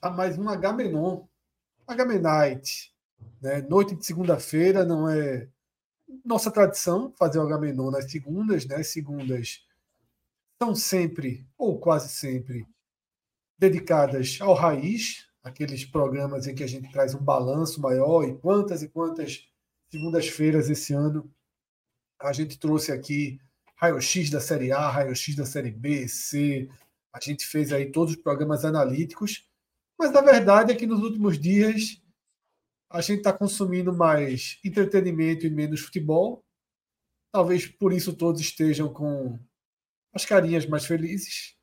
A mais um Agamenon, Agamenite. Né? Noite de segunda-feira não é nossa tradição fazer o Agamenon nas segundas, né? Segundas são sempre, ou quase sempre, dedicadas ao raiz, aqueles programas em que a gente traz um balanço maior e quantas e quantas segundas-feiras esse ano a gente trouxe aqui raio-x da Série A, raio-x da Série B, C, a gente fez aí todos os programas analíticos, mas na verdade é que nos últimos dias a gente está consumindo mais entretenimento e menos futebol. Talvez por isso todos estejam com as carinhas mais felizes.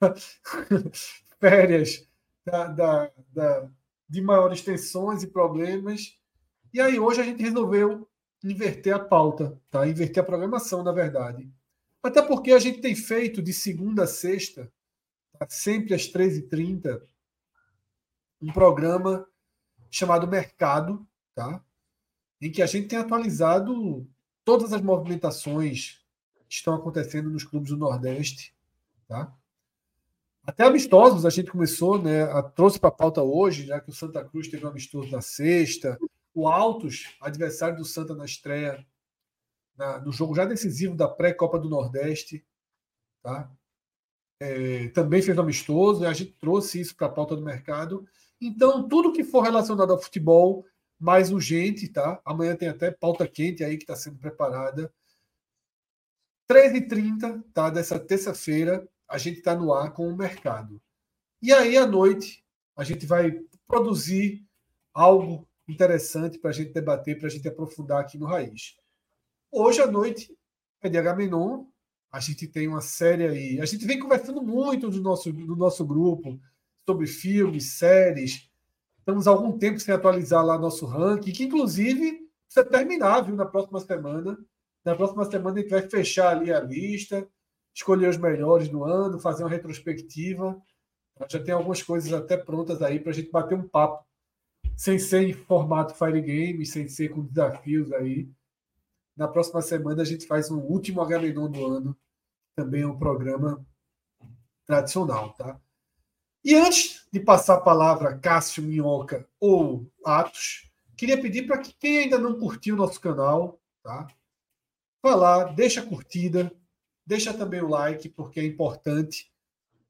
Férias da, da, da, de maiores tensões e problemas. E aí hoje a gente resolveu inverter a pauta, tá? inverter a programação, na verdade. Até porque a gente tem feito de segunda a sexta sempre às 13h30, um programa chamado Mercado, tá? em que a gente tem atualizado todas as movimentações que estão acontecendo nos clubes do Nordeste. Tá? Até amistosos a gente começou, né? A, trouxe para a pauta hoje, já que o Santa Cruz teve um amistoso na sexta. O Altos, adversário do Santa na estreia, na, no jogo já decisivo da pré-Copa do Nordeste. Tá? é, também fez amistoso, e a gente trouxe isso para a pauta do mercado. Então, tudo que for relacionado ao futebol, mais urgente, tá? Amanhã tem até pauta quente aí que está sendo preparada. 13h30, tá? Dessa terça-feira, a gente está no ar com o mercado. E aí, à noite, a gente vai produzir algo interessante para a gente debater, para a gente aprofundar aqui no Raiz. Hoje à noite é de Agamenon, a gente tem uma série aí. A gente vem conversando muito do nosso, do nosso grupo sobre filmes, séries. Estamos há algum tempo sem atualizar lá nosso ranking, que inclusive precisa terminar, viu, na próxima semana. Na próxima semana a gente vai fechar ali a lista, escolher os melhores do ano, fazer uma retrospectiva. Já tem algumas coisas até prontas aí para a gente bater um papo, sem ser em formato Fire Game, sem ser com desafios aí. Na próxima semana a gente faz um último Agamenon do ano. Também é um programa tradicional, tá? E antes de passar a palavra a Cássio Minhoca ou Atos, queria pedir para que quem ainda não curtiu o nosso canal, tá? Vá lá, deixa a curtida, deixa também o like, porque é importante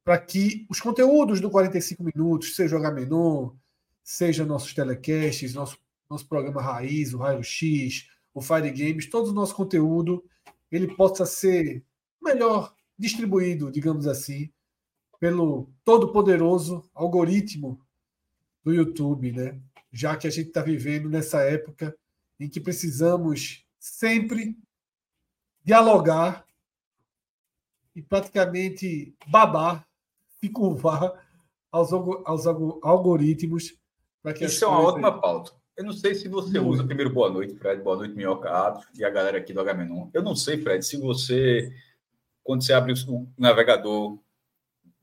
para que os conteúdos do 45 minutos, seja o Agamenon, seja nossos telecasts, nosso, nosso programa Raiz, o Raio X, o Fire Games, todo o nosso conteúdo, ele possa ser melhor distribuído, digamos assim, pelo todo-poderoso algoritmo do YouTube, né? Já que a gente está vivendo nessa época em que precisamos sempre dialogar e praticamente babar e curvar aos, aos algoritmos para que Isso é uma ótima pauta. Eu não sei se você Muito. usa primeiro boa noite, Fred, boa noite, Minhoca Atos e a galera aqui do Agamenon. Eu não sei, Fred, se você, quando você abre o navegador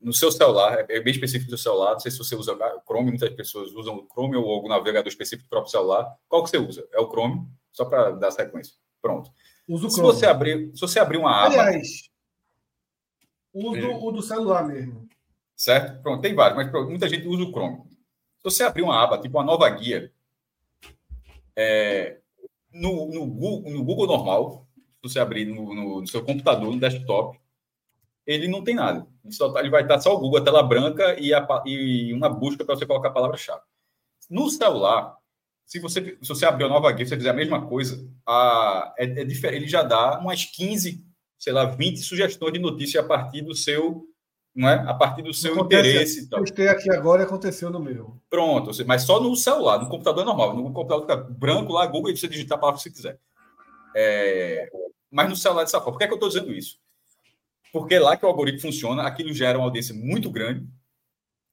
no seu celular, é bem específico do celular, não sei se você usa o Chrome, muitas pessoas usam o Chrome ou algum navegador específico do próprio celular. Qual que você usa? É o Chrome, só para dar sequência. Pronto. Uso se Chrome. você abrir, se você abrir uma aba. Aliás, uso o do celular mesmo. Certo? Pronto, tem vários, mas muita gente usa o Chrome. Se você abrir uma aba, tipo uma nova guia, é, no, no, Google, no, Google, normal, se você abrir no, no, seu computador, no desktop, ele não tem nada. Ele, só, tá, ele vai estar só o Google, a tela branca e, a, e uma busca para você colocar a palavra-chave. No celular, se você, se você abrir a nova guia, você fizer a mesma coisa, a, é, é diferente, ele já dá umas 15, sei lá, 20 sugestões de notícia a partir do seu não é? A partir do seu Acontece, interesse. Eu postei aqui agora e aconteceu no meu. Pronto, mas só no celular, no computador é normal. No computador fica branco lá, Google, e você digitar a palavra que você quiser. É... Mas no celular dessa forma. Por que, é que eu estou dizendo isso? Porque é lá que o algoritmo funciona, aquilo gera uma audiência muito grande,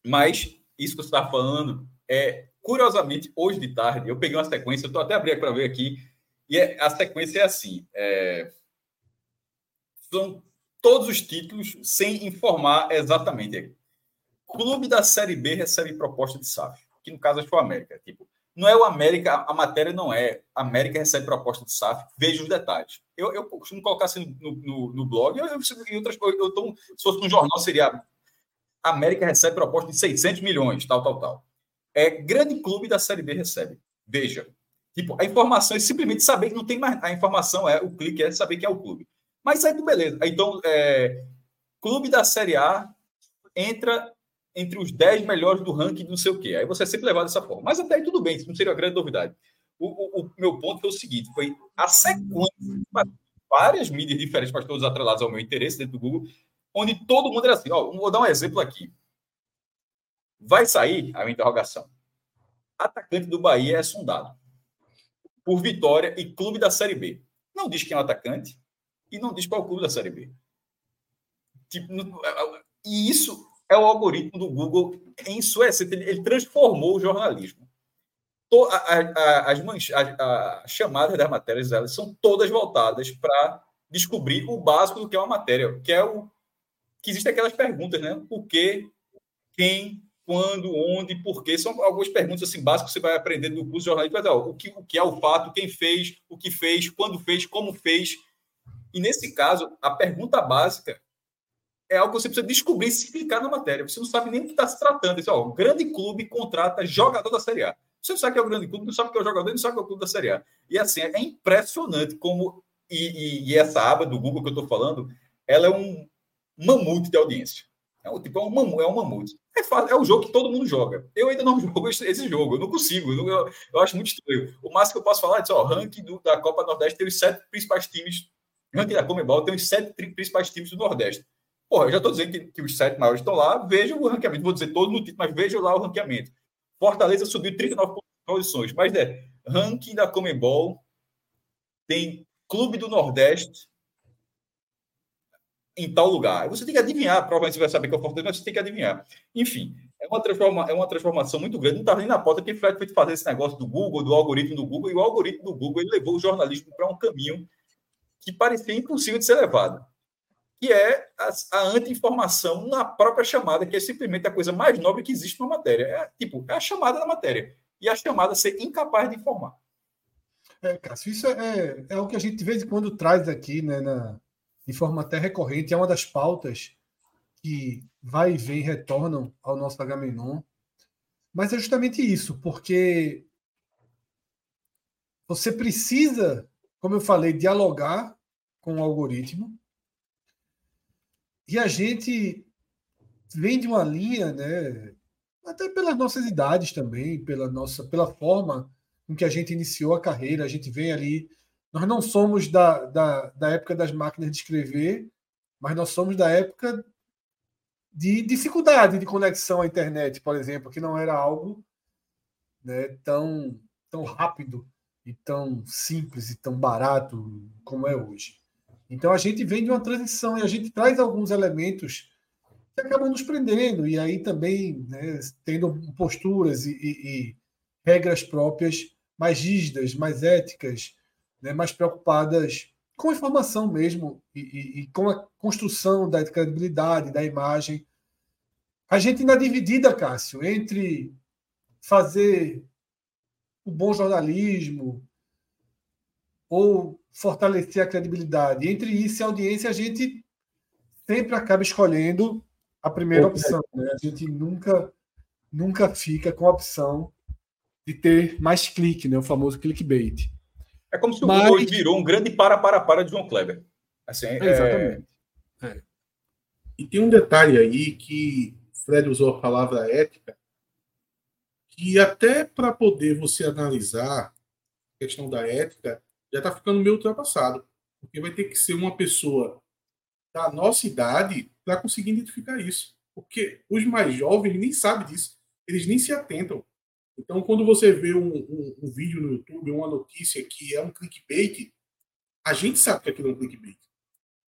mas isso que você está falando é, curiosamente, hoje de tarde, eu peguei uma sequência, estou até abrindo para ver aqui, e é, a sequência é assim: é, são todos os títulos sem informar exatamente. Clube da Série B recebe proposta de SAF, que no caso foi o América. Tipo, não é o América, a matéria não é. América recebe proposta de SAF, veja os detalhes. Eu, eu costumo colocar assim no, no, no blog, eu, eu, outras, eu tô, se fosse um jornal, seria América recebe proposta de 600 milhões, tal, tal, tal. É grande clube da Série B recebe. Veja. Tipo, a informação é simplesmente saber que não tem mais. A informação é, o clique é saber quem é o clube. Mas aí, beleza. Então, é, clube da Série A entra entre os 10 melhores do ranking, não sei o quê. Aí você é sempre levado dessa forma. Mas até aí tudo bem, isso não seria uma grande novidade. O, o, o meu ponto foi o seguinte: foi a sequência várias mídias diferentes, para todos atrelados ao meu interesse dentro do Google, onde todo mundo era assim. Ó, vou dar um exemplo aqui. Vai sair a minha interrogação. Atacante do Bahia é sondado por Vitória e clube da Série B. Não diz quem é o atacante, e não diz qual é o clube da Série B. Tipo, é, é, e isso é o algoritmo do Google em sua essência. Ele, transformou o jornalismo. As, manch, as chamadas das matérias elas são todas voltadas para descobrir o básico do que é uma matéria, que é o que existem aquelas perguntas, né? Por quê, quem, quando, onde, por quê? São algumas perguntas assim básicas que você vai aprender no curso de jornalismo. Mas, ó, o, que, o que é o fato, quem fez, o que fez, quando fez, como fez, e nesse caso, a pergunta básica é algo que você precisa descobrir se clicar na matéria. Você não sabe nem o que está se tratando. Isso, ó, o grande clube contrata jogador da Série A. Você sabe que é o grande clube, não sabe que é o jogador, não sabe que é o clube da Série A. E assim, é impressionante como. E, e, e essa aba do Google que eu estou falando, ela é um mamute de audiência. É um, tipo, é um, mamute, é um mamute. É, fácil, é o jogo que todo mundo joga. Eu ainda não jogo esse, jogo, eu não consigo. Eu, eu, eu, acho muito estranho. O máximo que eu posso falar é o ranking do, da Copa Nordeste tem os sete principais times ranking da Comebol tem os sete principais times do Nordeste. Porra, eu já estou dizendo que, que, os sete maiores estão lá, veja o ranqueamento. Vou dizer todo no título, mas veja lá o ranqueamento. Fortaleza subiu 39 posições, mas é ranking da Comebol tem Clube do Nordeste em tal lugar. Você tem que adivinhar, provavelmente você vai saber que é o Fortaleza, mas você tem que adivinhar. Enfim, é uma, transforma, é uma transformação muito grande. Não está nem na pauta quem foi fazer esse negócio do Google, do algoritmo do Google, e o algoritmo do Google ele levou o jornalismo para um caminho que parecia impossível de ser levado, que é a, a anti-informação na própria chamada, que é simplesmente a coisa mais nobre que existe numa matéria. É, tipo, é a chamada da matéria. E a chamada ser incapaz de informar. É, Cássio, isso é, é o que a gente de vez em quando traz aqui, né, na, de forma até recorrente, é uma das pautas que vai e vem, retornam ao nosso Agamenon. Mas é justamente isso, porque você precisa, como eu falei, dialogar com o algoritmo. E a gente vem de uma linha, né, até pelas nossas idades também, pela nossa, pela forma com que a gente iniciou a carreira, a gente vem ali. Nós não somos da, da, da época das máquinas de escrever, mas nós somos da época de dificuldade de conexão à internet, por exemplo, que não era algo né, tão, tão rápido e tão simples e tão barato como é hoje. Então a gente vem de uma transição e a gente traz alguns elementos que acabam nos prendendo, e aí também né, tendo posturas e, e, e, regras próprias mais rígidas, mais éticas, né, mais preocupadas com a informação mesmo e, e, com a construção da credibilidade, da imagem. A gente ainda dividida, Cássio, entre fazer o bom jornalismo ou fortalecer a credibilidade. Entre isso e a audiência, a gente sempre acaba escolhendo a primeira opção. Né? A gente nunca, nunca fica com a opção de ter mais clique, né? o famoso clickbait. É como se o Mas... Google virou um grande para-para-para de João Kleber. Assim, é... Exatamente. É. E tem um detalhe aí que Fred usou a palavra ética, que até para poder você analisar a questão da ética, já está ficando meio ultrapassado. Porque vai ter que ser uma pessoa da nossa idade para conseguir identificar isso. Porque os mais jovens nem sabem disso. Eles nem se atentam. Então, quando você vê um, um, um vídeo no YouTube, uma notícia que é um clickbait, a gente sabe que aquilo é um clickbait.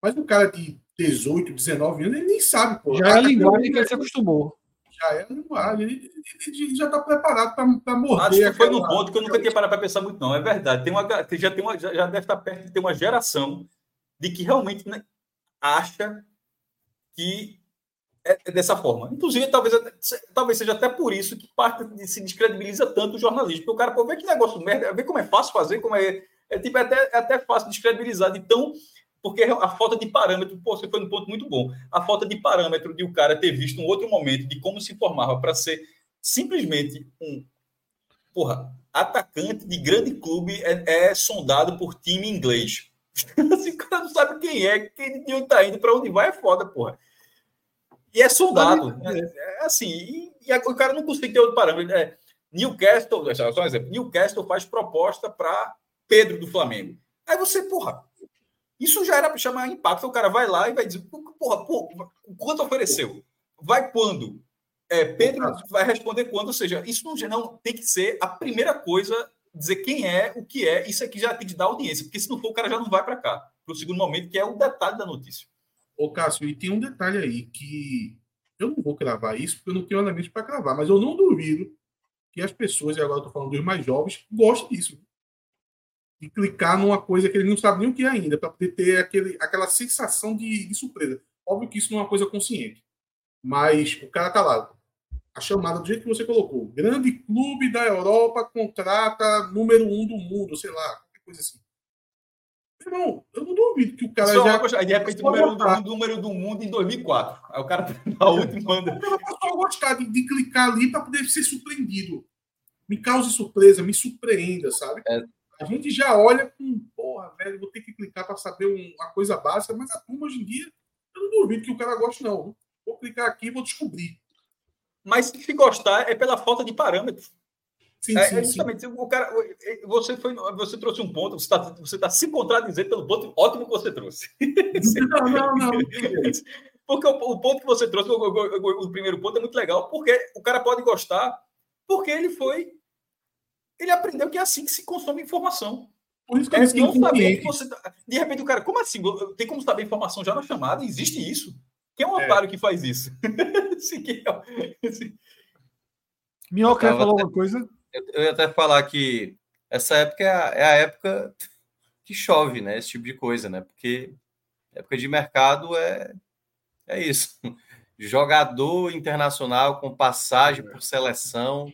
Mas um cara de 18, 19 anos, ele nem sabe. Pô. Já é a linguagem que ele se acostumou. Já é a linguagem. Ele, ele, ele já está preparado para morrer. Acho que foi no ponto que eu nunca tinha parado para pensar muito, não. É verdade. Tem uma, já, tem uma, já deve estar perto de ter uma geração de que realmente né, acha que é, é dessa forma. Inclusive, talvez, talvez seja até por isso que parte de, se descredibiliza tanto o jornalismo. Porque o cara, pô, vê que negócio merda, vê como é fácil fazer, como é. É, tipo, é até, é até fácil descredibilizar de tão porque a falta de parâmetro, pô, você foi um ponto muito bom. A falta de parâmetro de o cara ter visto um outro momento de como se formava para ser simplesmente um porra, atacante de grande clube é, é sondado por time inglês. o cara não sabe quem é, quem de onde tá indo, para onde vai, é foda, porra. E é soldado. É, é assim, e, e, o cara não consegue ter outro parâmetro. É, Newcastle, só um exemplo, Newcastle faz proposta para Pedro do Flamengo. Aí você, porra, isso já era para chamar impacto. O cara vai lá e vai dizer, porra, porra quanto ofereceu? Vai quando? É, Pedro vai responder quando, ou seja, isso não, não tem que ser a primeira coisa, dizer quem é, o que é, isso aqui já tem que dar audiência, porque se não for, o cara já não vai para cá, para o segundo momento, que é o detalhe da notícia. Ô, Cássio, e tem um detalhe aí que eu não vou cravar isso, porque eu não tenho elemento para cravar, mas eu não duvido que as pessoas, e agora eu estou falando dos mais jovens, gostem disso e clicar numa coisa que ele não sabe nem o que é ainda, para poder ter aquele, aquela sensação de, de, surpresa. Óbvio que isso não é uma coisa consciente, mas o cara tá lá. A chamada do jeito que você colocou. Grande clube da Europa contrata número um do mundo, sei lá, qualquer coisa assim. Irmão, eu não duvido que o cara Só já. Aí, de repente, o número, do, número do mundo em 2004. Aí o cara na última manda. Eu só gostar de, de clicar ali para poder ser surpreendido. Me cause surpresa, me surpreenda, sabe? É, a gente já olha com, porra, velho, vou ter que clicar para saber uma coisa básica, mas a turma hoje em dia, eu não duvido que o cara goste, não. Vou clicar aqui e vou descobrir. Mas se gostar é pela falta de parâmetros. Sim, é, sim, é justamente sim. o cara. Você, foi, você trouxe um ponto, você está você tá se contradizendo pelo ponto ótimo que você trouxe. Não, não, não. porque o, o, ponto que você trouxe, o, o, o, primeiro ponto é muito legal, porque o cara pode gostar porque ele foi ele aprendeu que é assim que se consome informação. Por isso que é não saber que você. Tá... De repente, o cara, como assim? Tem como saber informação já na chamada? Existe isso? Quem é um é. otário que faz isso? Minhoca quer falar alguma coisa? Eu ia até falar que essa época é a, é a, época que chove, né? Esse tipo de coisa, né? Porque época de mercado é, é isso. Jogador internacional com passagem por seleção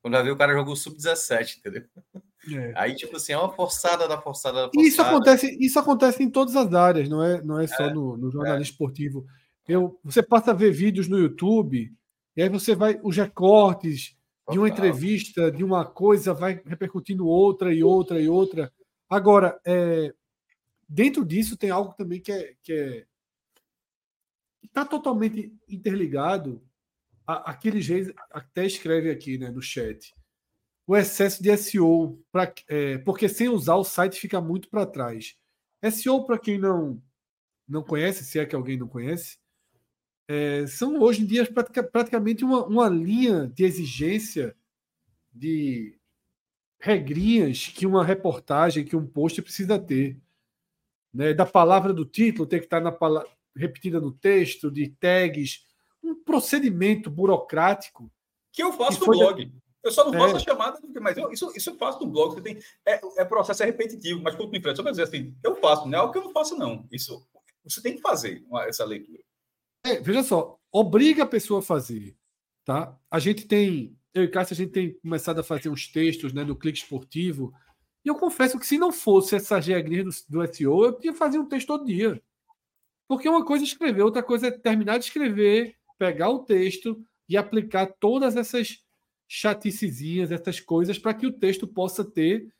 quando vai ver, o cara jogou sub-17, entendeu? É. Aí, tipo assim, é uma forçada da forçada da forçada. Isso acontece, isso acontece em todas as áreas, não é, não é só é, no, no jornalismo é. esportivo. Eu, você passa a ver vídeos no YouTube, e aí você vai, os recortes de uma entrevista, de uma coisa, vai repercutindo outra e outra e outra. Agora, é, dentro disso tem algo também que é, que é está totalmente interligado aqueles reis até escreve aqui né, no chat. O excesso de SEO, pra, é, porque sem usar o site fica muito para trás. SEO, para quem não, não conhece, se é que alguém não conhece, é, são hoje em dia pratica, praticamente uma, uma linha de exigência de regrinhas que uma reportagem, que um post precisa ter. Né? Da palavra do título ter que estar na, repetida no texto, de tags, um procedimento burocrático. Que eu faço que no blog. Eu só não faço é. a chamada, mas eu, isso, isso eu faço no blog. Você tem, é, é processo é repetitivo, mas quando me enfrenta, só para dizer assim, eu faço, não é algo que eu não faço, não. Isso você tem que fazer essa leitura. É, veja só, obriga a pessoa a fazer. Tá? A gente tem, eu e Cássio, a gente tem começado a fazer uns textos né, no Clique Esportivo. E eu confesso que se não fosse essa regrinha do, do SEO, eu tinha fazer um texto todo dia. Porque uma coisa é escrever, outra coisa é terminar de escrever, pegar o texto e aplicar todas essas chaticezinhas, essas coisas, para que o texto possa ter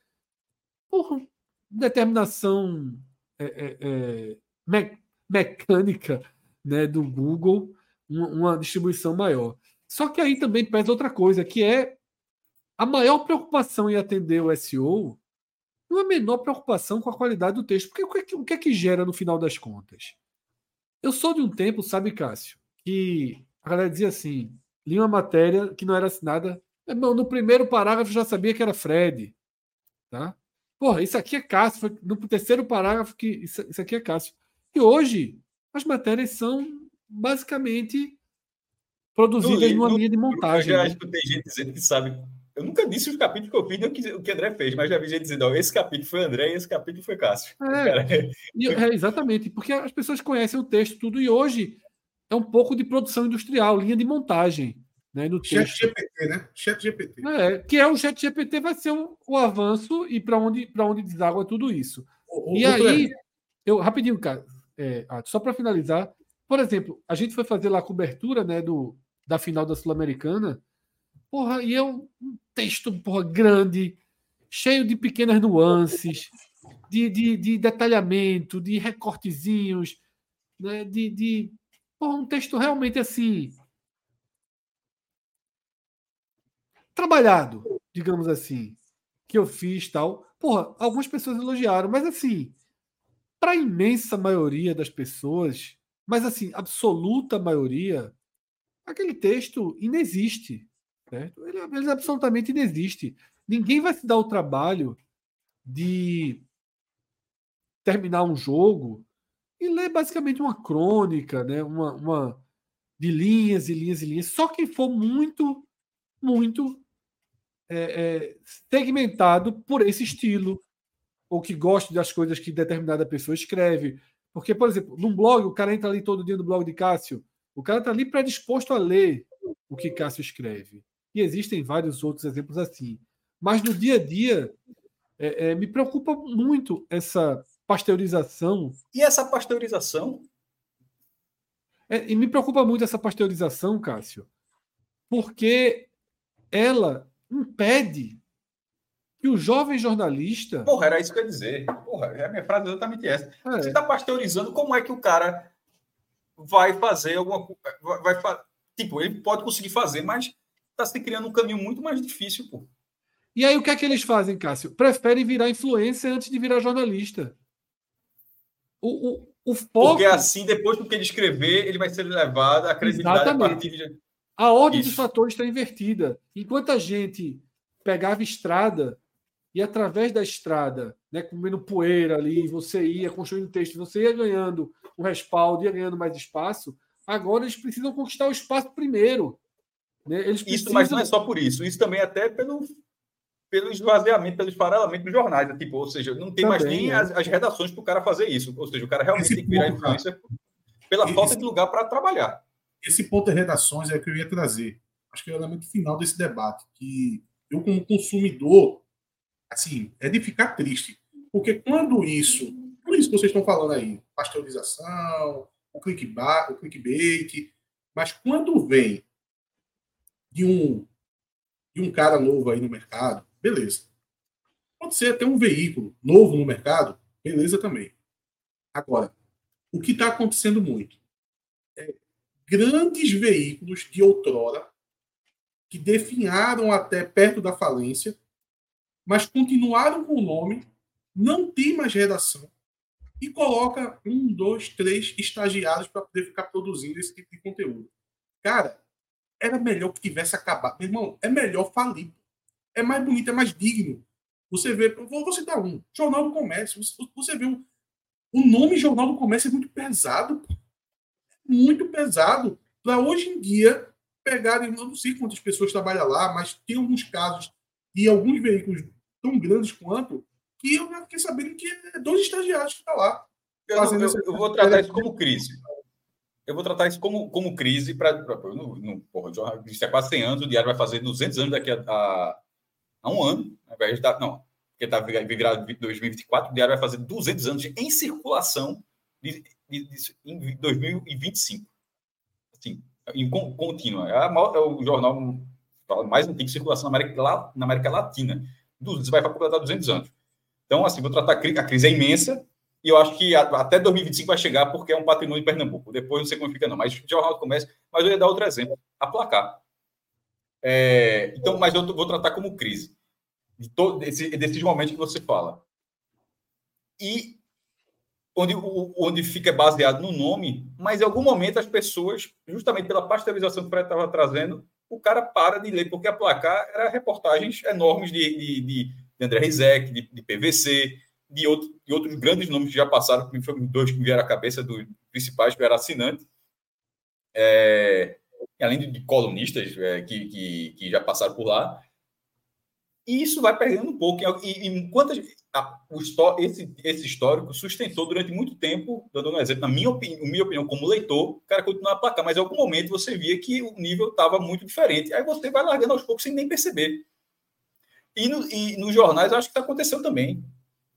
por determinação é, é, é, me, mecânica né, do Google uma, uma distribuição maior. Só que aí também pesa outra coisa, que é a maior preocupação em atender o SEO não é a menor preocupação com a qualidade do texto. Porque o que, é que, o que é que gera no final das contas? Eu sou de um tempo, sabe, Cássio, que a galera dizia assim: li uma matéria que não era assinada. No primeiro parágrafo já sabia que era Fred. Tá? Porra, isso aqui é Cássio. Foi no terceiro parágrafo que isso, isso aqui é Cássio. E hoje, as matérias são basicamente produzidas numa linha de montagem. Eu já né? escutei gente dizendo que sabe eu nunca disse os capítulos que eu fiz, o que, o que André fez, mas já vi gente dizendo, esse capítulo foi André e esse capítulo foi Cássio. É, é, exatamente, porque as pessoas conhecem o texto tudo e hoje é um pouco de produção industrial, linha de montagem. Né, no Chat GPT, né? Chat GPT. É, que é o Chat GPT, vai ser o, o avanço e para onde, onde deságua tudo isso. O, e aí, eu, rapidinho, cara, é, só para finalizar, por exemplo, a gente foi fazer lá a cobertura né, do, da final da Sul-Americana Porra, e é um texto porra, grande, cheio de pequenas nuances, de, de, de detalhamento, de recortezinhos, né? de, de porra, um texto realmente assim. Trabalhado, digamos assim, que eu fiz tal. Porra, algumas pessoas elogiaram, mas assim, para a imensa maioria das pessoas, mas assim, absoluta maioria, aquele texto inexiste. Certo? Ele, ele absolutamente inexiste. Ninguém vai se dar o trabalho de terminar um jogo e ler basicamente uma crônica, né? uma, uma de linhas e linhas e linhas. Só quem for muito, muito é, é, segmentado por esse estilo, ou que gosta das coisas que determinada pessoa escreve. Porque, por exemplo, num blog, o cara entra ali todo dia no blog de Cássio, o cara está ali predisposto a ler o que Cássio escreve. E existem vários outros exemplos assim. Mas no dia a dia, é, é, me preocupa muito essa pasteurização. E essa pasteurização? É, e me preocupa muito essa pasteurização, Cássio, porque ela impede que o jovem jornalista. Porra, era isso que eu ia dizer. Porra, a minha frase é exatamente essa. É. Você está pasteurizando, como é que o cara vai fazer alguma coisa? Vai, vai, tipo, ele pode conseguir fazer, mas está se criando um caminho muito mais difícil, pô. E aí o que é que eles fazem, Cássio? Preferem virar influência antes de virar jornalista. O, o, o foco... Porque assim, depois do que ele escrever, ele vai ser levado a credibilidade Exatamente. a partir de... A ordem Isso. dos fatores está invertida. Enquanto a gente pegava estrada e através da estrada, né, comendo poeira ali, você ia construindo texto, você ia ganhando o respaldo, ia ganhando mais espaço, agora eles precisam conquistar o espaço primeiro. Né? Eles precisam... Isso, mas não é só por isso. Isso também é até pelo, pelo esvaziamento, pelo esfarelamento dos jornais. Né? Tipo, ou seja, não tem também, mais nem é. as, as, redações para o cara fazer isso. Ou seja, o cara realmente esse tem que virar ponto, influência pela esse, falta de lugar para trabalhar. Esse ponto de redações é o que eu ia trazer. Acho que é o elemento final desse debate. Que eu, como consumidor, assim, é de ficar triste. Porque quando isso, por isso que vocês estão falando aí, pasteurização, o clickbait, o clickbait, mas quando vem de um, de um cara novo aí no mercado, beleza. Pode ser até um veículo novo no mercado, beleza também. Agora, o que está acontecendo muito é grandes veículos de outrora que definharam até perto da falência, mas continuaram com o nome, não tem mais redação e coloca um, dois, três estagiários para poder ficar produzindo esse tipo de conteúdo. Cara, era melhor que tivesse acabado. Meu irmão, é melhor falir. É mais bonito, é mais digno. Você vê, vou, citar um, Jornal do Comércio. Você, vê um, o nome Jornal do Comércio é muito pesado. Muito pesado. Para hoje em dia pegarem, eu não sei quantas pessoas trabalham lá, mas tem alguns casos e alguns veículos tão grandes quanto que eu já fiquei sabendo que é dois estagiários que estão tá lá. Eu, eu, eu, vou tratar isso como crise eu vou tratar isso como, como crise para. Porra, o jornalista há quase 100 anos, o Diário vai fazer 200 anos daqui a, a, a um ano. Ao invés tá, não, porque está virado em 2024, o Diário vai fazer 200 anos de, em circulação de, de, de, em 2025. Assim, em contínua. É, é, o jornal mais antigo de circulação na América, na América Latina. Você vai completar 200 anos. Então, assim, vou tratar a crise, a crise é imensa, E eu acho que até 2025 vai chegar porque é um patrimônio de Pernambuco. Depois não sei como fica, não. Mas Jornal Comércio. Mas eu ia dar outro exemplo: a placar. É, então, mas eu vou tratar como crise. De todo, desse, desses momentos que você fala. E onde, onde fica baseado no nome, mas em algum momento as pessoas, justamente pela pasteurização que o estava trazendo, o cara para de ler, porque a placar era reportagens enormes de, de, de, de André Rizek, de, de PVC, de, outro, de outros grandes nomes que já passaram, que foram dois que vieram à cabeça dos principais, que era assinante, é, além de, colunistas é, que, que, que, já passaram por lá. E isso vai perdendo um pouco. E, e enquanto a, o, esse, esse histórico sustentou durante muito tempo, dando um exemplo, na minha, opinião, minha opinião como leitor, o cara continuava a placar, mas em algum momento você via que o nível estava muito diferente. Aí você vai largando aos poucos sem nem perceber. E, no, e nos jornais, acho que está acontecendo também.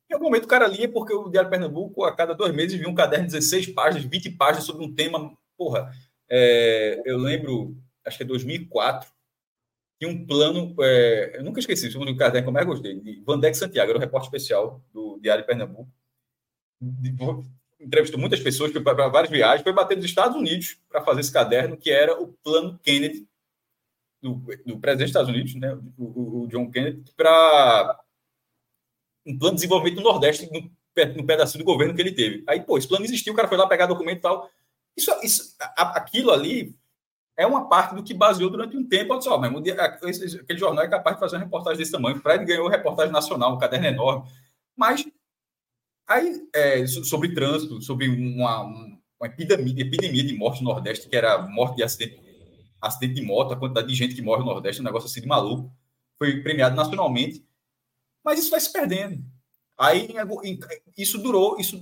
Em algum momento o cara lia, porque o Diário Pernambuco, a cada dois meses, via um caderno de 16 páginas, 20 páginas sobre um tema. Porra, é, eu lembro, acho que é 2004, tinha um plano. É, eu nunca esqueci, o caderno que eu gostei, de Vandeck Santiago, era um repórter especial do Diário Pernambuco. Entrevistou muitas pessoas, foi para várias viagens, foi bater nos Estados Unidos para fazer esse caderno, que era o plano Kennedy, do, do presidente dos Estados Unidos, né, o, o John Kennedy, para um plano de desenvolvimento do Nordeste no, no pedacinho do governo que ele teve. Aí, pô, esse plano existiu, o cara foi lá pegar documento e tal. Isso, isso, aquilo ali é uma parte do que baseou durante um tempo. Disse, oh, aquele jornal é capaz de fazer uma reportagem desse tamanho. Fred ganhou reportagem nacional, um caderno enorme. Mas, aí, é, sobre trânsito, sobre uma, uma epidemia, epidemia de morte no Nordeste, que era morte de acidente, acidente de moto, a quantidade de gente que morre no Nordeste, um negócio assim de maluco. Foi premiado nacionalmente. Mas isso vai se perdendo. Aí isso durou, isso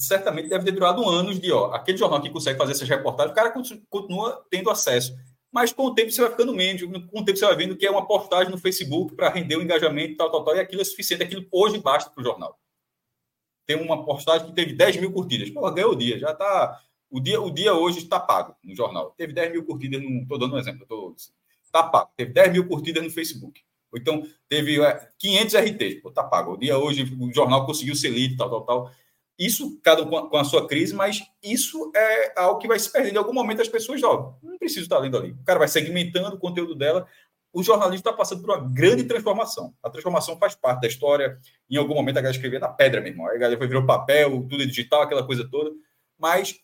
certamente deve ter durado anos de ó, aquele jornal que consegue fazer essas reportagens, o cara continua tendo acesso. Mas com o tempo você vai ficando menos, com o tempo você vai vendo que é uma postagem no Facebook para render o engajamento, tal, tal, tal, e aquilo é suficiente, aquilo hoje basta para o jornal. Tem uma postagem que teve 10 mil curtidas. Pô, ganhou o dia, já está. O dia, o dia hoje está pago no jornal. Teve 10 mil curtidas, estou dando um exemplo, está pago. Teve 10 mil curtidas no Facebook. Ou então teve 500 é, RTs, pô, tá pago. O dia hoje o jornal conseguiu ser lido, tal, tal, tal. Isso, cada um com a, sua crise, mas isso é algo que vai se perder. Em algum momento as pessoas, ó, não preciso estar lendo ali. O cara vai segmentando o conteúdo dela. O jornalismo está passando por uma grande transformação. A transformação faz parte da história. Em algum momento a galera escrevia na pedra, meu irmão. Aí a galera foi virou papel, tudo é digital, aquela coisa toda. Mas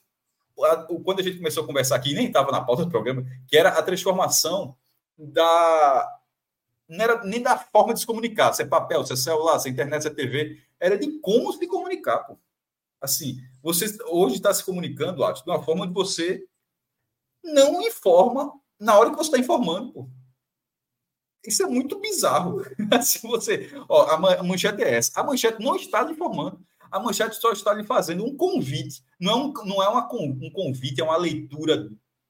quando a gente começou a conversar aqui, nem estava na pauta do programa, que era a transformação da, não era nem da forma de se comunicar, se é papel, se é celular, se é internet, se é TV, era de como se comunicar. Pô. Assim, você hoje está se comunicando, acho, de uma forma onde você não informa na hora que você está informando. Pô. Isso é muito bizarro. Se você, ó, a manchete é essa. A manchete não está lhe informando. A manchete só está lhe fazendo um convite. Não é, um, não é uma, um convite, é uma leitura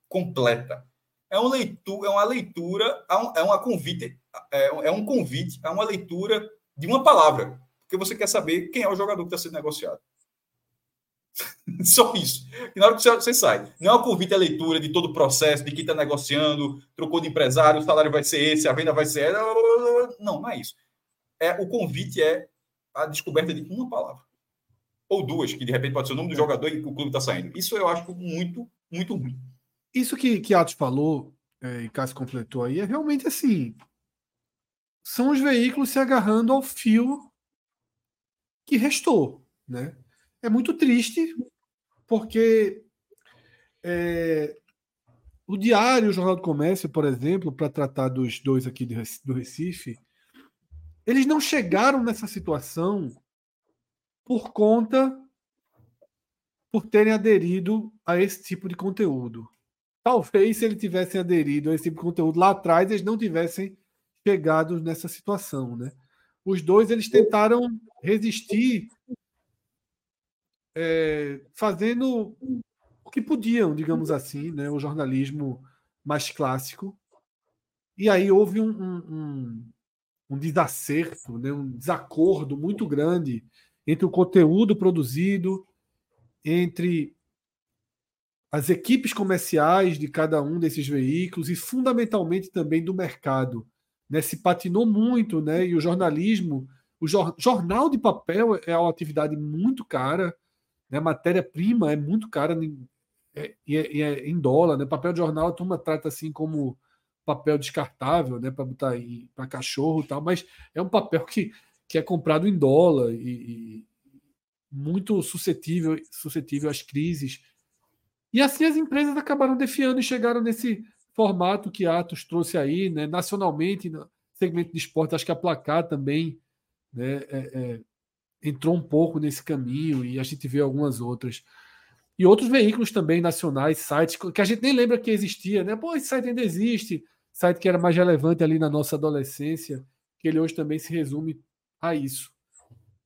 completa. É uma leitura, é uma leitura, é uma convite é, é um convite, é uma leitura de uma palavra, porque você quer saber quem é o jogador que está sendo negociado. Só isso. E na hora que você, você, sai, não é um convite à leitura de todo o processo, de quem está negociando, trocou de empresário, o salário vai ser esse, a venda vai ser essa. Não, não é isso. É, o convite é a descoberta de uma palavra. Ou duas, que de repente pode ser o nome do é. jogador e o clube está saindo. Isso eu acho muito, muito ruim. Isso que, que Atos falou, é, e Cássio completou aí, é realmente assim são os veículos se agarrando ao fio que restou. Né? É muito triste, porque é, o Diário, o Jornal do Comércio, por exemplo, para tratar dos dois aqui do Recife, eles não chegaram nessa situação por conta por terem aderido a esse tipo de conteúdo. Talvez se eles tivessem aderido a esse tipo de conteúdo lá atrás, eles não tivessem pegados nessa situação, né? Os dois eles tentaram resistir, é, fazendo o que podiam, digamos assim, né? O jornalismo mais clássico. E aí houve um, um, um desacerto, né? um desacordo muito grande entre o conteúdo produzido, entre as equipes comerciais de cada um desses veículos e fundamentalmente também do mercado né, se patinou muito, né, e o jornalismo O jornal de papel é uma atividade muito cara, né? matéria-prima é muito cara é, e é, é, em dólar. Né? Papel de jornal a turma trata assim como papel descartável, né? para botar para cachorro e tal, mas é um papel que, que é comprado em dólar e, e muito suscetível, suscetível às crises. E assim as empresas acabaram defiando e chegaram nesse formato que Atos trouxe aí, né? nacionalmente, no segmento de esporte, acho que a Placar também né? É, é, entrou um pouco nesse caminho e a gente vê algumas outras. E outros veículos também nacionais, sites que a gente nem lembra que existia, né? Pô, esse site ainda existe, site que era mais relevante ali na nossa adolescência, que ele hoje também se resume a isso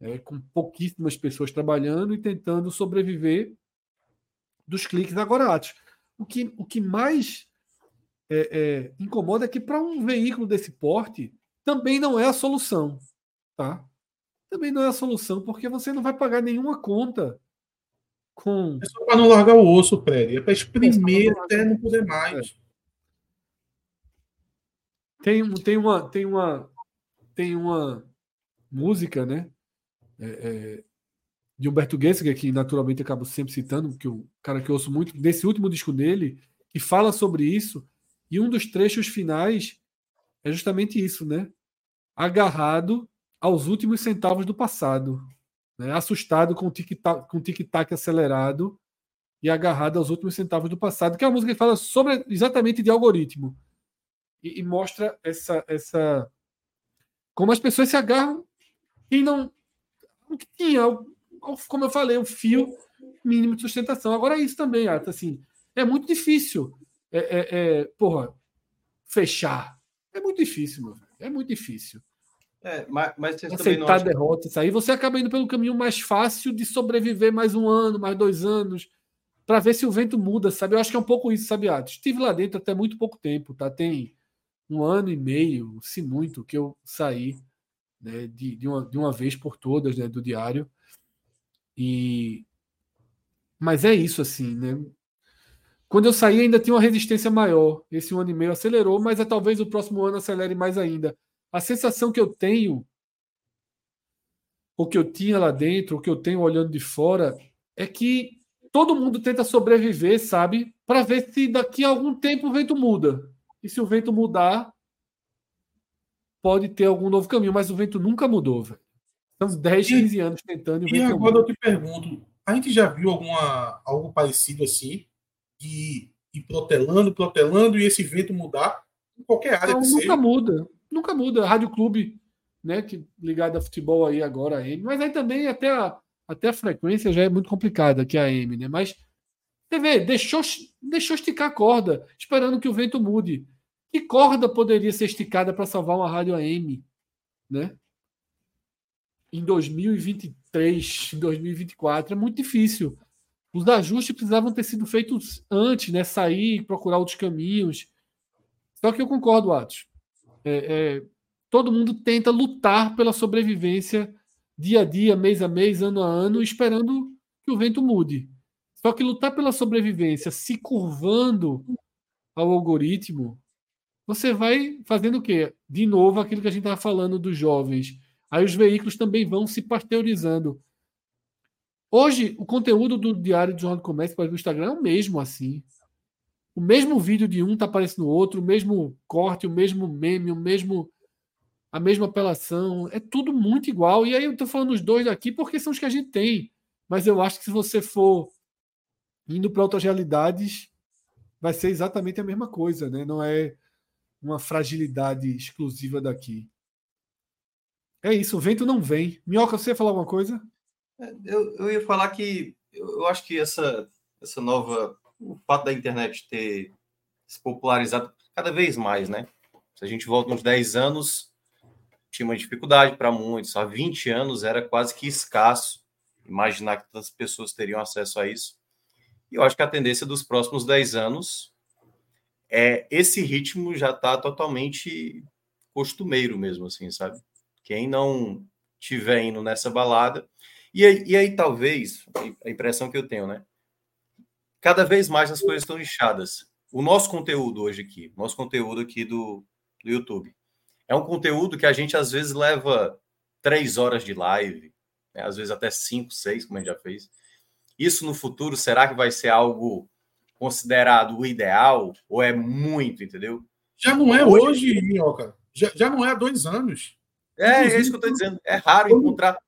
é, com pouquíssimas pessoas trabalhando e tentando sobreviver dos cliques agora Atos. O que, o que mais é, é, incomoda é que para um veículo desse porte também não é a solução. Tá? Também não é a solução, porque você não vai pagar nenhuma conta com. É só para não largar o osso, Prédio. É para exprimir é até não poder mais. É. Tem, tem, uma, tem, uma, tem uma música, né? é, é, de Humberto Gessinger, que naturalmente acabo sempre citando, que o cara que eu ouço muito, desse último disco dele, que fala sobre isso, e um dos trechos finais é justamente isso, né? Agarrado aos últimos centavos do passado, né? assustado com o tic-tac tic acelerado e agarrado aos últimos centavos do passado, que é uma música que fala sobre exatamente de algoritmo e, e mostra essa, essa como as pessoas se agarram e não que tinha, como eu falei, um fio mínimo de sustentação. Agora é isso também, Arthur, assim, é muito difícil, é, é, é, porra, fechar. É muito difícil, meu É muito difícil. É, mas, mas Aceitar a derrota, isso aí, você acaba indo pelo caminho mais fácil de sobreviver mais um ano, mais dois anos, para ver se o vento muda, sabe? Eu acho que é um pouco isso, sabe, Arthur? Estive lá dentro até muito pouco tempo, tá? Tem um ano e meio, se muito, que eu saí né, de, de, uma, de uma vez por todas né, do diário. E mas é isso assim, né? Quando eu saí ainda tinha uma resistência maior. Esse um ano e meio acelerou, mas é talvez o próximo ano acelere mais ainda. A sensação que eu tenho, o que eu tinha lá dentro, o que eu tenho olhando de fora, é que todo mundo tenta sobreviver, sabe? Para ver se daqui a algum tempo o vento muda. E se o vento mudar, pode ter algum novo caminho, mas o vento nunca mudou, velho. Estamos 10, 15 anos tentando. E, e agora eu te pergunto: a gente já viu alguma, algo parecido assim? De ir protelando, protelando e esse vento mudar em qualquer área Não, que nunca seja. muda. Nunca muda. Rádio Clube, né, que ligado a futebol aí agora a M, mas aí também até a, até a frequência já é muito complicada que a M, né? Mas vê, deixou, deixou esticar a corda, esperando que o vento mude. Que corda poderia ser esticada para salvar uma rádio AM, né? Em 2023, 2024 é muito difícil. Os ajustes precisavam ter sido feitos antes, né? Sair, procurar outros caminhos. Só que eu concordo, Atos. É, é, todo mundo tenta lutar pela sobrevivência dia a dia, mês a mês, ano a ano, esperando que o vento mude. Só que lutar pela sobrevivência se curvando ao algoritmo você vai fazendo o quê? De novo, aquilo que a gente estava falando dos jovens. Aí os veículos também vão se pasteurizando. Hoje, o conteúdo do Diário de Jornal do Comércio para o Instagram é o mesmo assim. O mesmo vídeo de um está aparecendo no outro, o mesmo corte, o mesmo meme, o mesmo a mesma apelação. É tudo muito igual. E aí eu estou falando os dois aqui porque são os que a gente tem. Mas eu acho que se você for indo para outras realidades, vai ser exatamente a mesma coisa, né? Não é uma fragilidade exclusiva daqui. É isso, o vento não vem. Minhoca, você ia falar alguma coisa? É, eu, eu ia falar que eu acho que essa, essa nova. O fato da internet ter se popularizado cada vez mais, né? Se a gente volta uns 10 anos, tinha uma dificuldade para muitos. Há 20 anos era quase que escasso imaginar que tantas pessoas teriam acesso a isso. E eu acho que a tendência dos próximos 10 anos é, esse ritmo já está totalmente costumeiro mesmo, assim, sabe? Quem não tiver indo nessa balada. E aí, e aí, talvez, a impressão que eu tenho, né? Cada vez mais as coisas estão inchadas. O nosso conteúdo hoje aqui, nosso conteúdo aqui do, do YouTube, é um conteúdo que a gente às vezes leva três horas de live, né? às vezes até cinco, seis, como a gente já fez. Isso no futuro, será que vai ser algo considerado o ideal ou é muito, entendeu? Já não é hoje, Minhoca. Já, já não é há dois anos. É, é isso que eu estou dizendo. É raro encontrar.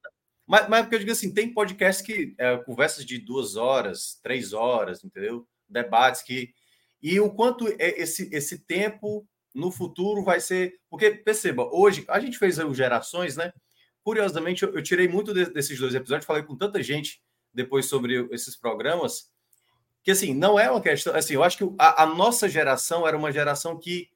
Mas, mas porque eu digo assim, tem podcasts que é, conversas de duas horas, três horas, entendeu? Debates que. E o quanto é esse, esse tempo no futuro vai ser. Porque, perceba, hoje, a gente fez o Gerações, né? Curiosamente, eu, eu tirei muito de, desses dois episódios, falei com tanta gente depois sobre esses programas, que assim, não é uma questão. Assim, eu acho que a, a nossa geração era uma geração que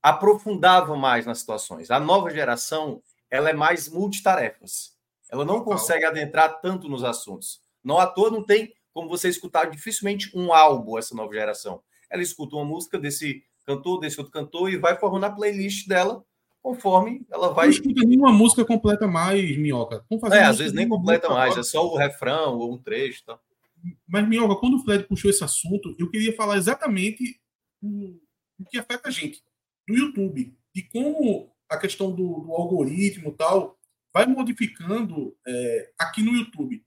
aprofundava mais nas situações. A nova geração, ela é mais multitarefas. Ela não consegue adentrar tanto nos assuntos. Não à toa não tem como você escutar dificilmente um álbum essa nova geração. Ela escuta uma música desse cantor, desse outro cantor e vai formando a playlist dela conforme ela vai. Não escuta nenhuma música completa mais, Minhoca. É, às vezes nem completa mais, agora. é só o refrão ou um trecho. Tá? Mas, Minhoca, quando o Fred puxou esse assunto, eu queria falar exatamente o, o que afeta a gente do YouTube, de como a questão do, do algoritmo tal vai modificando é, aqui no YouTube.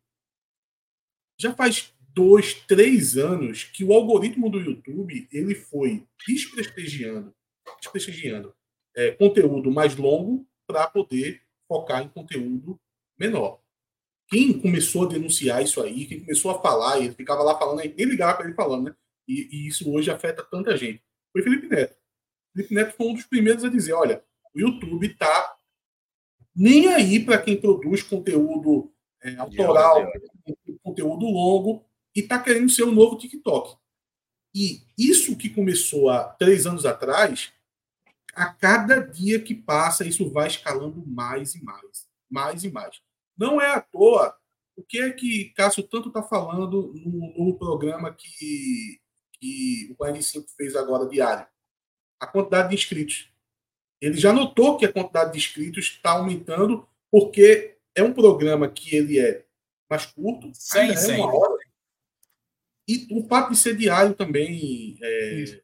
Já faz dois, três anos que o algoritmo do YouTube ele foi desprestigiando, desprestigiando é, conteúdo mais longo para poder focar em conteúdo menor. Quem começou a denunciar isso aí, quem começou a falar, ele ficava lá falando, nem ligava para ele falando, né? E, e, isso hoje afeta tanta gente. Foi Felipe Neto. Felipe Neto foi um dos primeiros a dizer: olha, o YouTube está nem aí para quem produz conteúdo é, autoral, conteúdo longo, e está querendo ser o novo TikTok. E isso que começou há três anos atrás, a cada dia que passa, isso vai escalando mais e mais, mais e mais. Não é à toa o que é que Cássio tanto está falando no, no, programa que, que o 45 fez agora diário a quantidade de inscritos. Ele já notou que a quantidade de inscritos está aumentando porque é um programa que ele é mais curto, sim, sim. É uma hora. E o fato de ser diário também. É,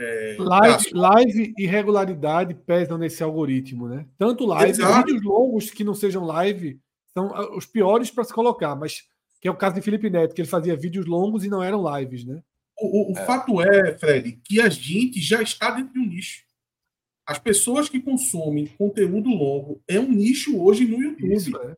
é, live, live e regularidade pesam nesse algoritmo, né? Tanto live, vídeos longos que não sejam live são ah, os piores para se colocar, mas que é o caso de Felipe Neto, que ele fazia vídeos longos e não eram lives, né? O, o é. fato é, Fred, que a gente já está dentro de um nicho. As pessoas que consomem conteúdo longo é um nicho hoje no YouTube. Isso, é.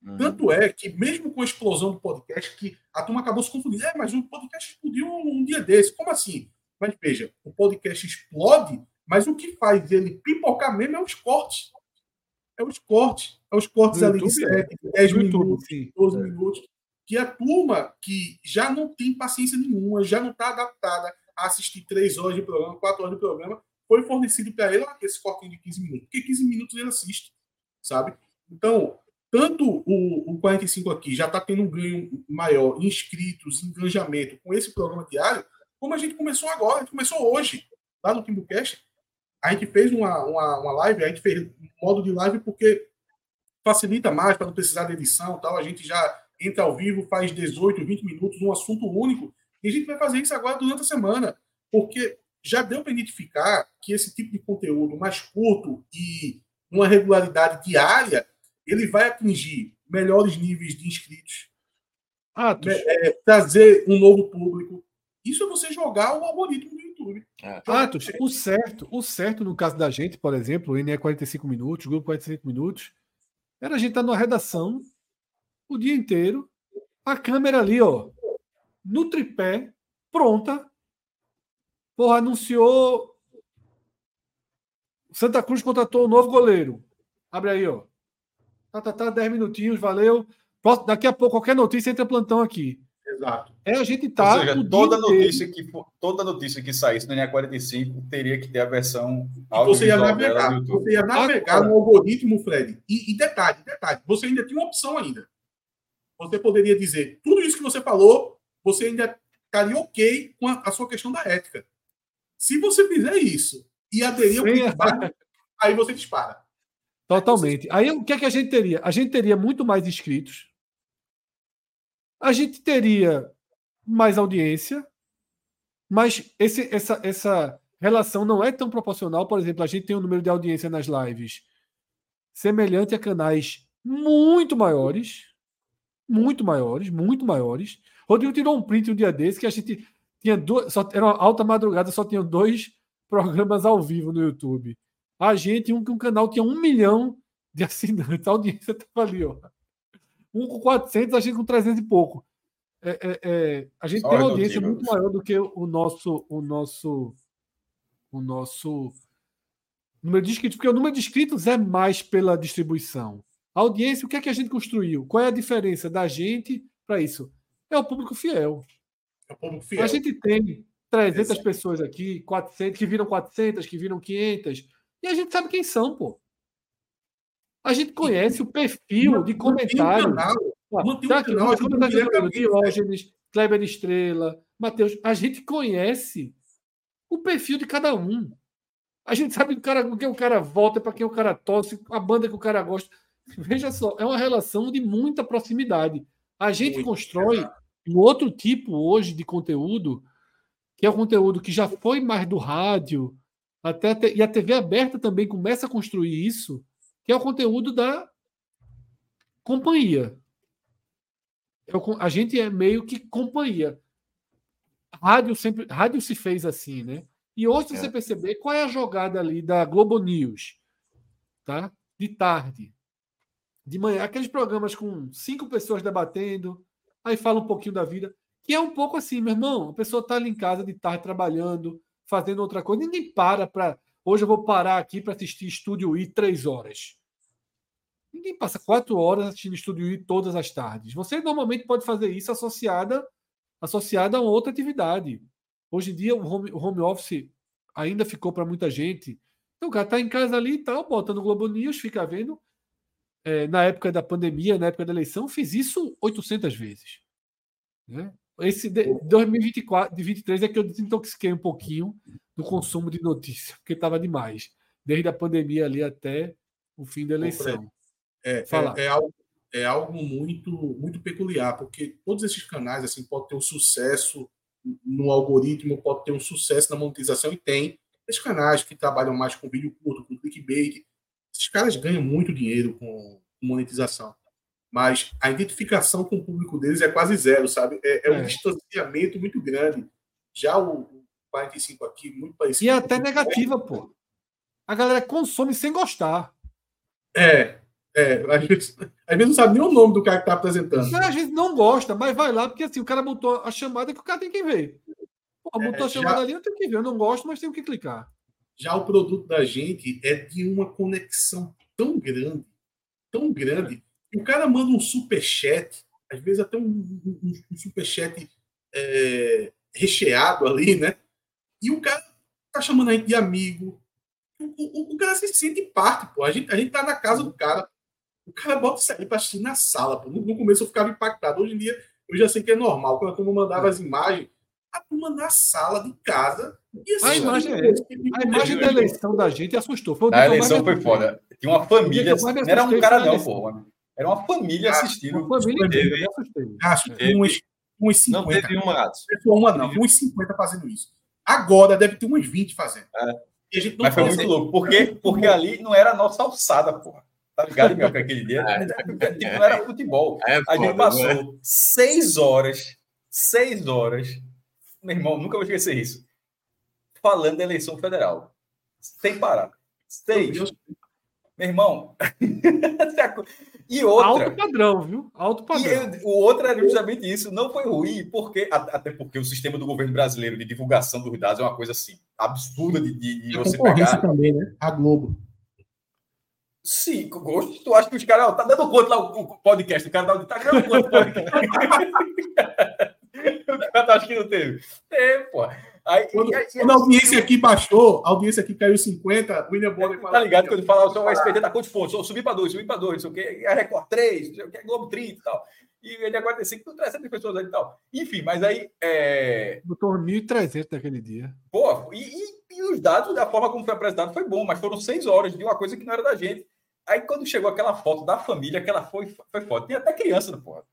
Uhum. Tanto é que, mesmo com a explosão do podcast, que a turma acabou se confundindo. É, mas o podcast explodiu um dia desse. Como assim? Mas veja, o podcast explode, mas o que faz ele pipocar mesmo é os cortes. É os cortes. É os cortes ali de 7, 10 minutos, 12 é. minutos que a turma que já não tem paciência nenhuma, já não está adaptada a assistir três horas de programa, quatro horas de programa, foi fornecido para ele esse cortinho de 15 minutos. Porque 15 minutos ele assiste, sabe? Então, tanto o, o 45 aqui já está tendo um ganho maior em inscritos, engajamento com esse programa diário, como a gente começou agora, a gente começou hoje, lá no Timbucast. A gente fez uma, uma, uma live, a gente fez modo de live porque facilita mais para não precisar de edição tal. A gente já entra ao vivo, faz 18, 20 minutos, um assunto único. E a gente vai fazer isso agora durante a semana, porque já deu para identificar que esse tipo de conteúdo mais curto e uma regularidade diária, ele vai atingir melhores níveis de inscritos, Atos. É, trazer um novo público. Isso é você jogar o algoritmo do YouTube. É. Atos, o certo, o certo no caso da gente, por exemplo, o NE 45 minutos, grupo 45 minutos, era a gente estar tá numa redação o dia inteiro, a câmera ali, ó, no tripé, pronta. Porra, anunciou. Santa Cruz contratou um novo goleiro. Abre aí, ó. Tá, tá, tá, 10 minutinhos, valeu. Daqui a pouco, qualquer notícia entra plantão aqui. Exato. É a gente tá. Ou seja, toda notícia, que, toda notícia que saísse no NA45 teria que ter a versão Você ia navegar, você ia navegar no algoritmo, Fred. E, e detalhe, detalhe, você ainda tinha uma opção ainda você poderia dizer tudo isso que você falou, você ainda estaria ok com a, a sua questão da ética. Se você fizer isso e aderir ao clickbait, aí você dispara. Totalmente. Aí o que é que a gente teria? A gente teria muito mais inscritos. A gente teria mais audiência, mas esse, essa, essa relação não é tão proporcional. Por exemplo, a gente tem um número de audiência nas lives semelhante a canais muito maiores, muito maiores, muito maiores. Rodrigo tirou um print um dia desse que a gente tinha duas, só era uma alta madrugada, só tinha dois programas ao vivo no YouTube. A gente, um, um canal tinha um milhão de assinantes, a audiência estava ali, ó. Um com 400, a gente com 300 e pouco. É, é, é, a gente Só tem uma audiência muito maior do que o nosso, o nosso, o nosso número de inscritos, porque o número de inscritos é mais pela distribuição. A audiência, o que é que a gente construiu? Qual é a diferença da gente para isso? É o público fiel. É o público fiel. A gente tem 300 Exato. pessoas aqui, 400, que viram 400, que viram 500, e a gente sabe quem são, pô. A gente conhece o perfil de comentário. Mantém tá aqui, canal, tá Diógenes, Kleber Estrela, Matheus. A gente conhece o perfil de cada um. A gente sabe o, cara, o que o cara volta, para quem o cara torce, a banda que o cara gosta. Veja só, é uma relação de muita proximidade. A gente Muito constrói um outro tipo hoje de conteúdo, que é o conteúdo que já foi mais do rádio, até e a TV aberta também começa a construir isso, que é o conteúdo da companhia. É a gente é meio que companhia. Rádio sempre, rádio se fez assim, né? E hoje, se é. você perceber, qual é a jogada ali da Globo News? Tá? De tarde. De manhã, aqueles programas com cinco pessoas debatendo, aí fala um pouquinho da vida, que é um pouco assim, meu irmão, a pessoa está ali em casa de tarde trabalhando, fazendo outra coisa, ninguém para para. Hoje eu vou parar aqui para assistir Estúdio I três horas. Ninguém passa quatro horas assistindo Estúdio I todas as tardes. Você normalmente pode fazer isso associada, associada a outra atividade. Hoje em dia, o home, o home office ainda ficou para muita gente. Então, o cara está em casa ali e tal, bota no Globo News, fica vendo. É, na época da pandemia, na época da eleição, fiz isso 800 vezes. Né? Esse de 2024, de 23 é que eu desintoxiquei um pouquinho do consumo de notícias, porque estava demais. Desde a pandemia ali até o fim da eleição. É, é, é, algo, é algo muito, muito peculiar, porque todos esses canais assim podem ter um sucesso no algoritmo, pode ter um sucesso na monetização, e tem. Esses canais que trabalham mais com vídeo curto, com clickbait, esses caras ganham muito dinheiro com monetização mas a identificação com o público deles é quase zero, sabe? É, é um é. distanciamento muito grande. Já o, 45 aqui, muito parecido. E é até negativa, pô. A galera consome sem gostar. É, é. Às vezes, às vezes não sabe nem o nome do cara que tá apresentando. Mas a gente não gosta, mas vai lá, porque assim, o cara botou a chamada que o cara tem que ver. Pô, botou é, a chamada já... ali, eu tenho que ver. Eu não gosto, mas tenho que clicar. Já o produto da gente é de uma conexão tão grande, tão grande, o cara manda um superchat, às vezes até um, um, um superchat é, recheado ali, né? E o cara tá chamando a gente de amigo. O, o, o, cara se sente parte, pô. A gente, a gente tá na casa do cara. O cara bota isso aí pra assistir na sala, pô. No, no começo eu ficava impactado. Hoje em dia eu já sei que é normal. Quando turma mandava as imagens, a turma na sala de casa. a imagem, é, a imagem da eleição da gente assustou. Foi a eleição foi foda. Tinha uma família. Não era um cara, não, pô. Era uma família ah, assistindo. Uma família teve, acho que teve, uns, uns 50. Não teve uma, Atos. Uma não, uns 50 fazendo isso. Agora deve ter uns 20 fazendo. É. Mas foi muito louco. Porque, porque ali não era a nossa alçada, porra. Tá ligado, meu, que aquele dia? É, tipo, não era futebol. É, a gente passou é. seis horas, seis horas, meu irmão, nunca vou esquecer isso, falando da eleição federal. Sem parar. Seis. Meu irmão. e outra. Alto padrão, viu? Alto padrão. E o outro era justamente isso. Não foi ruim, porque, até porque o sistema do governo brasileiro de divulgação dos dados é uma coisa assim absurda de, de, de você pegar. também, né? A Globo. Sim, gosto. Tu acha que os caras. Tá dando conta lá o, podcast, o cara tá, tá dando conta do podcast. o cara tá, acha que não teve. É, pô. Aí, quando, aí, quando a audiência aqui baixou, a audiência aqui caiu 50, William Bonner Tá ligado? Quando fala o SPT tá quantos pontos? Eu subi para dois, subi para dois, não sei o que, a Record 3, não sei o que, Globo 30 e tal. E ele agora tem 5, 300 pessoas ali e tal. Enfim, mas aí. É... Botou 1.300 naquele dia. Pô, e, e, e, os dados, da forma como foi apresentado, foi bom, mas foram seis horas de uma coisa que não era da gente. Aí quando chegou aquela foto da família, aquela foi, foi foto. Tinha até criança no porra.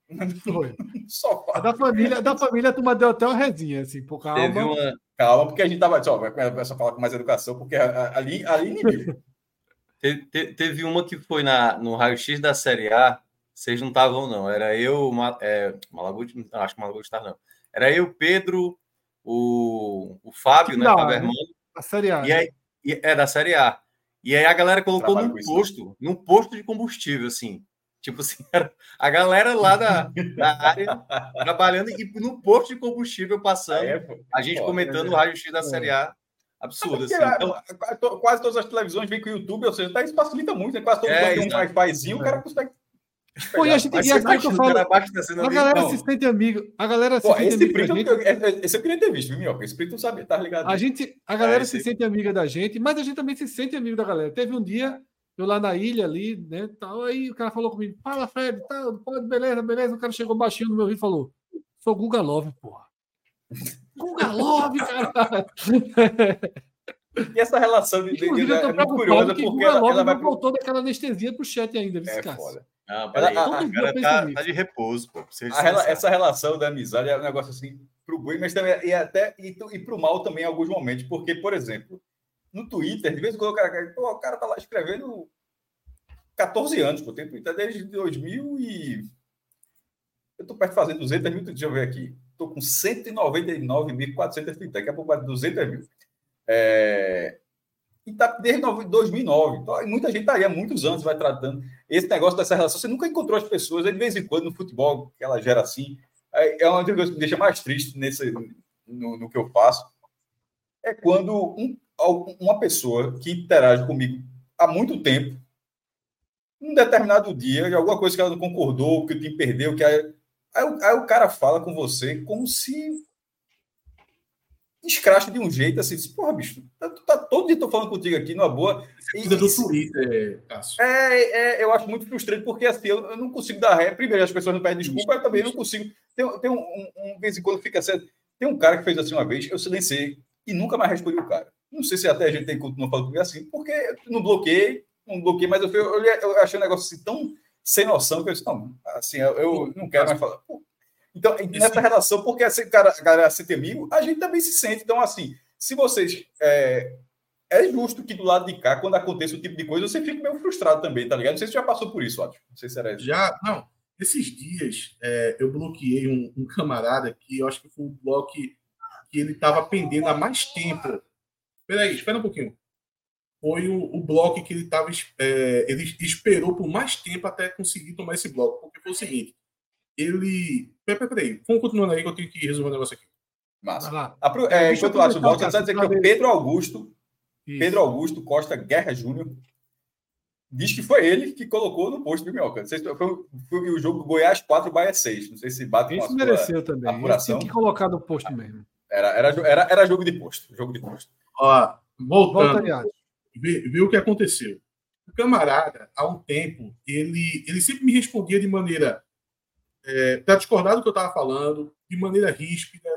Foi. Só a da família, da família, tu deu até uma resinha, assim, por calma. Teve uma... Calma, porque a gente tava. Só, vai começar a falar com mais educação, porque ali, ali. Te, te, teve uma que foi na, no raio-x da Série A, vocês não estavam, não. Era eu, é, Malaguti, acho que Malaguti estava, não. Era eu, Pedro, o, o Fábio, né? Fábio Hermano. A Série A. E aí, e, é da Série A. E aí a galera colocou Trabalho num posto, num posto de combustível, assim. Tipo assim, a galera lá da, da área trabalhando e no posto de combustível passando, é, a gente comentando é, o raio-x da Série A. Absurdo, assim. Então, quase todas as televisões vêm com o YouTube, ou seja, tá, isso facilita muito, né? Quase todo é, mundo tem um wi-fizinho, o cara consegue Pô, e a gente e aqui que eu falo, a galera se sente amigo. A galera se Pô, sente amiga da gente. Eu, esse eu queria ter visto, Minhoca. Esse print não sabe, tá ligado? A, gente, a galera é, se sente amiga da gente, mas a gente também se sente amigo da galera. Teve um dia, eu lá na ilha ali, né, tal, aí o cara falou comigo, fala, Fred, tá, pode, beleza, beleza. O cara chegou baixinho no meu ouvido e falou, sou Guga Love, porra. Guga Love, cara. E essa relação de, de, de, de é muito curiosa, porque ela, ela vai... voltou daquela anestesia pro chat ainda, viu, é. Não, peraí, ela, a, a cara tá, tá, de repouso, pô. Rela, essa relação da amizade é um negócio assim pro bem, mas também e até e, e pro mal também em alguns momentos, porque, por exemplo, no Twitter, de vez em quando o cara, pô, o cara tá lá escrevendo 14 anos, pô, tem Twitter desde 2000 e eu tô perto de fazer 200 mil, deixa eu ver aqui. Tô com 199.400 Twitter, daqui a pouco vai 200 mil. É, e tá desde 2009. Então, muita gente está aí há muitos anos vai tratando esse negócio dessa relação. Você nunca encontrou as pessoas, de vez em quando no futebol, que ela gera assim. É uma das coisas que me deixa mais triste nesse, no, no que eu faço. É quando um, uma pessoa que interage comigo há muito tempo, um determinado dia, de alguma coisa que ela não concordou, que o time perdeu, que aí, aí, aí o cara fala com você como se escracha de um jeito assim, porra, bicho, tá, tá todo dia tô falando contigo aqui numa boa. E, do Twitter, Cássio. É, é, eu acho muito frustrante, porque assim, eu, eu não consigo dar ré. Primeiro, as pessoas não pedem desculpa, eu também não consigo. Tem, tem um, um, um vez em quando fica assim. Tem um cara que fez assim uma vez, eu silenciei e nunca mais respondi o cara. Não sei se até a gente tem não falando comigo assim, porque não bloqueei, não bloqueei, mas eu, eu, eu achei um negócio assim tão sem noção que eu disse, não, assim, eu, eu não quero mais falar. Pô, então, nessa relação, porque esse cara, a galera se tem amigo, a gente também se sente. Então, assim, se vocês. É, é justo que do lado de cá, quando acontece o tipo de coisa, você fique meio frustrado também, tá ligado? Não sei se já passou por isso, Ótimo. Não sei se era isso. Já, não. Esses dias, é, eu bloqueei um, um, camarada que eu acho que foi um bloco que, que ele estava pendendo há mais tempo. Peraí, espera um pouquinho. Foi o, o bloco que ele estava. É, ele esperou por mais tempo até conseguir tomar esse bloco. Porque foi o seguinte: ele. Peraí, peraí. Vamos continuando aí que eu tenho que resolver um negócio aqui. Massa. Apro... É, enquanto o Alisson volta, está dizendo que o Pedro Augusto, Isso. Pedro Augusto Costa Guerra Júnior, diz que foi ele que colocou no posto do Minhoca. Não sei se foi, foi, o jogo Goiás 4, Bahia 6. Não sei se bate Isso com a mereceu também. Apuração. Tinha que colocar no posto mesmo. Era, era, era, era jogo de posto. Jogo de posto. Ó, voltando. Volta, viu o que aconteceu. O camarada, há um tempo, ele, ele sempre me respondia de maneira é, para discordar do que eu estava falando, de maneira ríspida,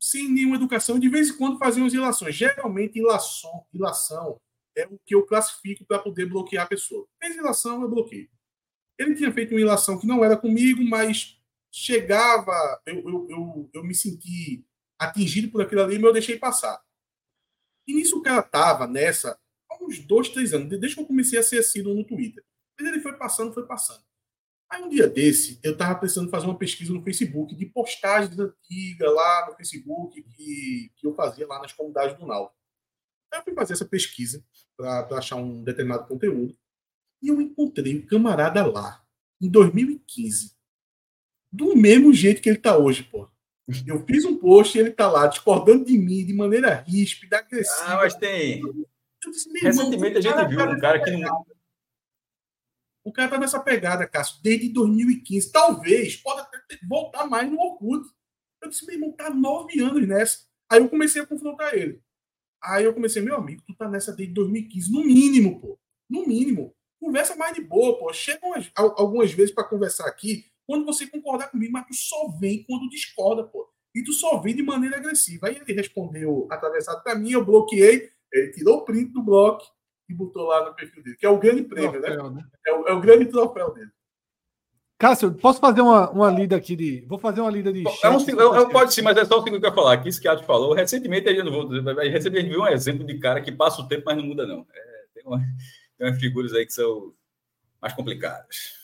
sem nenhuma educação, de vez em quando fazia umas ilações. Geralmente, ilação, ilação é o que eu classifico para poder bloquear a pessoa. Fez ilação, eu bloqueio. Ele tinha feito uma ilação que não era comigo, mas chegava, eu, eu, eu, eu me senti atingido por aquilo ali, mas eu deixei passar. E nisso o cara estava nessa há uns dois, três anos, desde que eu comecei a ser assíduo no Twitter. Mas ele foi passando, foi passando. Aí um dia desse, eu estava precisando fazer uma pesquisa no Facebook de postagens antigas lá no Facebook que, que eu fazia lá nas comunidades do Náutico. Aí eu fui fazer essa pesquisa para achar um determinado conteúdo e eu encontrei um camarada lá, em 2015, do mesmo jeito que ele está hoje, pô. Eu fiz um post e ele está lá discordando de mim de maneira ríspida, agressiva. Ah, mas tem. Disse, Recentemente a gente viu um cara que não o cara tá nessa pegada, Cássio, desde 2015. Talvez, pode até voltar mais no Orkut. Eu disse, meu irmão, tá nove anos nessa. Aí eu comecei a confrontar ele. Aí eu comecei, meu amigo, tu tá nessa desde 2015, no mínimo, pô. No mínimo. Conversa mais de boa, pô. Chega umas, algumas vezes para conversar aqui, quando você concordar comigo, mas tu só vem quando discorda, pô. E tu só vem de maneira agressiva. Aí ele respondeu atravessado para mim, eu bloqueei, ele tirou o print do bloco e botou lá no perfil dele, que é o grande prêmio, né? troféu, né? né? É, o, é o grande troféu dele. Cássio, posso fazer uma, uma lida aqui de. Vou fazer uma lida de. É um, eu, eu, pode sim, mas é só o segundo que eu ia falar. Aqui, isso que a falou. Recentemente, a gente, não vou, recentemente viu um exemplo de cara que passa o tempo, mas não muda, não. É, tem, uma, tem umas figuras aí que são mais complicadas.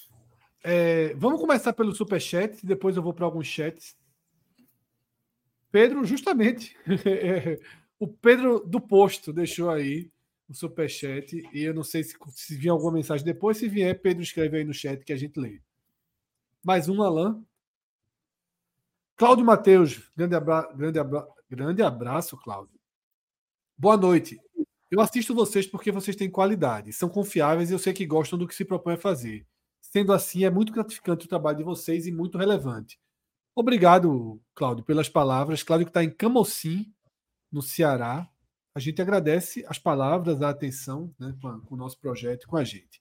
É, vamos começar pelo superchat, depois eu vou para alguns chats. Pedro, justamente, o Pedro do Posto deixou aí o superchat e eu não sei se, se vier alguma mensagem depois. Se vier, Pedro escreve aí no chat que a gente lê. Mais um, Alain. Cláudio Matheus, grande, abra... grande, abra... grande abraço, Cláudio. Boa noite. Eu assisto vocês porque vocês têm qualidade, são confiáveis e eu sei que gostam do que se propõe a fazer. Sendo assim, é muito gratificante o trabalho de vocês e muito relevante. Obrigado, Cláudio, pelas palavras. Cláudio que está em Camocim, no Ceará. A gente agradece as palavras, a atenção né, com, o nosso projeto e com a gente.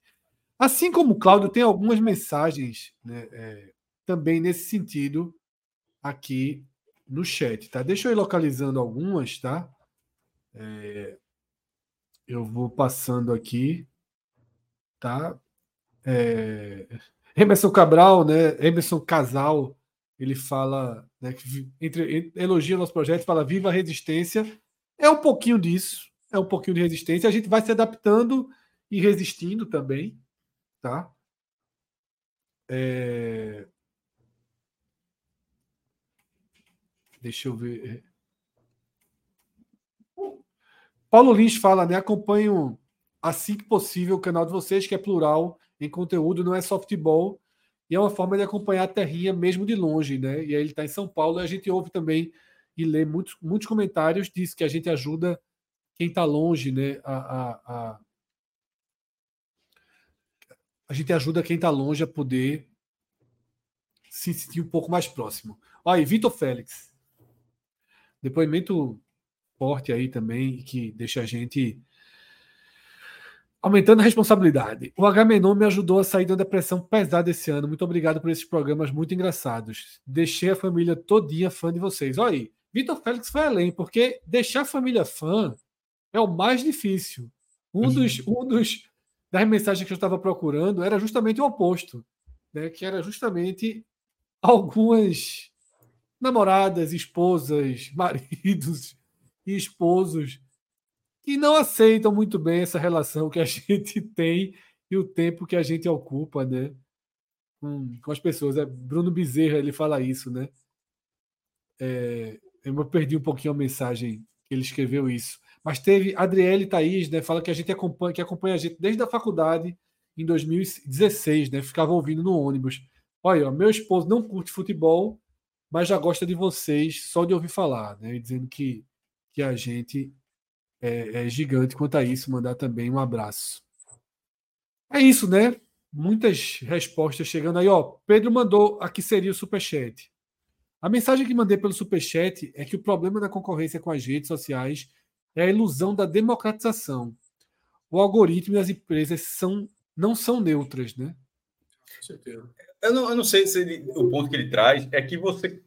Assim como o Cláudio, tem algumas mensagens né, é, também nesse sentido aqui no chat. Tá? Deixa eu ir localizando algumas, tá? É, eu vou passando aqui, tá? É, Emerson Cabral, né? Emerson Casal, ele fala, né, que entre, elogia nosso projeto, fala viva a resistência. É um pouquinho disso, é um pouquinho de resistência. A gente vai se adaptando e resistindo também, tá? É... Deixa eu ver. Paulo Lins fala, né? Acompanho assim que possível o canal de vocês, que é plural em conteúdo, não é softball, e é uma forma de acompanhar a terrinha mesmo de longe, né? E aí ele está em São Paulo, e a gente ouve também e lê muitos, muitos comentários, diz que a gente ajuda quem está longe, né? A, a, a, a gente ajuda quem está longe a poder se sentir um pouco mais próximo. Olha aí, Vitor Félix. Depoimento forte aí também, que deixa a gente Aumentando a responsabilidade. O Agamenon me ajudou a sair da depressão pesada esse ano. Muito obrigado por esses programas muito engraçados. Deixei a família todinha fã de vocês. Olha aí, Vitor Félix foi além, porque deixar a família fã é o mais difícil. Um dos, um dos das mensagens que eu estava procurando era justamente o oposto, né? que era justamente algumas namoradas, esposas, maridos e esposos que não aceitam muito bem essa relação que a gente tem e o tempo que a gente ocupa, né? Com, com as pessoas. É, Bruno Bezerra, ele fala isso, né? É, eu perdi um pouquinho a mensagem que ele escreveu isso. Mas teve Adriele Thaís, né? Fala que a gente acompanha, que acompanha a gente desde a faculdade em 2016, né? Ficava ouvindo no ônibus. Olha, meu esposo não curte futebol, mas já gosta de vocês só de ouvir falar, né? Dizendo que, que a gente é, é gigante quanto a isso. Mandar também um abraço. É isso, né? Muitas respostas chegando aí. Ó, Pedro mandou aqui seria o superchat. A mensagem que mandei pelo superchat é que o problema da concorrência com as redes sociais é a ilusão da democratização. O algoritmo e as empresas são, não são neutras, né? Eu não, eu não sei se ele, o ponto que ele traz é que você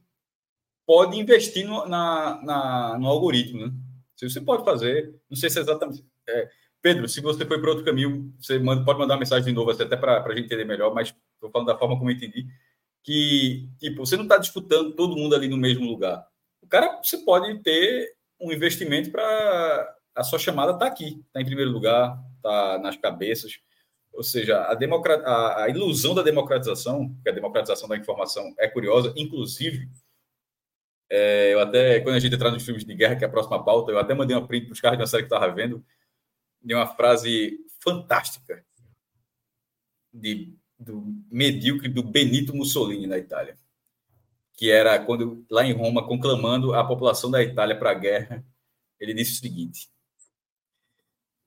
pode investir no, na, na, no algoritmo, né? Se você pode fazer, não sei se é exatamente. É, Pedro, se você foi para outro caminho, você manda, pode mandar uma mensagem de novo, até para a gente entender melhor, mas estou falando da forma como eu entendi. Que, tipo, você não está disputando todo mundo ali no mesmo lugar. O cara, você pode ter um investimento para. A sua chamada está aqui, está em primeiro lugar, está nas cabeças. Ou seja, a, democrat... a, ilusão da democratização, que a democratização da informação é curiosa, inclusive é, eu até, quando a gente entrar nos filmes de guerra, que é a próxima pauta, eu até mandei uma print para os caras de uma série que estava vendo, de uma frase fantástica de, do medíocre do Benito Mussolini na Itália, que era quando, lá em Roma, conclamando a população da Itália para a guerra, ele disse o seguinte: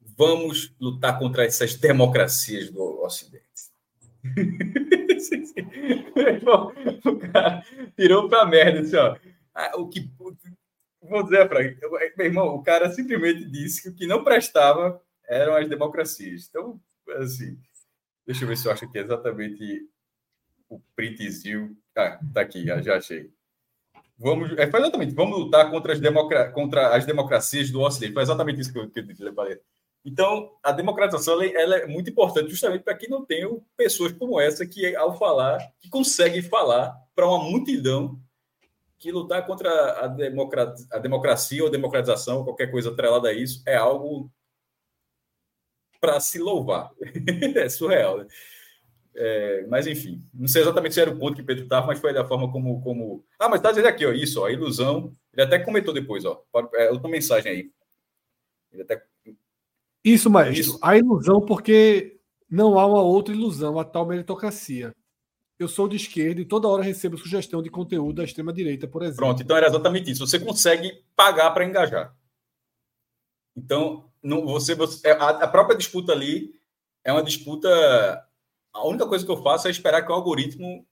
vamos lutar contra essas democracias do Ocidente. o cara tirou para merda, assim, ó ah, o que. Vou dizer para meu irmão, o cara simplesmente disse que o que não prestava eram as democracias. Então, assim, deixa eu ver se eu acho que é exatamente o printzinho. Ah, tá aqui, já achei. Vamos, é, exatamente, vamos lutar contra as, democra, contra as democracias do Ocidente. Foi exatamente isso que eu, que eu falei. Então, a democratização ela é muito importante justamente para que não tenham pessoas como essa que, ao falar, que conseguem falar para uma multidão que lutar contra a, a democracia ou democratização, qualquer coisa atrelada a isso, é algo para se louvar. é surreal, né? É, mas enfim, não sei exatamente se era o ponto que Pedro estava, mas foi da forma como. como... Ah, mas está dizendo aqui, ó, isso, ó, a ilusão. Ele até comentou depois, ó. É, outra mensagem aí. Ele até... Isso, mas isso. a ilusão, porque não há uma outra ilusão, a tal meritocracia. Eu sou de esquerda e toda hora recebo sugestão de conteúdo da extrema-direita, por exemplo. Pronto, então era exatamente isso. Você consegue pagar para engajar. Então, não, você, você é, a, a própria disputa ali é uma disputa a única coisa que eu faço é esperar que o algoritmo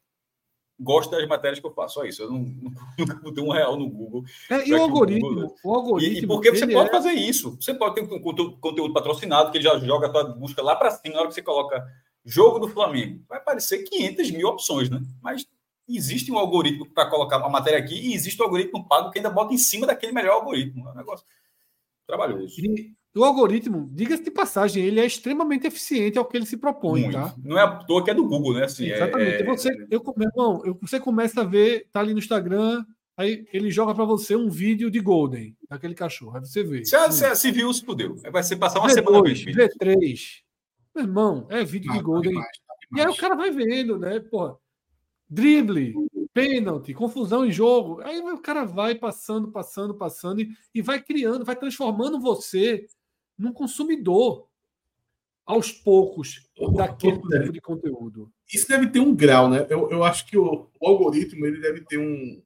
goste das matérias que eu faço. Só isso. Eu não, nunca botei um real no Google. É, e o algoritmo, Google, o algoritmo. E, e porque você pode é... fazer isso. Você pode ter um conteúdo patrocinado que ele já joga a tua busca lá para cima na hora que você coloca jogo do Flamengo. Vai aparecer 500 mil opções, né? Mas existe um algoritmo para colocar uma matéria aqui e existe um algoritmo pago que ainda bota em cima daquele melhor algoritmo. É um negócio trabalhoso. E, o algoritmo, diga-se de passagem, ele é extremamente eficiente ao que ele se propõe, Muito. tá? Não é à toa que é do Google, né? Assim, é, Exatamente. É, você, eu, meu irmão, eu, você começa a ver, tá ali no Instagram, aí ele joga para você um vídeo de Golden, daquele cachorro. Aí você vê. Se, hum. se, se viu, se fudeu. Vai ser passar uma V2, semana V3. Meu irmão, é vídeo ah, de Golden. Tá demais, tá demais. E aí o cara vai vendo, né? Porra, drible, pênalti, confusão em jogo. Aí o cara vai passando, passando, passando e, e vai criando, vai transformando você num consumidor aos poucos daquele tipo de conteúdo. Isso deve ter um grau, né? Eu, eu acho que o, o algoritmo ele deve ter um,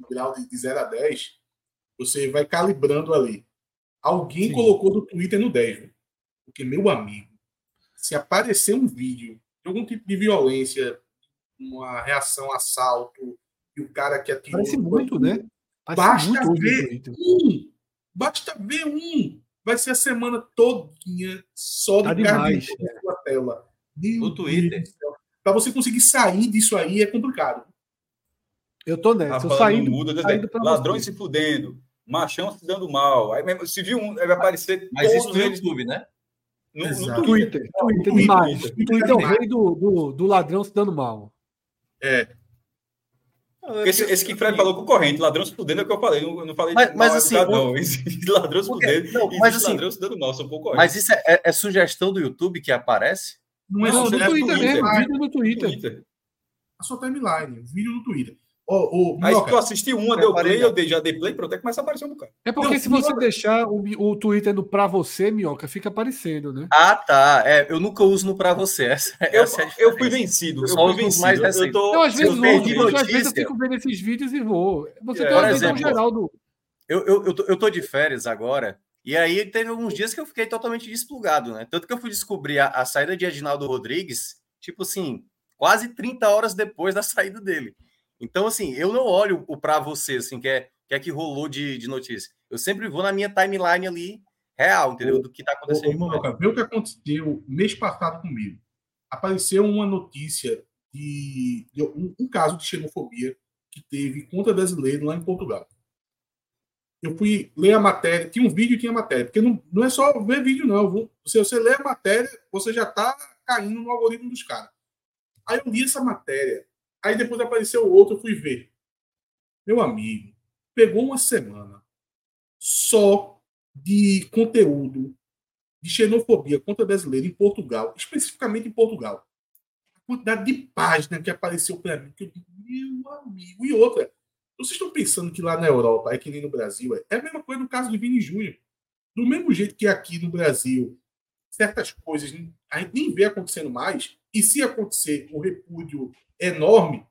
um grau de, de 0 a 10. Você vai calibrando ali. Alguém Sim. colocou do Twitter no 10, véio. porque, meu amigo, se aparecer um vídeo de algum tipo de violência, uma reação assalto, e o cara que atirou. Parece muito, né? Parece basta muito ver um. Basta ver um vai ser a semana todinha só de tá na sua tela. Meu no Twitter. Para você conseguir sair disso aí é complicado. Eu tô nessa. eu saindo, muda, saindo ladrões você. se fudendo, machão se dando mal. Aí se viu um, vai aparecer. Mas isso no YouTube, né? No, no Twitter. Twitter, Twitter demais. Twitter, Twitter é o rei do, do, do ladrão se dando mal. É. Esse, esse que Fred falou concorrente, ladrão se fudendo é o que eu falei, não, não falei mas, mas assim, não. Existe ladrão se fudendo, não, mas assim, ladrão se dando mal, são concorrentes. Mas isso é, é, é, sugestão do YouTube que aparece? Não é não, no Twitter mesmo, vídeo no Twitter. Twitter. A sua timeline, vídeo no Twitter. Oh, oh, Aí se tu assistiu uma, deu play, eu dei, já dei play, pronto, aí começa a aparecer um bocado. É porque não, se você deixar o, o Twitter no pra você, Minhoca, fica aparecendo, né? Ah, tá. É, eu nunca uso no pra você. Essa, eu, essa é eu fui vencido. Eu, só fui vencido. Mais eu, eu, tô, eu, às vezes, eu, às vezes eu fico vendo esses vídeos e vou. Você é, tem uma visão geral do. Eu, eu, eu, tô, eu tô de férias agora, e aí teve alguns dias que eu fiquei totalmente desplugado, né? Tanto que eu fui descobrir a, a saída de Edinaldo Rodrigues, tipo assim, quase 30 horas depois da saída dele. Então, assim, eu não olho o para você, assim, que é, que é que rolou de, de notícia. Eu sempre vou na minha timeline ali, real, entendeu? Do que está acontecendo. Ô, ô, vê o que aconteceu mês passado comigo. Apareceu uma notícia de, de um, um, caso de xenofobia que teve contra brasileiro lá em Portugal. Eu fui ler a matéria, tinha um vídeo e tinha matéria, porque não, não é só ver vídeo, não. Vou, se você ler a matéria, você já está caindo no algoritmo dos caras. Aí eu li essa matéria Aí depois apareceu outro, eu fui ver. Meu amigo, pegou uma semana só de conteúdo de xenofobia contra brasileiro em Portugal, especificamente em Portugal. A quantidade de página que apareceu para mim, que eu digo, meu amigo. E outra, vocês estão pensando que lá na Europa é que nem no Brasil? É, é a mesma coisa no caso de Vini Júnior. Do mesmo jeito que aqui no Brasil, certas coisas a gente nem vê acontecendo mais, e se acontecer, o repúdio enorme.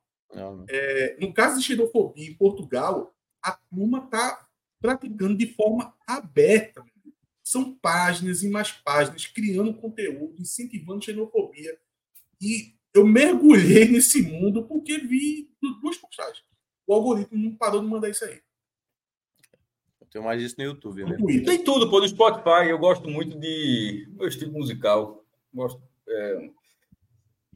É, no caso de xenofobia em Portugal, a turma está praticando de forma aberta. São páginas e mais páginas criando conteúdo, incentivando xenofobia. E eu mergulhei nesse mundo porque vi duas postagens. O algoritmo não parou de mandar isso aí. Eu tenho mais isso no YouTube. Né? Tem tudo, pô, no Spotify. Eu gosto muito de meu estilo musical. Gosto é,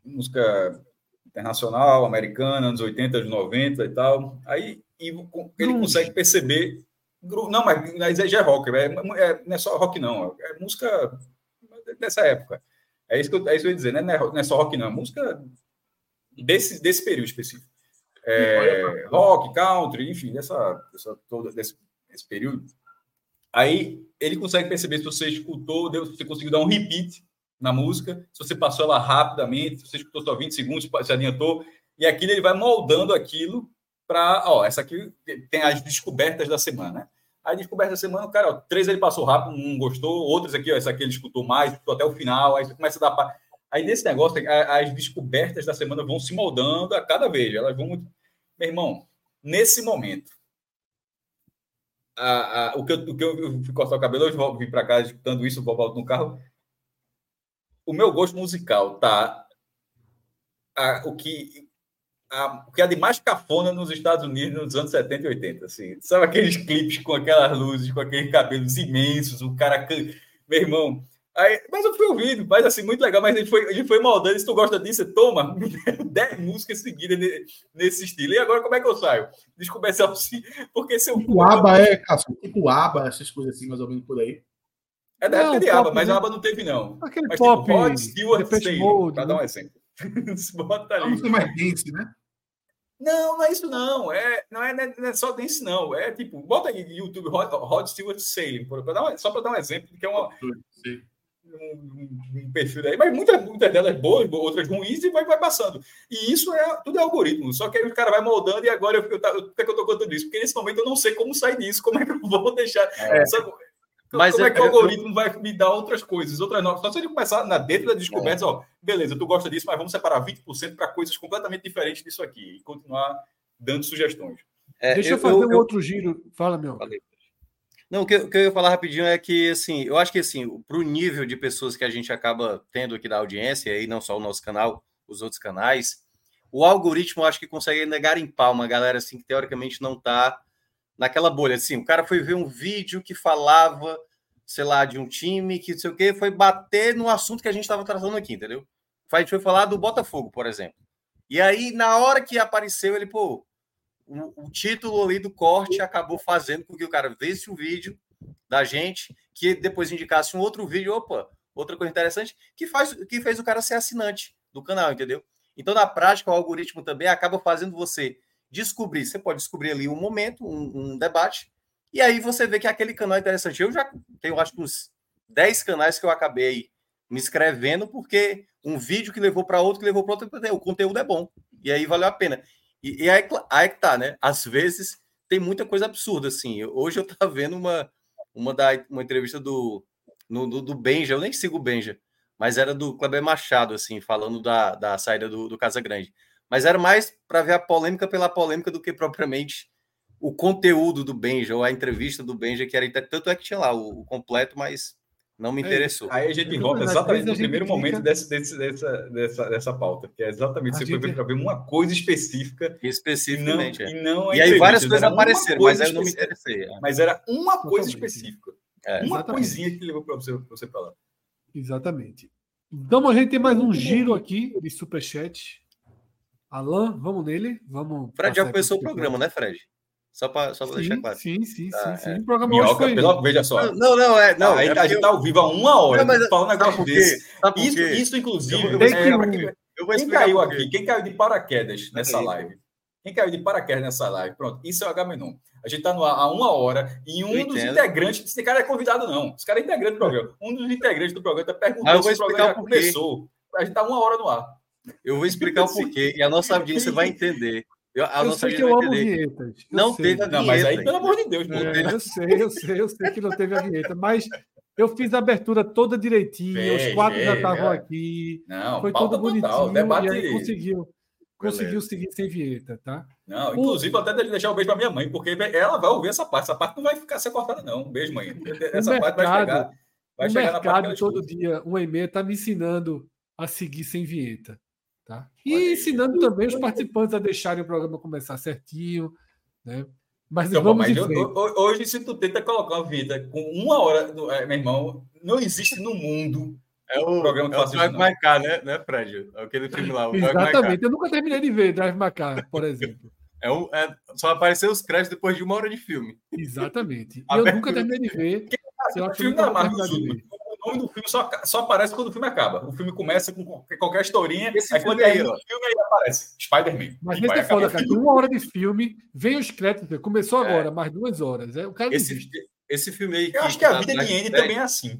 música internacional, americana, anos 80, anos 90 e tal. Aí ele consegue perceber. Não, mas, já é rock, é, é, não é só rock, não. É música dessa época. É isso que eu, é isso que eu ia dizer, né? Não é, não é só rock, não. É música desse, desse período específico. É, rock, country, enfim, dessa, dessa, todo, desse, desse período. Aí ele consegue perceber se você escutou, se você conseguiu dar um repeat na música, se você passou ela rapidamente, se você escutou só 20 segundos, se adiantou, e aquilo ele vai moldando aquilo para, ó, essa aqui tem as descobertas da semana, né? A descoberta da semana, o cara, ó, três ele passou rápido, não gostou, outros aqui, ó, essa aqui ele escutou mais, escutou até o final, aí você começa a dar. Aí nesse negócio, as descobertas da semana vão se moldando a cada vez, elas vão. Meu irmão, nesse momento, a, a, o, que eu, o que eu fui cortar o cabelo, vou vir para casa escutando isso, voltar no carro. O meu gosto musical tá. A, o que a, o que é de mais cafona nos Estados Unidos nos anos 70 e 80. Assim. Sabe aqueles clipes com aquelas luzes, com aqueles cabelos imensos, o cara. Meu irmão. Aí, mas eu fui ouvindo, mas assim, muito legal, mas ele foi, ele foi moldando. Se tu gosta disso, toma 10 músicas seguidas nesse estilo. E agora como é que eu saio? Descoberto assim, porque se eu. Tipo aba é, Cássio, tipo aba, essas coisas assim, mais ou menos por aí. É da época de aba, mas a aba não teve, não. Aquele mas, pop. Tipo, Rod Stewart Taylor, para dar um exemplo. Bota ali. É mais dance, né? Não, não é isso não. É, não, é, não é só dance, não. É tipo, bota aí no YouTube Rod, Rod Stewart Sailing, um, só para dar um exemplo, que é uma, um, um, perfil daí, mas muitas, muitas delas boas, outras ruins, e vai, vai passando. E isso é tudo é algoritmo. Só que aí o cara vai moldando, e agora eu, eu, eu, que eu estou contando isso? Porque nesse momento eu não sei como sair disso, como é que eu vou deixar. É. Mas como é, é que o algoritmo eu... vai me dar outras coisas, outras novas? Só se ele começar na dentro da descoberta, é. ó, beleza, tu gosta disso, mas vamos separar 20% para coisas completamente diferentes disso aqui e continuar dando sugestões. É, Deixa eu, eu fazer eu, um outro giro. Fala, meu. Falei. Não, o que, o que, eu ia falar rapidinho é que, assim, eu acho que, assim, para o nível de pessoas que a gente acaba tendo aqui da audiência, e aí não só o nosso canal, os outros canais, o algoritmo eu acho que consegue negar em pau uma galera, assim, que teoricamente não está naquela bolha. Assim, o cara foi ver um vídeo que falava, sei lá, de um time que não sei o quê, foi bater no assunto que a gente estava tratando aqui, entendeu? A gente foi falar do Botafogo, por exemplo. E aí, na hora que apareceu, ele, pô, o, o título ali do corte acabou fazendo com que o cara visse o vídeo da gente, que depois indicasse um outro vídeo, opa, outra coisa interessante, que, faz, que fez o cara ser assinante do canal, entendeu? Então, na prática, o algoritmo também acaba fazendo você descobrir. Você pode descobrir ali um momento, um, um debate, e aí você vê que aquele canal é interessante. Eu já tenho, acho que uns 10 canais que eu acabei me inscrevendo, porque um vídeo que levou para outro, que levou para outro, o conteúdo é bom. E aí valeu a pena. E, e aí, aí que tá, né? Às vezes tem muita coisa absurda, assim. Hoje eu tava vendo uma, uma, da, uma entrevista do, no, do, do Benja, eu nem sigo o Benja, mas era do Kleber Machado, assim, falando da, da saída do, do Casa Grande mas era mais para ver a polêmica pela polêmica do que propriamente o conteúdo do Benja ou a entrevista do Benja, que era tanto é que tinha lá o, o completo, mas não me é interessou. Aí a gente volta exatamente no primeiro fica... momento desse, desse, dessa, dessa, dessa pauta, que é exatamente você gente... foi para ver uma coisa específica. Especificamente. E não, é. e, aí várias coisas apareceram, mas aí eu não me interessei. É. Mas era uma coisa específica. É, uma exatamente. coisinha que levou para você, você lá. Exatamente. Então a gente tem mais um giro aqui de superchat. Alan, vamos nele? Vamos. Fred já começou o programa, né, Fred? Só para só sim, deixar claro. Sim, sim, tá, sim, sim. É. O programa Minhoca, foi... pelo, veja só. Não, não, é. Não, aí é a gente tá ao vivo há uma hora. Não, mas, falando um negócio desse. Isso, isso, inclusive. Eu, eu, é, eu vou quem caiu aqui? Quem caiu de paraquedas nessa live? Quem caiu de paraquedas nessa live? Pronto, isso é o H-Menon. A gente está há uma hora e um dos integrantes. Esse cara é convidado, não. Esse cara é integrante do programa. Um dos integrantes do programa está perguntando se o programa já começou. A gente está uma hora no ar. Eu vou explicar o porquê e a nossa audiência vai entender. Eu, a eu nossa sei que eu amo vinhetas. Eu não sei. teve a vinheta. Não, mas aí, pelo amor de Deus, é, eu sei, eu sei, eu sei que não teve a vinheta, mas eu fiz a abertura toda direitinho, os quatro já estavam aqui. Não, foi tudo bonitinho. Total, debate... E aí conseguiu. Conseguiu seguir sem vinheta, tá? Não, inclusive, o... até deixar um beijo para minha mãe, porque ela vai ouvir essa parte. Essa parte não vai ficar ser cortada, não. Um beijo, mãe. Essa o parte mercado, vai chegar. Vai o chegar mercado todo dia, um e-mail, está me ensinando a seguir sem vinheta. Tá? E ensinando também os participantes a deixarem o programa começar certinho. Né? Mas então, vamos mas hoje, se tu tenta colocar uma vida com uma hora, é, meu irmão, não existe no mundo é o programa que é o Drive My Car, né, né, Fred? É aquele filme lá. Exatamente. Eu nunca terminei de ver Drive My Car, por exemplo. É um, é, só apareceu os créditos depois de uma hora de filme. Exatamente. E eu nunca terminei de ver. Eu acho que nunca terminei de ver nome do filme só, só aparece quando o filme acaba. O filme começa com qualquer historinha, Esse aí quando aí, o filme aí aparece Spider-Man. Mas nesse é foda, cara. Uma hora de filme, vem os créditos, começou é. agora, é. mais duas horas. É, o cara esse, esse filme aí. Eu acho que a tá vida de Andy também é assim.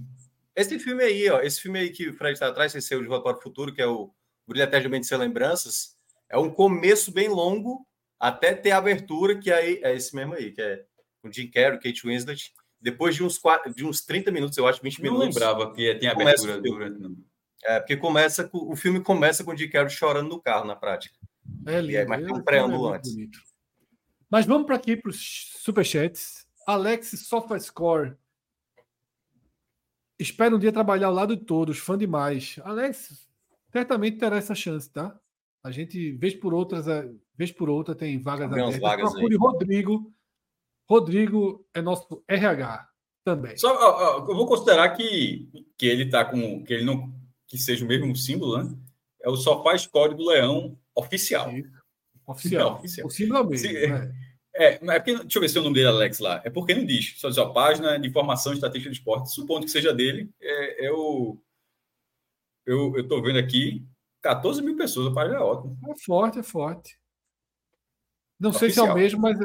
Esse filme aí, ó, esse filme aí que o Fred está atrás, esse é o De Volta para o Futuro, que é o Brilha Eternamente Sem Lembranças, é um começo bem longo até ter a abertura, que aí é esse mesmo aí, que é o Jim Carrey, Kate Winslet. Depois de uns, quatro, de uns 30 minutos, eu acho, 20 minutos. Não lembrava que tem abertura durante. É, porque começa, o filme começa com o Jim Carrey chorando no carro, na prática. É lindo. É, mas tem um preâmbulo antes. Bonito. Mas vamos para aqui para os superchats. Alex SofaScore Espero um dia trabalhar ao lado de todos, fã demais. Alex, certamente terá essa chance, tá? A gente, vez por outras, é, vez por outra, tem vagas tem abertas. Vagas Procure aí. Rodrigo. Rodrigo é nosso RH também. Só, ó, ó, eu vou considerar que, que ele tá com. que ele não. que seja o mesmo símbolo, né? É o Sofá Score do Leão oficial. Oficial. Não, oficial. O símbolo é o mesmo. Se, né? É, é porque, deixa eu ver se é o nome dele Alex lá. É porque não diz. Só diz, ó, página de informação e estatística de esporte. Supondo que seja dele, é, eu, eu, eu tô vendo aqui 14 mil pessoas. A página é ótima. É forte, é forte. Não Oficial. sei se é o mesmo, mas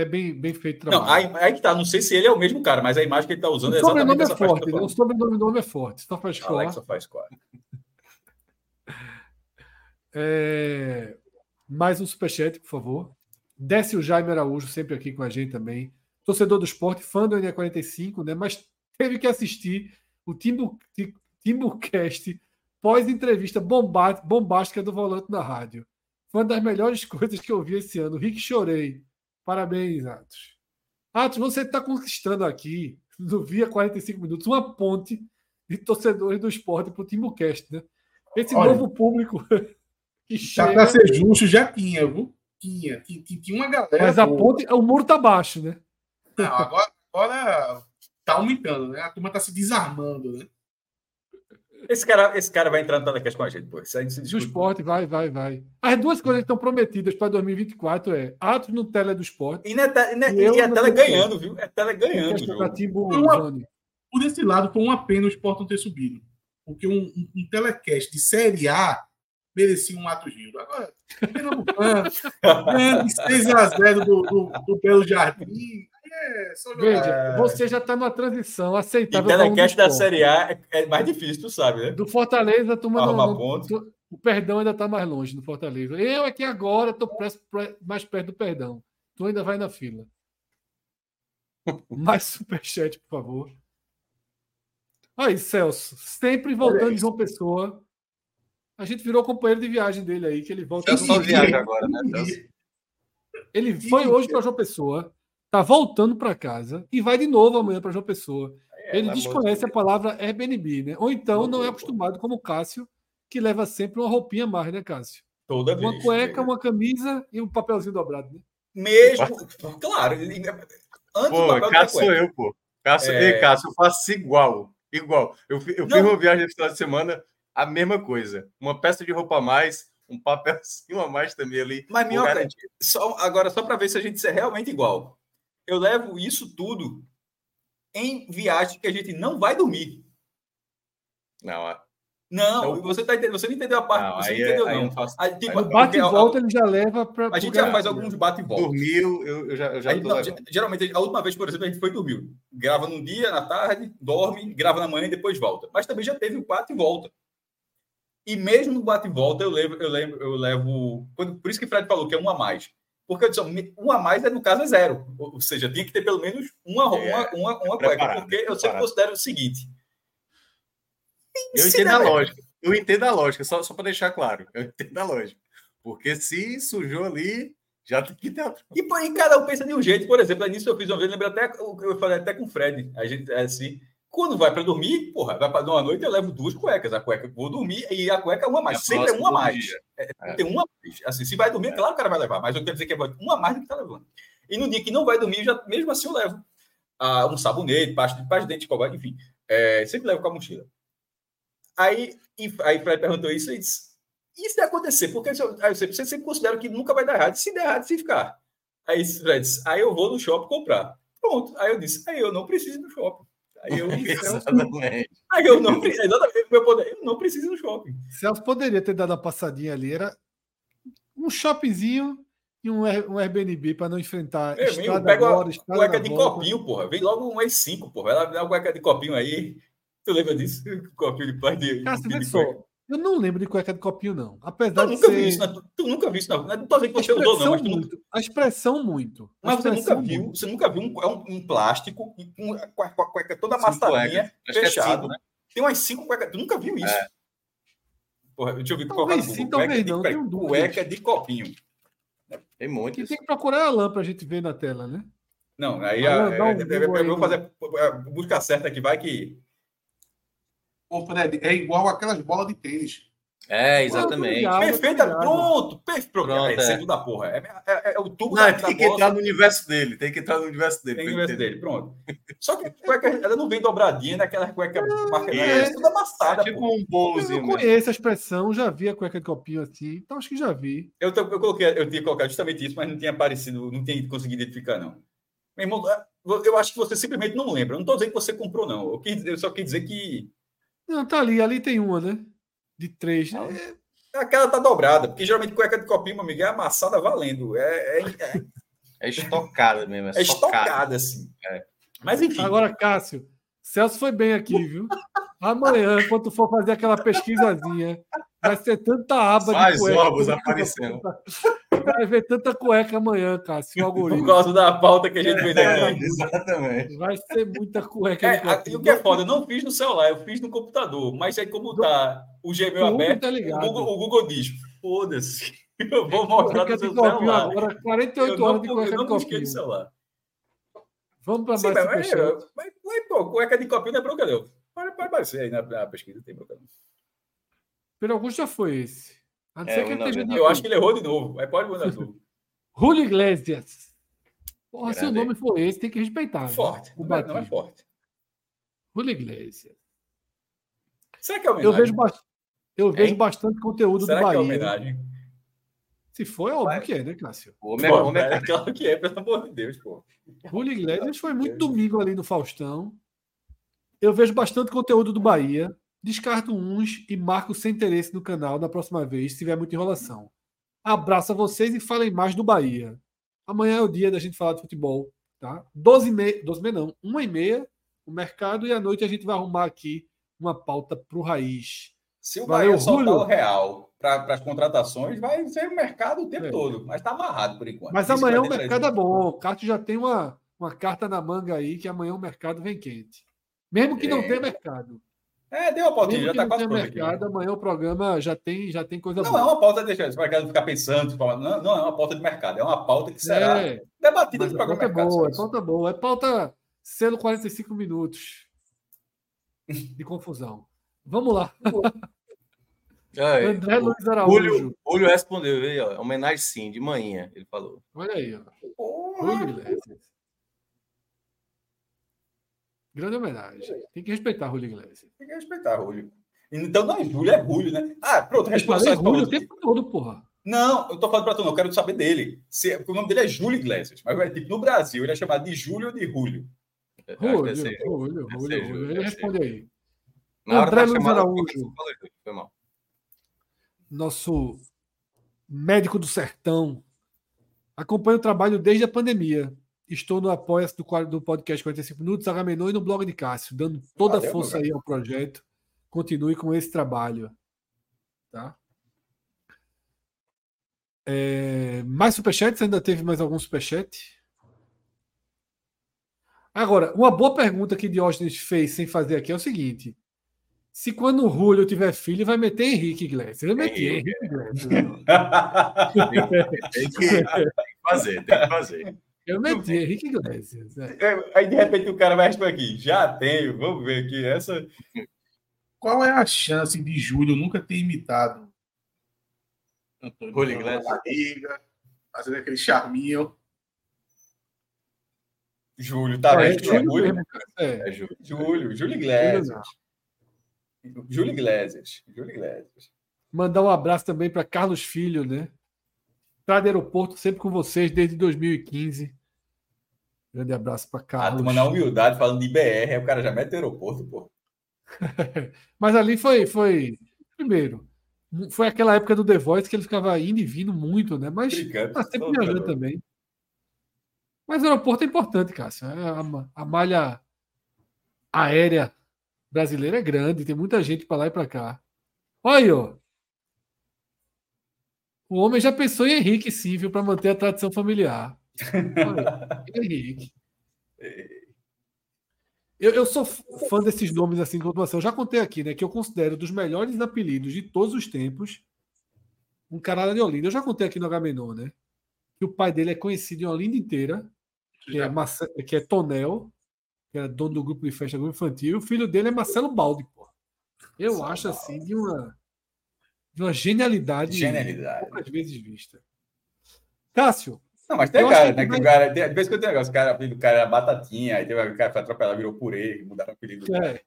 é, é bem, bem feito trabalho. Não, aí, aí que tá. Não sei se ele é o mesmo cara, mas a imagem que ele tá usando o é exatamente essa é forte, O sobrenome nome é forte. Só faz Alex só faz quatro. é... Mais um superchat, por favor. Décio Jaime Araújo, sempre aqui com a gente também. Torcedor do esporte, fã do NE45, né? Mas teve que assistir o Timbu, Timbucast pós-entrevista bombástica do volante na rádio. Foi uma das melhores coisas que eu vi esse ano. Rick Chorei. Parabéns, Atos. Atos, você está conquistando aqui, no Via 45 Minutos, uma ponte de torcedores do esporte para o Timbucast, né? Esse Olha, novo público que chega... Para ser justo, já tinha, viu? Tinha, tinha, tinha uma galera. Mas a ponte, o muro tá baixo, né? Não, agora, agora tá aumentando, né? A turma tá se desarmando, né? Esse cara, esse cara vai entrar no telecast com a gente, pô. Isso aí se do esporte, vai, vai, vai. As duas coisas que estão prometidas para 2024 é Atos no tele do esporte. E, na, e, na, e, e a tele ganhando, viu? É tele ganhando. Uma, por esse lado, foi uma pena o esporte não ter subido. Porque um, um, um telecast de Série A merecia um ato giro. Agora, Pernambucano, ganhando 6x0 do, do, do Belo Jardim. É, Veja, você já está numa transição aceitável. E telecast da Série A é, é, mais difícil, tu sabe, né? Do Fortaleza, a turma não, o perdão ainda está mais longe do Fortaleza. Eu aqui agora estou mais perto do perdão. Tu ainda vai na fila. Mais superchat, por favor. Aí, Celso, sempre voltando de João Pessoa. A gente virou companheiro de viagem dele aí, que ele volta. só viaja agora, né? Ele foi hoje para João Pessoa, tá voltando para casa e vai de novo amanhã para João Pessoa. É, ele desconhece a palavra Airbnb, né? Ou então não é acostumado como o Cássio, que leva sempre uma roupinha mais, né, Cássio? Toda uma vez. Uma cueca, uma camisa e um papelzinho dobrado, né? Mesmo, claro. Antes pô, Cássio sou eu, pô. Cássio, é... Ei, Cássio, eu faço igual. Igual. Eu, eu fiz uma viagem no final de semana a mesma coisa. Uma peça de roupa a mais, um papelzinho a mais também ali. Mas, Minhoca, só, agora só para ver se a gente é realmente igual. Eu levo isso tudo em viagem que a gente não vai dormir. Não, não, então, você, tá entendendo, você não entendeu a parte. Não, você não entendeu, é, não. Faço, aí, tipo, bate e volta ele já leva para. A gente já faz alguns bate e volta. Dormiu, eu, eu já, eu já aí, não, Geralmente, a última vez, por exemplo, a gente foi dormir. Grava num dia, na tarde, dorme, grava na manhã e depois volta. Mas também já teve o bate e volta. E mesmo no bate volta, eu levo, eu levo, eu levo. Por isso que o Fred falou que é um a mais. Porque eu disse, um a mais, é, no caso, é zero. Ou seja, tinha que ter pelo menos uma, é, uma, uma, uma cueca. Porque eu sempre considero o seguinte. Eu entendo a lógica. Eu entendo a lógica, só, só para deixar claro. Eu entendo a lógica. Porque se sujou ali, já tem que ter outra. E, e cada um pensa de um jeito. Por exemplo, nisso eu fiz uma vez, lembro até, eu falei até com o Fred. A gente, é assim, quando vai para dormir, porra, vai para uma noite, eu levo duas cuecas. A cueca, vou dormir e a cueca é uma mais. É Sempre é uma mais. É, é. Tem uma mais. Assim, se vai dormir, é. claro que o cara vai levar, mas eu quero dizer que é uma mais do que está levando. E no dia que não vai dormir, já, mesmo assim eu levo ah, um sabonete, pasta de pasta de dente, cobar, enfim. É, sempre levo com a mochila. Aí, e, aí Fred perguntou isso e disse: e se acontecer? Porque eu, aí você, você sempre considera que nunca vai dar errado. Se der errado, se ficar. Aí Fred disse: aí eu vou no shopping comprar. Pronto. Aí eu disse: aí eu não preciso ir no shopping. Aí eu, exatamente. Aí eu não, exatamente, meu poder, eu não preciso no shopping. Celso poderia ter dado a passadinha ali, era um shoppingzinho e um, um Airbnb para não enfrentar Meu amigo, pega agora, uma cueca de volta. copinho, porra. Vem logo um E5, porra. Ela dá uma cueca de copinho aí. Tu lembra disso? Copinho de pai de. Cara, de, de só. Eu não lembro de cueca de copinho, não. Apesar tu de nunca ser... vi isso, né? tu nunca viu isso, não. Não tô dizendo que você usou, não, mas tu muito. nunca... A expressão muito. Mas expressão você nunca viu, muito. você nunca viu um, um, um plástico com a cueca toda amassadinha, é fechado. É né? Tem umas cinco cuecas. Tu nunca viu isso? É. Porra, deixa eu ver talvez sim, talvez não. De, cueca de copinho. Tem muito. E tem que procurar a lã para a gente ver na tela, né? Não, aí a, é, um é, eu vou fazer a busca certa aqui, vai que. Ô, Fred, é igual aquelas bolas de tênis. É, exatamente. Perfeita, pronto. Perfeito. Pronto, é, é. da porra. É, é, é, o tubo não, da, tem que entrar no universo dele. Tem que entrar no universo dele. Tem no universo dele, pronto. Só que cueca, ela não vem dobradinha naquela cueca marca, é, é tudo amassada. tipo um bolozinho. Eu conheço a expressão, já vi a cueca de copinho assim, então acho que já vi. Eu, eu, coloquei, eu tinha colocado justamente isso, mas não tinha aparecido, não tinha conseguido identificar, não. Meu irmão, eu acho que você simplesmente não lembra. Eu não estou dizendo que você comprou, não. Eu, quis, eu só quis dizer que. Não, tá ali, ali tem uma, né? De três. Não. É... Aquela tá dobrada, porque geralmente cueca de copinho, meu amigo, é amassada valendo. É, é, é... é estocada mesmo. É, é estocada, assim. É. Mas enfim. Agora, Cássio, Celso foi bem aqui, viu? Amanhã, quando tu for fazer aquela pesquisazinha, vai ser tanta aba Faz de cueca. ovos aparecendo. Vai ver tanta cueca amanhã, Cássio, o algoritmo. Por causa da pauta que a gente fez aqui. É, exatamente. Vai ser muita cueca. É, e o que é foda, eu não fiz no celular, eu fiz no computador. Mas aí, como tá o Gmail aberto, tá o, Google, o, Google, diz: foda-se, eu vou mostrar no seu celular. Agora, 48 horas de cueca de copinho. celular. Vamos para mais mas, mas, mas, mas, pô, cueca de copinho não é bronca, não. Pode, aparecer aí na, na pesquisa, tem bronca, não. Pelo Augusto já foi esse. A não é, ser que ele não, eu acho que ele errou de novo. Aí pode mandar tudo. Julio Iglesias. Porra, se o nome for esse, tem que respeitar. Forte. Né? O não, é, não é forte. Julio Iglesias. Será que é homenagem? Eu vejo, ba eu vejo bastante conteúdo Será do Bahia. Que é homenagem? Se for, é óbvio Vai. que é, né, Cássio? O homem, pô, homem é claro que é, pelo amor de Deus, pô. Julio Iglesias foi muito domingo ali no Faustão. Eu vejo bastante conteúdo do Bahia. Descarto uns e marco sem interesse no canal da próxima vez, se tiver muita enrolação. Abraço a vocês e falem mais do Bahia. Amanhã é o dia da gente falar de futebol, tá? 12 e meia, 12 e meia não, 1 e meia o mercado e à noite a gente vai arrumar aqui uma pauta para o Raiz. Se o Valeu, Bahia soltar o real para as contratações, vai ser o mercado o tempo é. todo, mas está amarrado por enquanto. Mas Isso amanhã o mercado é bom. O Cássio já tem uma, uma carta na manga aí que amanhã o mercado vem quente. Mesmo que é. não tenha mercado. É, deu uma pautinha, já está quase pronto mercado, aqui. Amanhã o programa já tem, já tem coisa não boa. Não é uma pauta, deixa o ficar pensando, não, não é uma pauta de mercado, é uma pauta que será é, debatida no programa. É boa, é pauta boa, é pauta selo 45 minutos de confusão. Vamos lá. É, André o, Luiz Araújo. Julio, respondeu, aí, ó, homenagem sim, de manhã, ele falou. Olha aí, ó. Julio Iglesias. Grande homenagem. Tem que respeitar Julio Iglesias. Tem que respeitar Julio. Então não é Julio, é Julio, né? Ah, pronto, resposta. Julio o tempo todo, porra. Não, eu tô falando pra tu, não, eu quero saber dele. Se, o nome dele é Júlio Iglesias, mas tipo, no Brasil ele é chamado de Júlio ou de Julio. Julio, Julio, Julio, Ele responde aí. Na André Luiz Araújo. Foi mal. Nosso médico do sertão. Acompanha o trabalho desde a pandemia. Estou no apoio do, do podcast 45 Minutos, Agamenon e no blog de Cássio, dando toda a força aí ao projeto. Continue com esse trabalho. Tá? É, mais superchats? Ainda teve mais algum superchat? Agora, uma boa pergunta que Diógenes fez sem fazer aqui é o seguinte: se quando o Julio tiver filho, vai meter Henrique Iglesias. Eu meti Henrique Iglesias. tem, que, tem que fazer, tem que fazer. Eu meti Henrique Iglesias. É. é. Aí de repente o cara vai responder aqui. Já tenho, vamos ver aqui. Essa. Qual é a chance de Júlio nunca ter imitado Antônio Iglesias? Barriga, fazendo aquele charminho. Júlio, tá é, vendo? É, Júlio, é, é Júlio. Júlio, Júlio Iglesias. Júlio Iglesias. Júlio Iglesias. Mandar um abraço também para Carlos Filho, né? Estrada Aeroporto, sempre com vocês desde 2015. Grande abraço para Carlos. Ah, tu mandar humildade falando de BR, o cara já mete aeroporto, pô. Mas ali foi, foi. Primeiro, Foi aquela época do The Voice que ele ficava indo e vindo muito, né? Mas tá sempre viajando também. Mas o aeroporto é importante, Cássio. É a, a malha aérea brasileira é grande, tem muita gente para lá e para cá. Olha aí, ó. O homem já pensou em Henrique, sim, viu, para manter a tradição familiar. Olha, Henrique. Eu, eu, sou fã desses nomes assim de continuação. Eu já contei aqui, né? Que eu considero dos melhores apelidos de todos os tempos um cara de Olinda. Eu já contei aqui no Agamenon, né? Que o pai dele é conhecido em Olinda inteira, que é, Marce... que é Tonel, que era dono do grupo de festa grupo infantil. O filho dele é Marcelo Baldi, pô. Eu acho assim de uma de uma genialidade, genialidade. poucas vezes vista. Cássio. Não, mas tem cara, né? Que o cara, de vez em quando tem negócio, o cara, o cara era batatinha, aí teve o cara foi atropelado, virou purê, mudaram o apelido. É,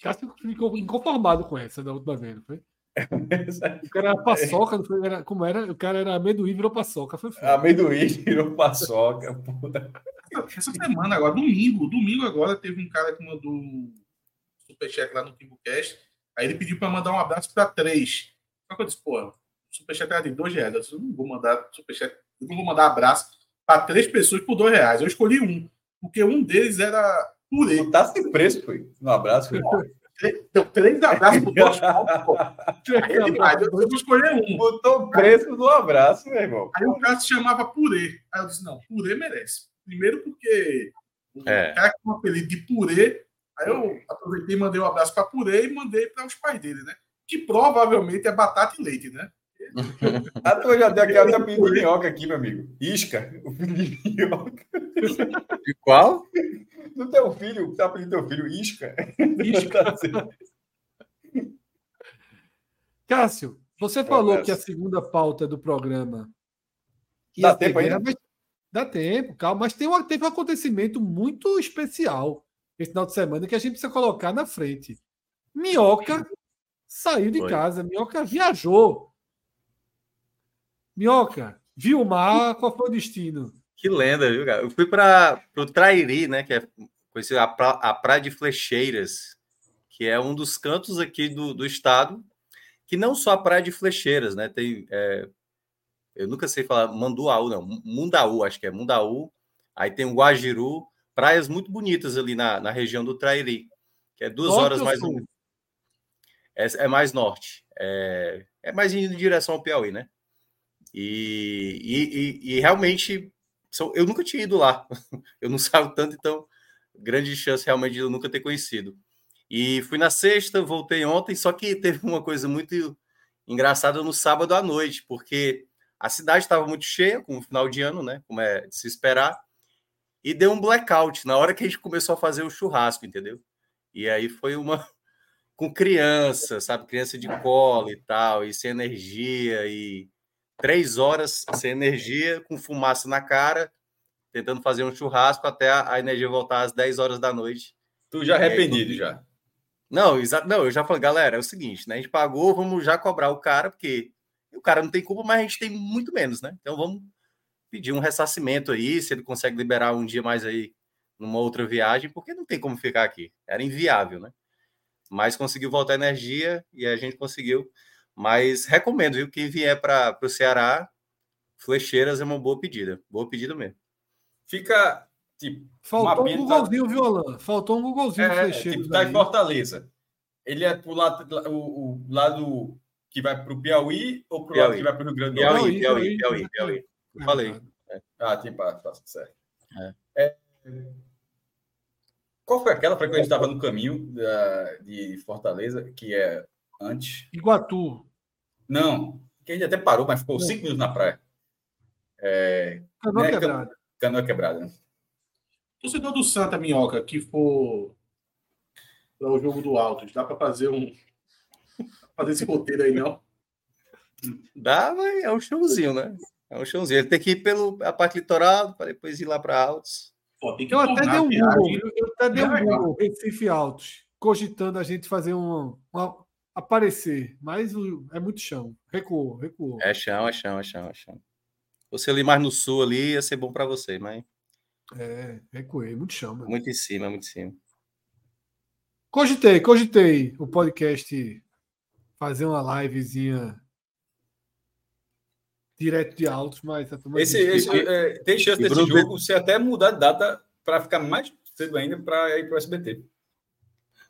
Cássio ficou inconformado com essa da última vez, não foi? o cara era paçoca, não foi? Era, como era? O cara era amendoim, virou paçoca. Foi amendoim virou paçoca. Puta. Essa semana agora, domingo, domingo agora, teve um cara que mandou superchat lá no TimbuCast. Aí ele pediu para mandar um abraço para três. Só que eu disse, pô, superchat era de dois reais. Eu, disse, não vou mandar superchat, eu não vou mandar abraço para três pessoas por dois reais. Eu escolhi um, porque um deles era purê. Não tá sem preço, foi. Um abraço, foi. Deu três abraços pro Tosh Aí eu vou escolher um. Botou preço no abraço, meu irmão. Aí o cara se chamava Purê. Aí eu disse, não, Purê merece. Primeiro porque é. o cara com um apelido de Purê. Aí eu aproveitei e mandei um abraço para Purê e mandei para os pais dele, né? Que provavelmente é batata e leite, né? ah, tu já deu aqui até de minhoca aqui, meu amigo. Isca, o filho de minhoca. De qual? Do teu filho, tá apelido teu filho, Isca. Isca. Cássio, você falou que a segunda pauta do programa dá tempo ainda? Mas... Dá tempo, calma, mas tem um, teve um acontecimento muito especial esse final de semana que a gente precisa colocar na frente. Minhoca Saiu de Foi. casa. Minhoca viajou. Minhoca, viu o mar, qual foi o destino? Que lenda, viu, cara? Eu fui para o Trairi, né? Que é conhecido a, pra, a Praia de Flecheiras, que é um dos cantos aqui do, do estado, que não só a Praia de Flecheiras, né? Tem. É, eu nunca sei falar Manduaú, não. Mundaú, acho que é Mundaú. Aí tem o Guajiru, praias muito bonitas ali na, na região do Trairi, que é duas Norte horas mais ou menos é, é mais norte, é, é, mais indo em direção ao Piauí, né? E, e, e, e realmente eu nunca tinha ido lá, eu não saio tanto, então grande chance realmente de eu nunca ter conhecido. E fui na sexta, voltei ontem, só que teve uma coisa muito engraçada no sábado à noite, porque a cidade estava muito cheia, com o final de ano, né? Como é de se esperar, e deu um blackout na hora que a gente começou a fazer o churrasco, entendeu? E aí foi uma, com criança, sabe? Criança de colo e tal, e sem energia, e três horas sem energia, com fumaça na cara, tentando fazer um churrasco até a, energia voltar às 10 horas da noite. Tu já arrependido aí, já? Não, exato. Não, eu já falei, galera, é o seguinte, né? A gente pagou, vamos já cobrar o cara, porque o cara não tem culpa, mas a gente tem muito menos, né? Então vamos pedir um ressarcimento aí, se ele consegue liberar um dia mais aí numa outra viagem, porque não tem como ficar aqui. Era inviável, né? Mas conseguiu voltar a energia e a gente conseguiu. Mas recomendo, viu? Quem vier para o Ceará, Flecheiras é uma boa pedida. Boa pedida mesmo. Fica. Tipo, Faltou um Googlezinho, viu, Alan? Faltou um Googlezinho é, tipo, tá em Fortaleza. Ele é pro lado, o, o lado que vai para o Piauí ou para o lado que vai para o Rio Grande do Piauí, Piauí, Piauí, Piauí, Piauí. Piauí. Falei. É. Ah, tem para, certo. É. É, qual foi aquela para que a gente estava no caminho da, de Fortaleza, que é antes? Iguatu. Não, que a gente até parou, mas ficou cinco minutos na praia. É, Canoa né, quebrada. Canoa quebrada. Torcedor do Santa Minhoca, que for para o jogo do Altos, dá para fazer um. fazer esse roteiro aí, não? Dá, mas é um showzinho, né? É um showzinho. Ele tem que ir pela parte litoral, para depois ir lá para Altos. Pô, eu até dei um Google, eu até dei um Google, Recife Altos, cogitando a gente fazer um, um aparecer, mas é muito chão. Recuou, recuou. É chão, é chão, é chão, é chão. Você ali mais no sul ali ia ser bom para você, mas. É, recuei, muito chão. Mano. Muito em cima, muito em cima. Cogitei, cogitei o podcast fazer uma livezinha direto de altos, mas esse, esse é, tem chance desse Bruno jogo ser até mudar de data para ficar mais cedo ainda para ir para o SBT.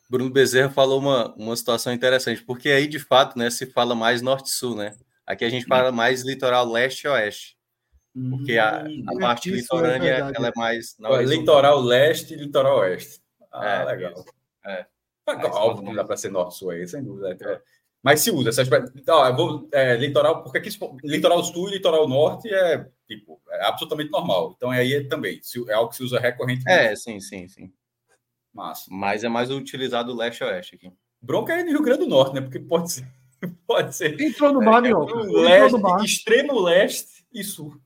Bruno Bezerra falou uma, uma situação interessante, porque aí de fato né, se fala mais norte-sul, né? Aqui a gente fala mais litoral leste e oeste. Porque a, a hum, parte é litorânea é ela é mais. Não, litoral leste e litoral oeste. Ah, é, legal. É. Óbvio que não dá para ser norte-sul aí, sem dúvida. É. Mas se usa essa então, eu vou, é, litoral, porque aqui litoral sul e litoral norte é tipo é absolutamente normal. Então aí é também é algo que se usa recorrentemente. É, sim, sim, sim. Mas, Mas é mais utilizado leste a oeste aqui. Bronca é no Rio Grande do Norte, né? Porque pode ser. Pode ser. Entrou no mar, meu. Leste, no mar. Extremo leste e sul.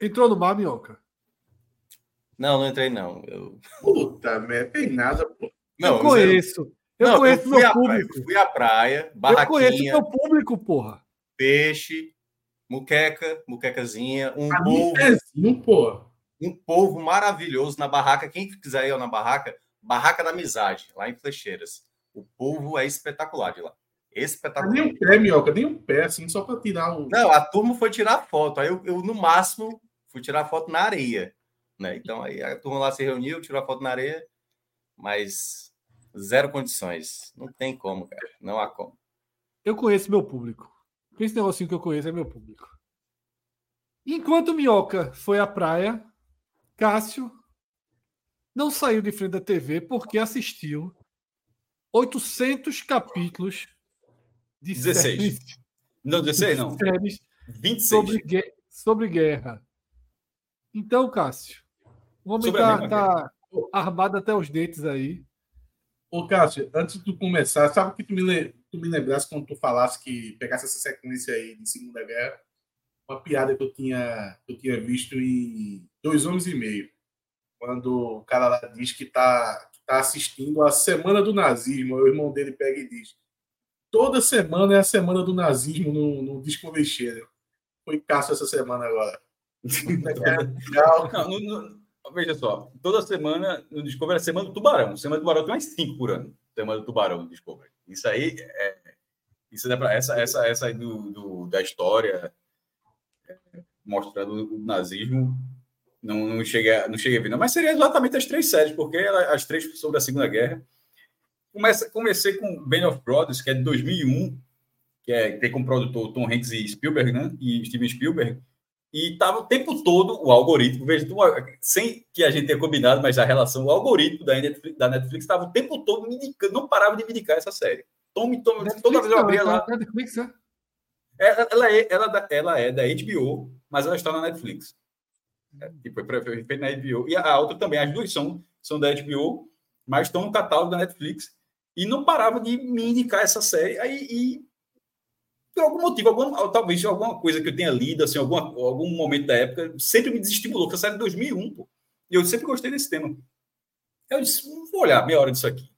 Entrou no mar, minhoca? Não, não entrei, não. Eu... Puta merda, tem nada, pô. Não, eu conheço. Eu não, conheço eu meu público. Praia, fui à praia, barraquinha. Eu conheço meu público, porra. Peixe, muqueca, muquecazinha, um A povo. porra. Um povo maravilhoso na barraca. Quem quiser ir na barraca, Barraca da Amizade, lá em Flecheiras. O povo é espetacular de lá. Espetacular. Nem um pé, minhoca, nem um pé, assim, só para tirar o. Não, a turma foi tirar foto. Aí eu, eu, no máximo, fui tirar foto na areia. Né? Então aí a turma lá se reuniu, tirou a foto na areia, mas zero condições. Não tem como, cara. Não há como. Eu conheço meu público. Esse negocinho que eu conheço é meu público. Enquanto Minhoca foi à praia, Cássio não saiu de frente da TV porque assistiu 800 capítulos de 16. Séries, não, 16 não. Séries 26. Sobre, sobre guerra. Então, Cássio, o homem está tá armado até os dentes aí. Ô, Cássio, antes de tu começar, sabe que tu me, tu me lembrasse quando tu falasse que pegasse essa sequência aí de Segunda Guerra? Uma piada que eu tinha, que eu tinha visto em Dois Homens e Meio. Quando o cara lá diz que tá, que tá assistindo a Semana do Nazismo, o irmão dele pega e diz: toda semana é a Semana do Nazismo no, no Discovery Channel. Foi Cássio essa semana agora. não, não, veja só, toda semana no Discovery é Semana do Tubarão. Semana do Tubarão tem mais cinco por ano. Semana do Tubarão no Discovery. Isso aí é. Isso é pra, essa, essa, essa aí do, do da história é, mostrando o nazismo não, não cheguei, não cheguei a ver, não. Mas seria exatamente as três séries, porque ela, as três sobre a Segunda Guerra. Comece, comecei com Band of Brothers, que é de 2001, que é, tem como produtor Tom Hanks e Spielberg, né? E Steven Spielberg. E estava o tempo todo o algoritmo, veja, sem que a gente tenha combinado, mas a relação, o algoritmo da Netflix estava o tempo todo me indicando, não parava de me indicar essa série. Tome, tome, Netflix, toda vez eu abria lá. Netflix, é? Ela, ela, é, ela, ela é da HBO, mas ela está na Netflix. É, tipo, na HBO. E a outra também, as duas são, são da HBO, mas estão no catálogo da Netflix. E não parava de me indicar essa série. Aí, e por algum motivo, algum, talvez alguma coisa que eu tenha lido, assim, alguma, algum momento da época, sempre me desestimulou, que a série de 2001, pô. E eu sempre gostei desse tema. Eu disse, vou olhar meia hora disso aqui.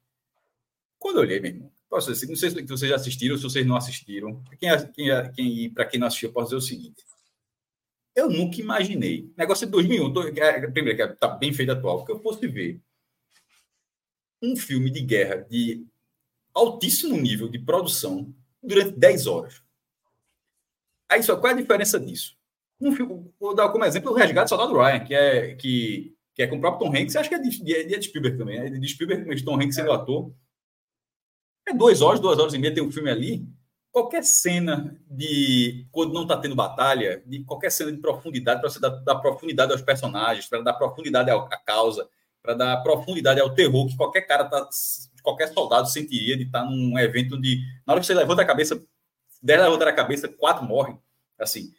Quando eu olhei, meu irmão, posso dizer, não sei se vocês já assistiram, se vocês não assistiram. Quem, quem, quem, para quem não assistiu, eu posso dizer o seguinte. Eu nunca imaginei. Negócio de 2001, tô, é, primeiro, que está bem feito atual, que eu fosse ver um filme de guerra de altíssimo nível de produção durante 10 horas. Aí só, qual é a diferença disso? Um filme, vou dar como exemplo o Resgate do Soldado Ryan, que é, que, que é com o próprio Tom Hanks, acho que é de, de, de Spielberg também, é de Spielberg, mas Tom Hanks sendo ator. É duas horas, duas horas e meia tem um filme ali qualquer cena de quando não está tendo batalha, de qualquer cena de profundidade para você dar, dar, profundidade aos personagens, para dar profundidade à causa, para dar profundidade ao terror que qualquer cara tá, qualquer soldado sentiria de estar num evento onde na hora que você levanta a cabeça, dez levantar a cabeça, quatro morrem, assim.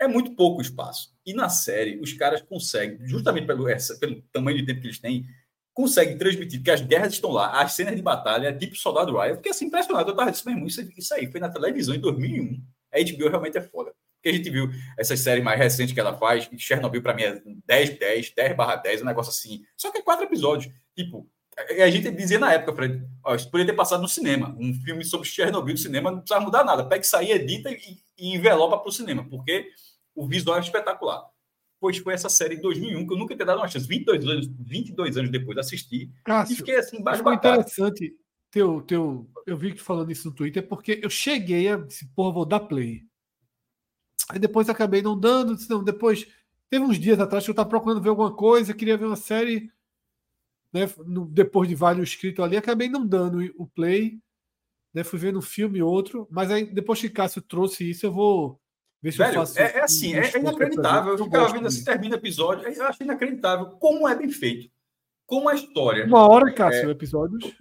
É muito pouco espaço. E na série, os caras conseguem, justamente pelo, essa, pelo tamanho de tempo que eles têm, consegue transmitir que as guerras estão lá, as cenas de batalha, tipo Soldado Ryan. Eu fiquei assim impressionado. Eu tava dizendo, mesmo, isso, isso aí foi na televisão em 2001. A HBO realmente é foda. Porque a gente viu essas séries mais recentes que ela faz, Chernobyl para mim é 10, 10, 10 barra 10, um negócio assim. Só que é quatro episódios. Tipo, a gente dizia na época, Fred, ó, isso poderia ter passado no cinema. Um filme sobre Chernobyl no cinema não precisa mudar nada. Pega isso aí, edita e, e envelopa para o cinema, porque o visual é espetacular pois foi essa série em 2001 que eu nunca tinha dado uma chance. 22 anos, 22 anos depois assisti Cássio, e fiquei assim, baixo Foi interessante teu, teu, eu vi que falando isso no Twitter, porque eu cheguei a. Disse, porra, vou dar play. Aí depois acabei não dando, disse, não, depois. Teve uns dias atrás que eu estava procurando ver alguma coisa, queria ver uma série. Né, depois de vários inscritos ali, acabei não dando o play. Né, fui vendo um filme outro, mas aí depois que Cássio trouxe isso, eu vou ver se Velho, eu faço. É, é assim, é, é inacreditável. Eu ficava vendo assim, termina o episódio, eu acho inacreditável como é bem feito. Como a história. Uma hora, Cássio, é, episódios.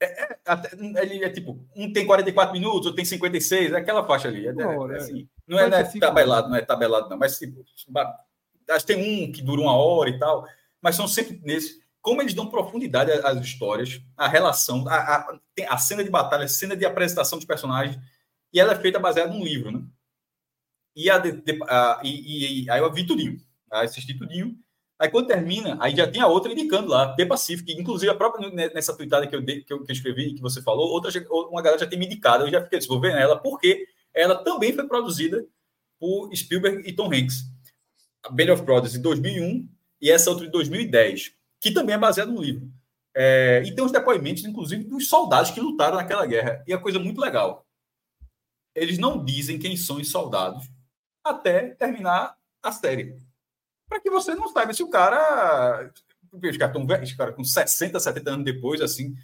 É, é, ele é tipo, um tem 44 minutos, outro tem 56, é aquela faixa ali. É, hora, assim, não é, não é tabelado, não é tabelado, não, mas tipo, acho que tem um que dura uma hora e tal, mas são sempre nesse. Como eles dão profundidade às histórias, a relação, a, cena de batalha, a cena de apresentação dos personagens, e ela é feita baseada num livro, né? E, a, de, a, e, e, aí eu vi tudinho, assisti tudinho, Aí quando termina, aí já tem a outra indicando lá, The Pacific, inclusive a própria nessa tweetada que eu, que eu, que eu escrevi, que você falou, outra, uma galera já tem me indicado, eu já fiquei desenvolvendo ela, porque ela também foi produzida por Spielberg e Tom Hanks. A Band of Brothers de 2001 e essa outra de 2010, que também é baseada no livro. É, e tem os depoimentos, inclusive, dos soldados que lutaram naquela guerra. E a coisa muito legal. Eles não dizem quem são os soldados até terminar a série para que você não saiba se o cara. Os caras tão velhos, cara com 60, 70 anos depois, assim,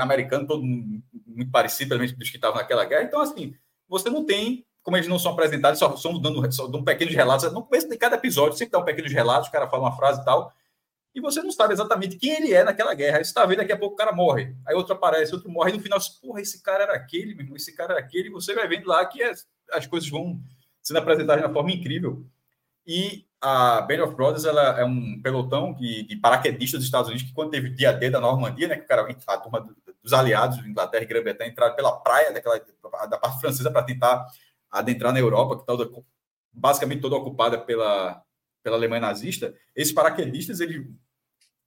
americano, todo muito parecido, pelo menos dos que estavam naquela guerra. Então, assim, você não tem, como eles não são apresentados, só são dando, só dando pequenos relatos. No começo de cada episódio, sempre dá um pequenos relatos, o cara fala uma frase e tal. E você não sabe exatamente quem ele é naquela guerra. Você está vendo, daqui a pouco o cara morre. Aí outro aparece, outro morre. E no final, porra, esse cara era aquele, meu irmão, esse cara era aquele. E você vai vendo lá que as, as coisas vão sendo apresentadas de uma forma incrível. E a Band of Brothers ela é um pelotão de, de, paraquedistas dos Estados Unidos que, quando teve o dia D da Normandia, né, que o cara, a turma dos aliados, Inglaterra e Grã-Bretanha, entraram pela praia daquela, da parte francesa para tentar adentrar na Europa, que está basicamente toda ocupada pela, pela Alemanha nazista. Esses paraquedistas eles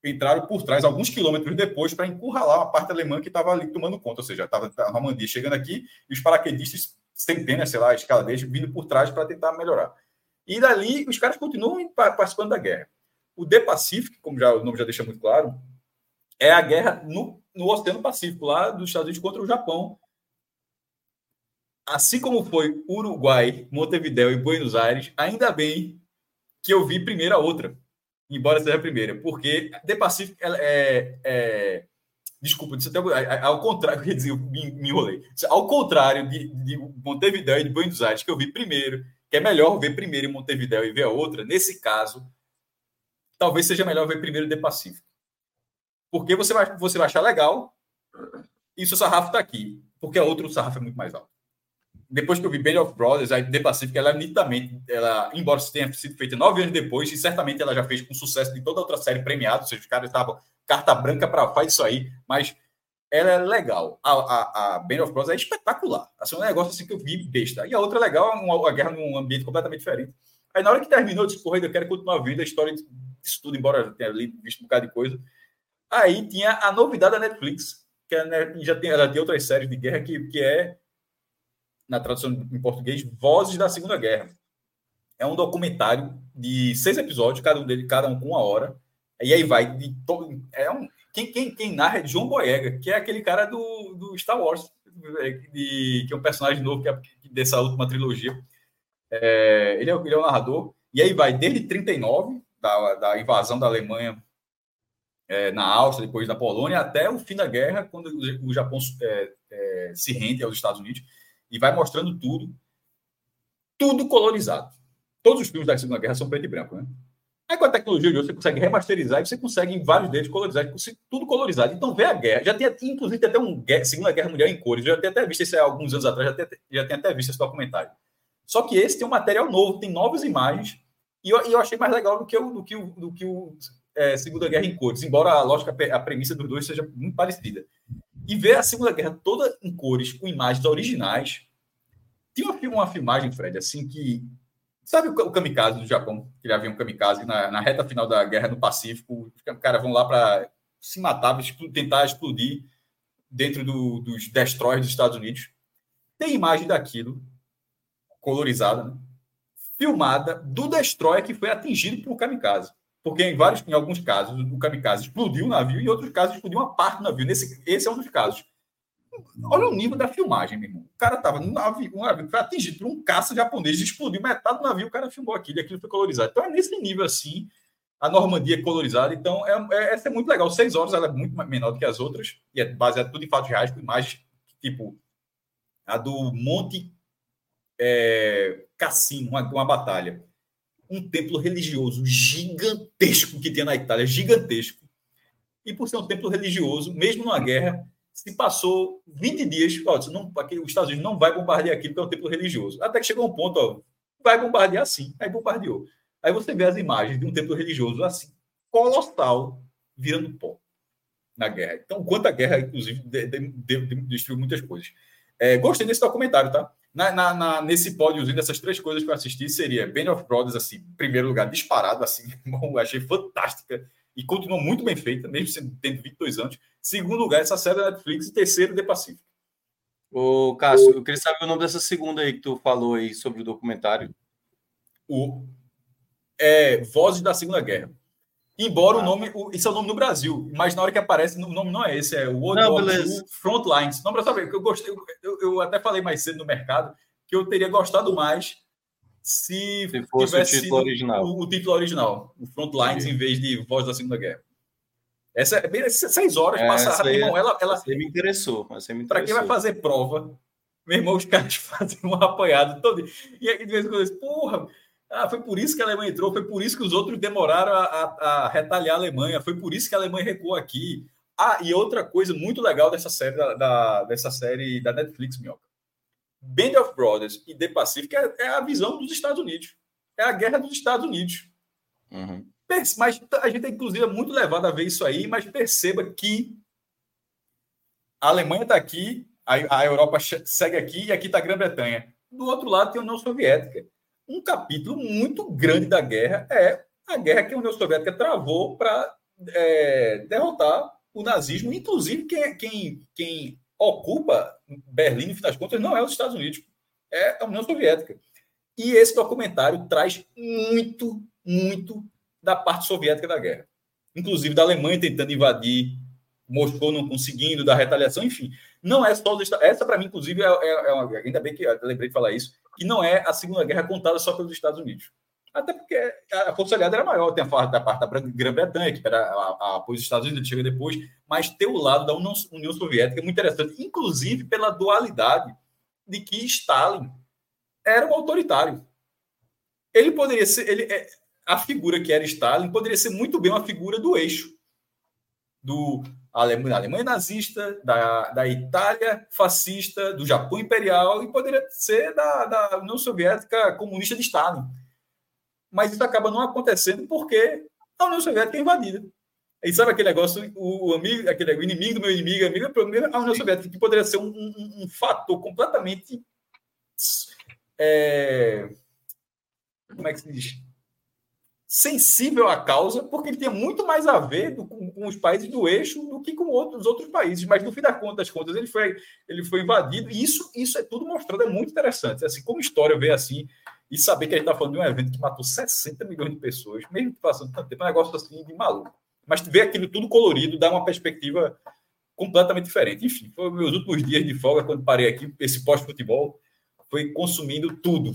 entraram por trás, alguns quilômetros depois, para encurralar uma parte alemã que estava ali tomando conta, ou seja, estava a Normandia chegando aqui e os paraquedistas centenas, sei lá, escaladeiros, vindo por trás para tentar melhorar. E dali os caras continuam participando da guerra. O The Pacific, como já, o nome já deixa muito claro, é a guerra no, no Oceano Pacífico, lá dos Estados Unidos contra o Japão. Assim como foi Uruguai, Montevideo e Buenos Aires, ainda bem que eu vi primeiro a outra, embora seja a primeira, porque The Pacific é, é Desculpa, disse até, ao contrário, quer dizer, me, me enrolei. Ao contrário de, de Montevideo e de Buenos Aires, que eu vi primeiro, que é melhor ver primeiro em Montevideo e ver a outra, nesse caso, talvez seja melhor ver primeiro de Pacífico. Porque você vai, você vai achar legal e seu sarrafo está aqui, porque a outra o sarrafo é muito mais alto. Depois que eu vi Band of Brothers, a The Pacific, ela nitidamente, ela, embora tenha sido feita nove anos depois, e certamente ela já fez com sucesso de toda outra série premiada, ou seja, os caras estavam carta branca para faz isso aí, mas ela é legal. A, a, a Band of Brothers é espetacular. Assim, é um negócio assim que eu vi besta. E a outra é legal, uma, a guerra num ambiente completamente diferente. Aí na hora que terminou, eu disse, porra, eu quero continuar vendo a história disso tudo, embora eu tenha lido, visto um bocado de coisa. Aí tinha a novidade da Netflix, que é, já tem, ela tem outras séries de guerra, que, que é, na tradução em português, Vozes da Segunda Guerra. É um documentário de seis episódios, cada um dele, cada um com uma hora. E aí vai de todo. É um, quem, quem, quem narra é John Boyega, que é aquele cara do, do Star Wars, de, que é um personagem novo que é dessa última trilogia. É, ele, é, ele é o narrador. E aí vai desde 39, da, da invasão da Alemanha é, na Áustria, depois da Polônia, até o fim da guerra, quando o, o Japão é, é, se rende aos Estados Unidos, e vai mostrando tudo, tudo colorizado. Todos os filmes da Segunda Guerra são preto e branco, né? Aí com a tecnologia de hoje você consegue remasterizar e você consegue em vários deles colorizar, tudo colorizado. Então vê a guerra. Já tem inclusive tem até um Segunda Guerra Mundial em cores. Eu já tenho até visto isso há alguns anos atrás, já tenho, já tenho até visto esse documentário. Só que esse tem um material novo, tem novas imagens, e eu, e eu achei mais legal do que o, do que o, do que o é, Segunda Guerra em cores, embora a lógica, a premissa dos dois seja muito parecida. E ver a Segunda Guerra toda em cores, com imagens originais. Tinha uma, uma filmagem, Fred, assim, que Sabe o, kamikaze do Japão? Que havia um kamikaze na, na reta final da guerra no Pacífico. Os caras vão lá para se matar, tentar explodir dentro do, dos destroyers dos Estados Unidos. Tem imagem daquilo, colorizada, né? filmada, do destroyer que foi atingido por kamikaze. Porque em vários, em alguns casos, o kamikaze explodiu o navio, e em outros casos explodiu uma parte do navio. Nesse, esse é um dos casos. Olha o nível da filmagem, meu irmão. O cara tava no navio, um navio foi atingido por um caça japonês, explodiu metade do navio, o cara filmou aquilo e aquilo foi colorizado. Então é nesse nível assim, a Normandia é colorizada. Então é, é, essa é muito legal. Seis horas ela é muito menor do que as outras, e é baseada tudo em fatos reais, com imagens tipo a do Monte é, Cassino, uma, uma batalha. Um templo religioso gigantesco que tinha na Itália, gigantesco. E por ser um templo religioso, mesmo numa guerra, se passou 20 dias, ó, não, aqui, os Estados Unidos não vai bombardear aquilo que é um templo religioso. Até que chegou um ponto, ó, vai bombardear sim. Aí bombardeou. Aí você vê as imagens de um templo religioso assim, colossal, virando pó na guerra. Então, quanto guerra, inclusive, de, de, de, destruiu muitas coisas. É, gostei desse documentário, tá? Na, na, na, nesse pódiozinho dessas três coisas que eu assisti, seria Band of Brothers, assim, primeiro lugar, disparado, assim, bom, achei fantástica e continua muito bem feita, mesmo sendo, tendo 22 anos. Segundo lugar, essa série da Netflix. E terceiro, The Pacific. Ô, Cássio, eu queria saber o nome dessa segunda aí que tu falou aí sobre o documentário. O é, Vozes da Segunda Guerra. Embora ah. o nome, o, esse é o nome no Brasil, mas na hora que aparece, o nome não é esse, é o World Frontlines. Não para saber, eu gostei, eu, eu, até falei mais cedo no mercado que eu teria gostado mais se, se fosse tivesse o título original. O, o, título original, o Frontlines, Sim. em vez de Voz da Segunda Guerra. Essa é bem seis horas, é, passa rapidinho. Ela, ela, ela me interessou. Para quem vai fazer prova, meu irmão, os caras fazem um apanhado todo. E aí, de vez em quando, eu porra, ah, foi por isso que a Alemanha entrou, foi por isso que os outros demoraram a, a, a, retalhar a Alemanha, foi por isso que a Alemanha recuou aqui. Ah, e outra coisa muito legal dessa série da, da dessa série da Netflix, Minhoca. Band of Brothers e The Pacific é, é, a visão dos Estados Unidos. É a guerra dos Estados Unidos. Uhum. Mas a gente, inclusive, é muito levado a ver isso aí, mas perceba que a Alemanha está aqui, a, a Europa segue aqui e aqui está a Grã-Bretanha. Do outro lado tem a União Soviética um capítulo muito grande da guerra é a guerra que a União Soviética travou para é, derrotar o nazismo. Inclusive, quem, quem, quem ocupa Berlim, no fim das contas, não é os Estados Unidos, é a União Soviética. E esse documentário traz muito, muito da parte soviética da guerra. Inclusive da Alemanha tentando invadir, Moscou não conseguindo, da retaliação, enfim. Não é só Essa, para mim, inclusive, é, é, é ainda bem que lembrei de falar isso, que não é a Segunda Guerra contada só pelos Estados Unidos. Até porque a Força Aliada era maior, tem a parte da parte da Grã-Bretanha, que era a, apoio dos Estados Unidos, chega depois, mas tem o lado da União, União Soviética é muito interessante, inclusive pela dualidade de que Stalin era um autoritário. Ele poderia ser, ele, é, a figura que era Stalin poderia ser muito bem uma figura do eixo, do Alemanha, Alemanha nazista, da, da Itália fascista, do Japão imperial e poderia ser da, da União Soviética comunista de Stalin. Mas isso acaba não acontecendo porque a União Soviética é invadida. E sabe aquele negócio, o, amigo, aquele o inimigo do meu inimigo, amigo, a União Soviética, que poderia ser um, um, um fator completamente. É, como é que se diz? Sensível à causa, porque ele tinha muito mais a ver do, com, com, os países do eixo do que com outros, outros países. Mas no fim das contas, das contas ele, foi, ele foi invadido, e isso, isso é tudo mostrado, é muito interessante. Assim, como história ver assim, e saber que a gente está falando de um evento que matou 60 milhões de pessoas, mesmo passando tanto tempo, é um negócio assim de maluco. Mas ver aquilo tudo colorido dá uma perspectiva completamente diferente. Enfim, foi meus últimos dias de folga, quando parei aqui, esse pós-futebol, foi consumindo tudo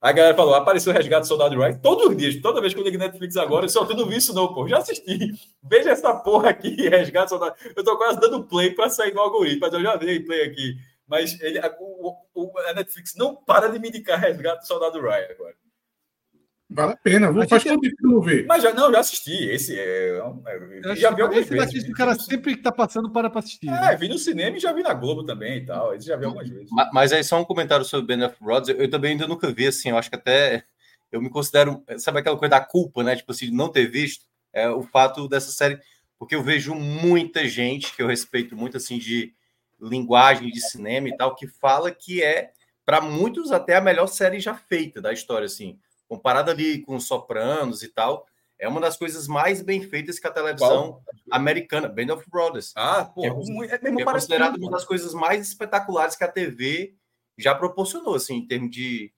a galera falou: apareceu o resgate do Soldado Ryan todos os dias, toda vez que eu ligo Netflix agora, eu só eu não vi isso, não, pô. Já assisti. Veja essa porra aqui, resgate do Soldado. Eu tô quase dando play para sair no algoritmo, mas eu já dei play aqui. Mas ele, a, o, a Netflix não para de me indicar resgate do Soldado Ryan agora. Vale a pena, vou faz tempo que não ver. Mas já não, já assisti. Esse é, é já vi algumas vezes. Esse o cara sempre que tá passando para para assistir. É, né? vi no cinema e já vi na Globo também e tal. Esse já vi algumas vezes. Mas, mas aí só um comentário sobre Ben of Rods. Eu também ainda nunca vi assim. Eu acho que até eu me considero, sabe aquela coisa da culpa, né? Tipo assim, não ter visto é o fato dessa série, porque eu vejo muita gente que eu respeito muito assim de linguagem de cinema e tal que fala que é para muitos até a melhor série já feita da história assim comparado ali com Sopranos e tal, é uma das coisas mais bem feitas que a televisão Qual? americana, Band of Brothers. Ah, pô, é, é, é considerado uma das coisas mais espetaculares que a TV já proporcionou, assim, em termos de,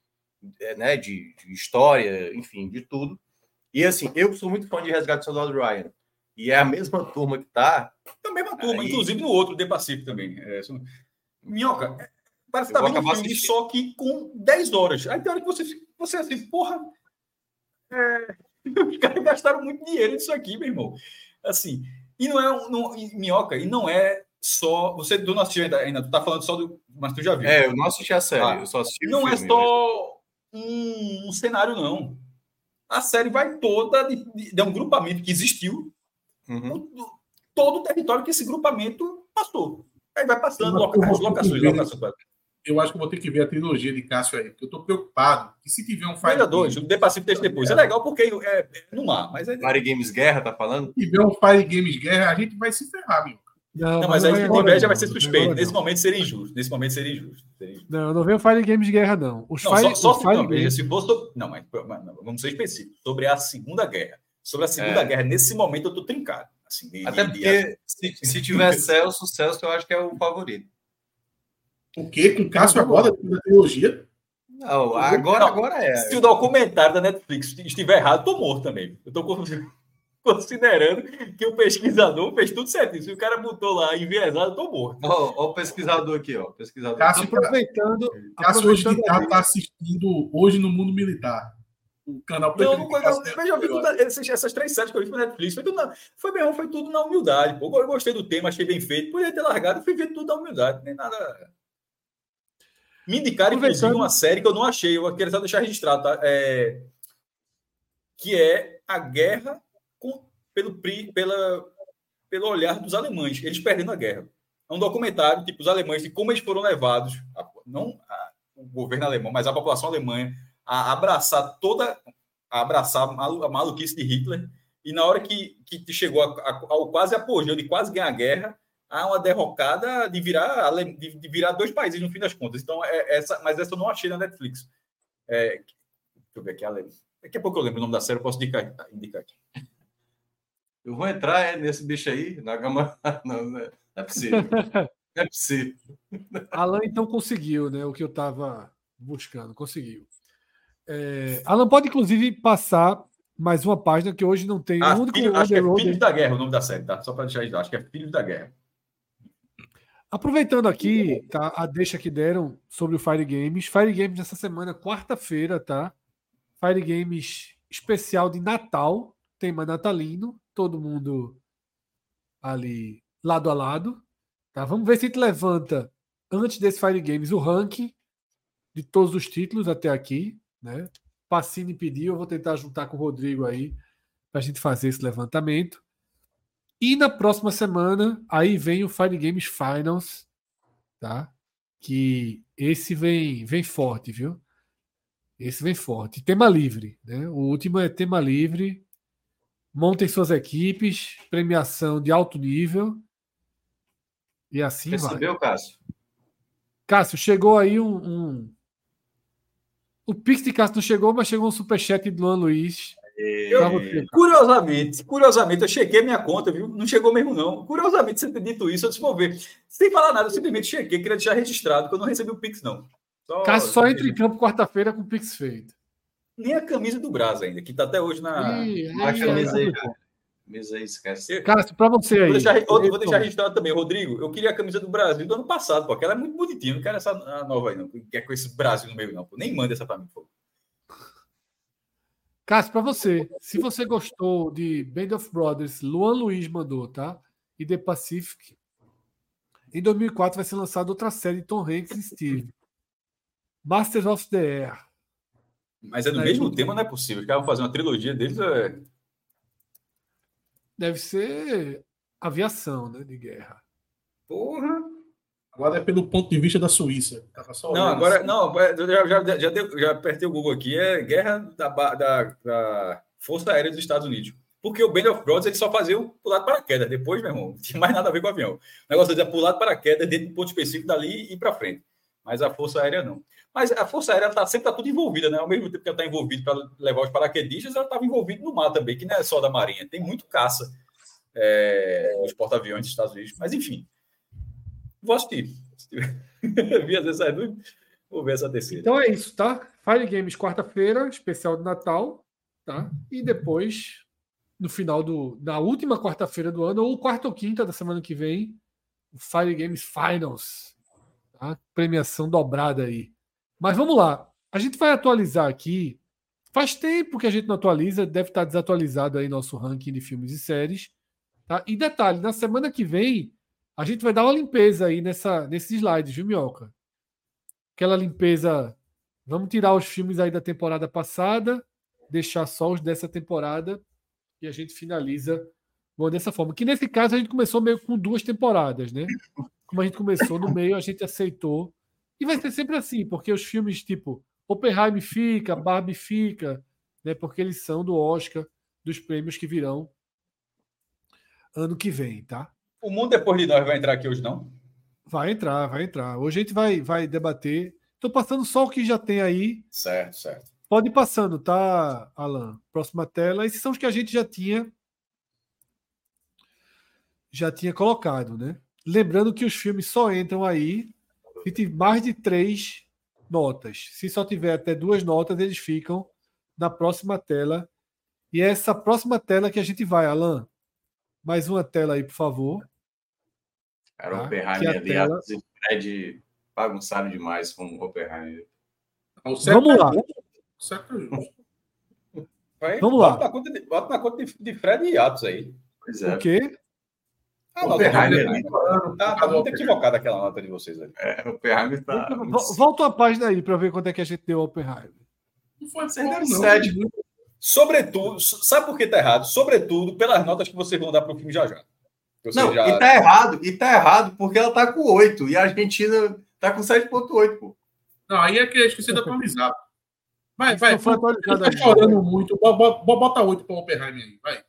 é, né, de, de história, enfim, de tudo. E assim, eu sou muito fã de Resgate do Soldado Ryan. E é a mesma turma que tá. É a mesma turma, aí... inclusive no outro, The Pacific também. É, Minhoca, parece que tá vendo um filme, só que com 10 horas. Aí tem hora que você, você assim, porra. É... Os caras gastaram muito dinheiro nisso aqui, meu irmão. Assim, e não é não, minhoca, e não é só. Você tu não assistiu ainda, ainda, tu tá falando só do. Mas tu já viu. É, eu não assisti a série, ah, eu só assisti Não é filme, é só um, um, cenário, não. A série vai toda de, de, de um grupamento que existiu, uhum. todo o território que esse grupamento passou. Aí vai passando locações, locações, locações. Eu acho que vou ter que ver a trilogia de Cássio aí, porque eu estou preocupado que se tiver um Fire dois, o The Pacific depois. É legal porque é, é no mar, mas é... Fire Games Guerra, tá falando? Se tiver um Fire Games Guerra, a gente vai se ferrar, meu. Não, não, mas, aí se tiver já vai ser suspeito. Nesse momento seria injusto. Nesse momento seria injusto. Seria injusto. Não, não Fire Games Guerra, não. Os não, Fire, só, só Fire não, Games... se for sobre... Não, mas, mas vamos ser específicos. Sobre a Segunda Guerra. Sobre a Segunda é. Guerra, nesse momento eu tô trincado. Assim, de, Até porque se, se tiver Celso, Celso eu acho que é o favorito. O quê? Com Cássio agora, da trilogia? Não, agora, agora é. Se o documentário da Netflix estiver errado, tô morto também. Eu tô considerando que o pesquisador fez tudo certo. Se o cara botou lá enviesado, tô morto. Olha o pesquisador aqui, ó. Pesquisador. Cássio, aproveitando. Cássio hoje está assistindo hoje no mundo militar. O canal não, não, não, mas eu vi tudo, essas, essas três séries que eu vi no Netflix, foi tudo, na, foi, bem, foi tudo na humildade. Pô. Eu gostei do tema, achei bem feito. Podia ter largado, fui ver tudo na humildade, nem nada. Me indicaram, inclusive, uma série que eu não achei, eu queria só deixar registrado, tá? É... que é a guerra com... pelo, pela... pelo olhar dos alemães, eles perdendo a guerra. É um documentário, tipo, os alemães, de como eles foram levados, a... não a... o governo alemão, mas a população alemã, a abraçar toda, a abraçar a maluquice de Hitler, e na hora que, que chegou ao quase apogeu de quase ganhar a guerra, há uma derrocada de virar, de virar dois países no fim das contas. Então, é, essa, mas essa eu não achei na Netflix. É, deixa eu ver aqui, Ale. Daqui a pouco eu lembro o nome da série, eu posso indicar, indicar aqui. Eu vou entrar é, nesse bicho aí, na gama. Não, não é, é possível. Não é possível. Alan então conseguiu, né? O que eu estava buscando, conseguiu. É, Alan pode, inclusive, passar mais uma página que hoje não tem. Ah, filho, acho que é Filhos da Guerra o nome da série, tá? Só para deixar isso, acho que é Filhos da Guerra. Aproveitando aqui, tá, a deixa que deram sobre o Fire Games. Fire Games essa semana, quarta-feira, tá? Fire Games especial de Natal, tema natalino, todo mundo ali lado a lado, tá? Vamos ver se a gente levanta antes desse Fire Games o ranking de todos os títulos até aqui, né? Passini pediu, eu vou tentar juntar com o Rodrigo aí para a gente fazer esse levantamento. E na próxima semana, aí vem o Fire Games Finals, tá? Que esse vem, vem forte, viu? Esse vem forte. Tema livre, né? O último é tema livre. Montem suas equipes, premiação de alto nível. E assim Percebeu, vai. Cássio? Cássio, chegou aí um, um... O Pix de Cássio não chegou, mas chegou um superchat do Luan Luiz eu, curiosamente, curiosamente, eu chequei minha conta, viu? Não chegou mesmo, não. Curiosamente, você ter dito isso, eu disse, vou ver. Sem falar nada, eu simplesmente chequei, queria deixar registrado, que eu não recebi o Pix, não. Só, Cássio só entra em campo quarta-feira com o Pix feito. Nem a camisa do Braz ainda, que está até hoje na. Ih, a camisa aí, Camisa aí, esquece. Cássio, para você aí. Vou deixar, vou deixar registrado também, Rodrigo. Eu queria a camisa do Brasil do ano passado, porque ela é muito bonitinha. Não quero essa nova aí, não. Quer com esse Brasil no meio, não. Nem manda essa para mim, por favor. Cássio, para você, se você gostou de Band of Brothers, Luan Luiz mandou, tá? E The Pacific. Em 2004 vai ser lançada outra série de Tom Hanks e Steve. Masters of the Air. Mas é do mesmo tema, não é possível. Os caras vão fazer uma trilogia deles. É... Deve ser aviação, né? De guerra. Porra! Agora é pelo ponto de vista da Suíça. não, agora assim. não, já, já, já, deu, já apertei o Google aqui, é guerra da, da, da Força Aérea dos Estados Unidos. Porque o Band of Brothers ele só fazia o pular de paraquedas. Depois, meu irmão, não tinha mais nada a ver com o avião. O negócio é pular de paraquedas dentro de um ponto específico dali e para frente. Mas a Força Aérea não. Mas a Força Aérea tá, sempre está tudo envolvida, né? Ao mesmo tempo que ela está envolvida para levar os paraquedistas, ela estava envolvida no mar também, que não é só da Marinha. Tem muito caça é, nos porta-aviões dos Estados Unidos. Mas enfim, vou assistir. Vi às vezes vou ver essa terceira. Então é isso, tá? Fire Games quarta-feira, especial de Natal, tá? E depois, no final do. Na última quarta-feira do ano, ou quarta ou quinta da semana que vem, o Fire Games Finals. Tá? Premiação dobrada aí. Mas vamos lá. A gente vai atualizar aqui. Faz tempo que a gente não atualiza, deve estar desatualizado aí nosso ranking de filmes e séries. Tá? E detalhe, na semana que vem, a gente vai dar uma limpeza aí nessa, nesses slides, viu, Minhoca? Aquela limpeza. Vamos tirar os filmes aí da temporada passada, deixar só os dessa temporada e a gente finaliza bom, dessa forma. Que nesse caso a gente começou meio com duas temporadas, né? Como a gente começou no meio, a gente aceitou. E vai ser sempre assim, porque os filmes tipo Oppenheimer fica, Barbie fica, né? Porque eles são do Oscar, dos prêmios que virão ano que vem, tá? O mundo depois de nós vai entrar aqui hoje, não? Vai entrar, vai entrar. Hoje a gente vai, vai debater. Estou passando só o que já tem aí. Certo, certo. Pode ir passando, tá, Alan? Próxima tela. Esses são os que a gente já tinha já tinha colocado, né? Lembrando que os filmes só entram aí se tiver mais de três notas. Se só tiver até duas notas, eles ficam na próxima tela. E é essa próxima tela que a gente vai, Alan. Mais uma tela aí, por favor. Cara, tá? Oppenheimer ali, tela... e Fred bagunçaram demais com o Oppenheimer. Vamos lá. Vai, Vamos lá. Bota na conta de, bota na conta de, de Fred e Atos aí. Pois é. O quê? Ah, não, Oppenheimer, tá, tá muito equivocada aquela nota de vocês aí. É, o Oppenheimer tá. Volta a página aí para ver quanto é que a gente deu ao Oppenheimer. Não foi pouco, sete. Sobretudo, sabe por que tá errado? Sobretudo pelas notas que vocês vão dar para o filme já já. não, já... e tá errado, e tá errado porque ela tá com 8 e a Argentina tá com 7.8, pô. Não, aí é que eu esqueci de atualizar. Vai, vai. Foi atualizado tá chorando muito. Bota 8 para o Oppenheimer aí, vai.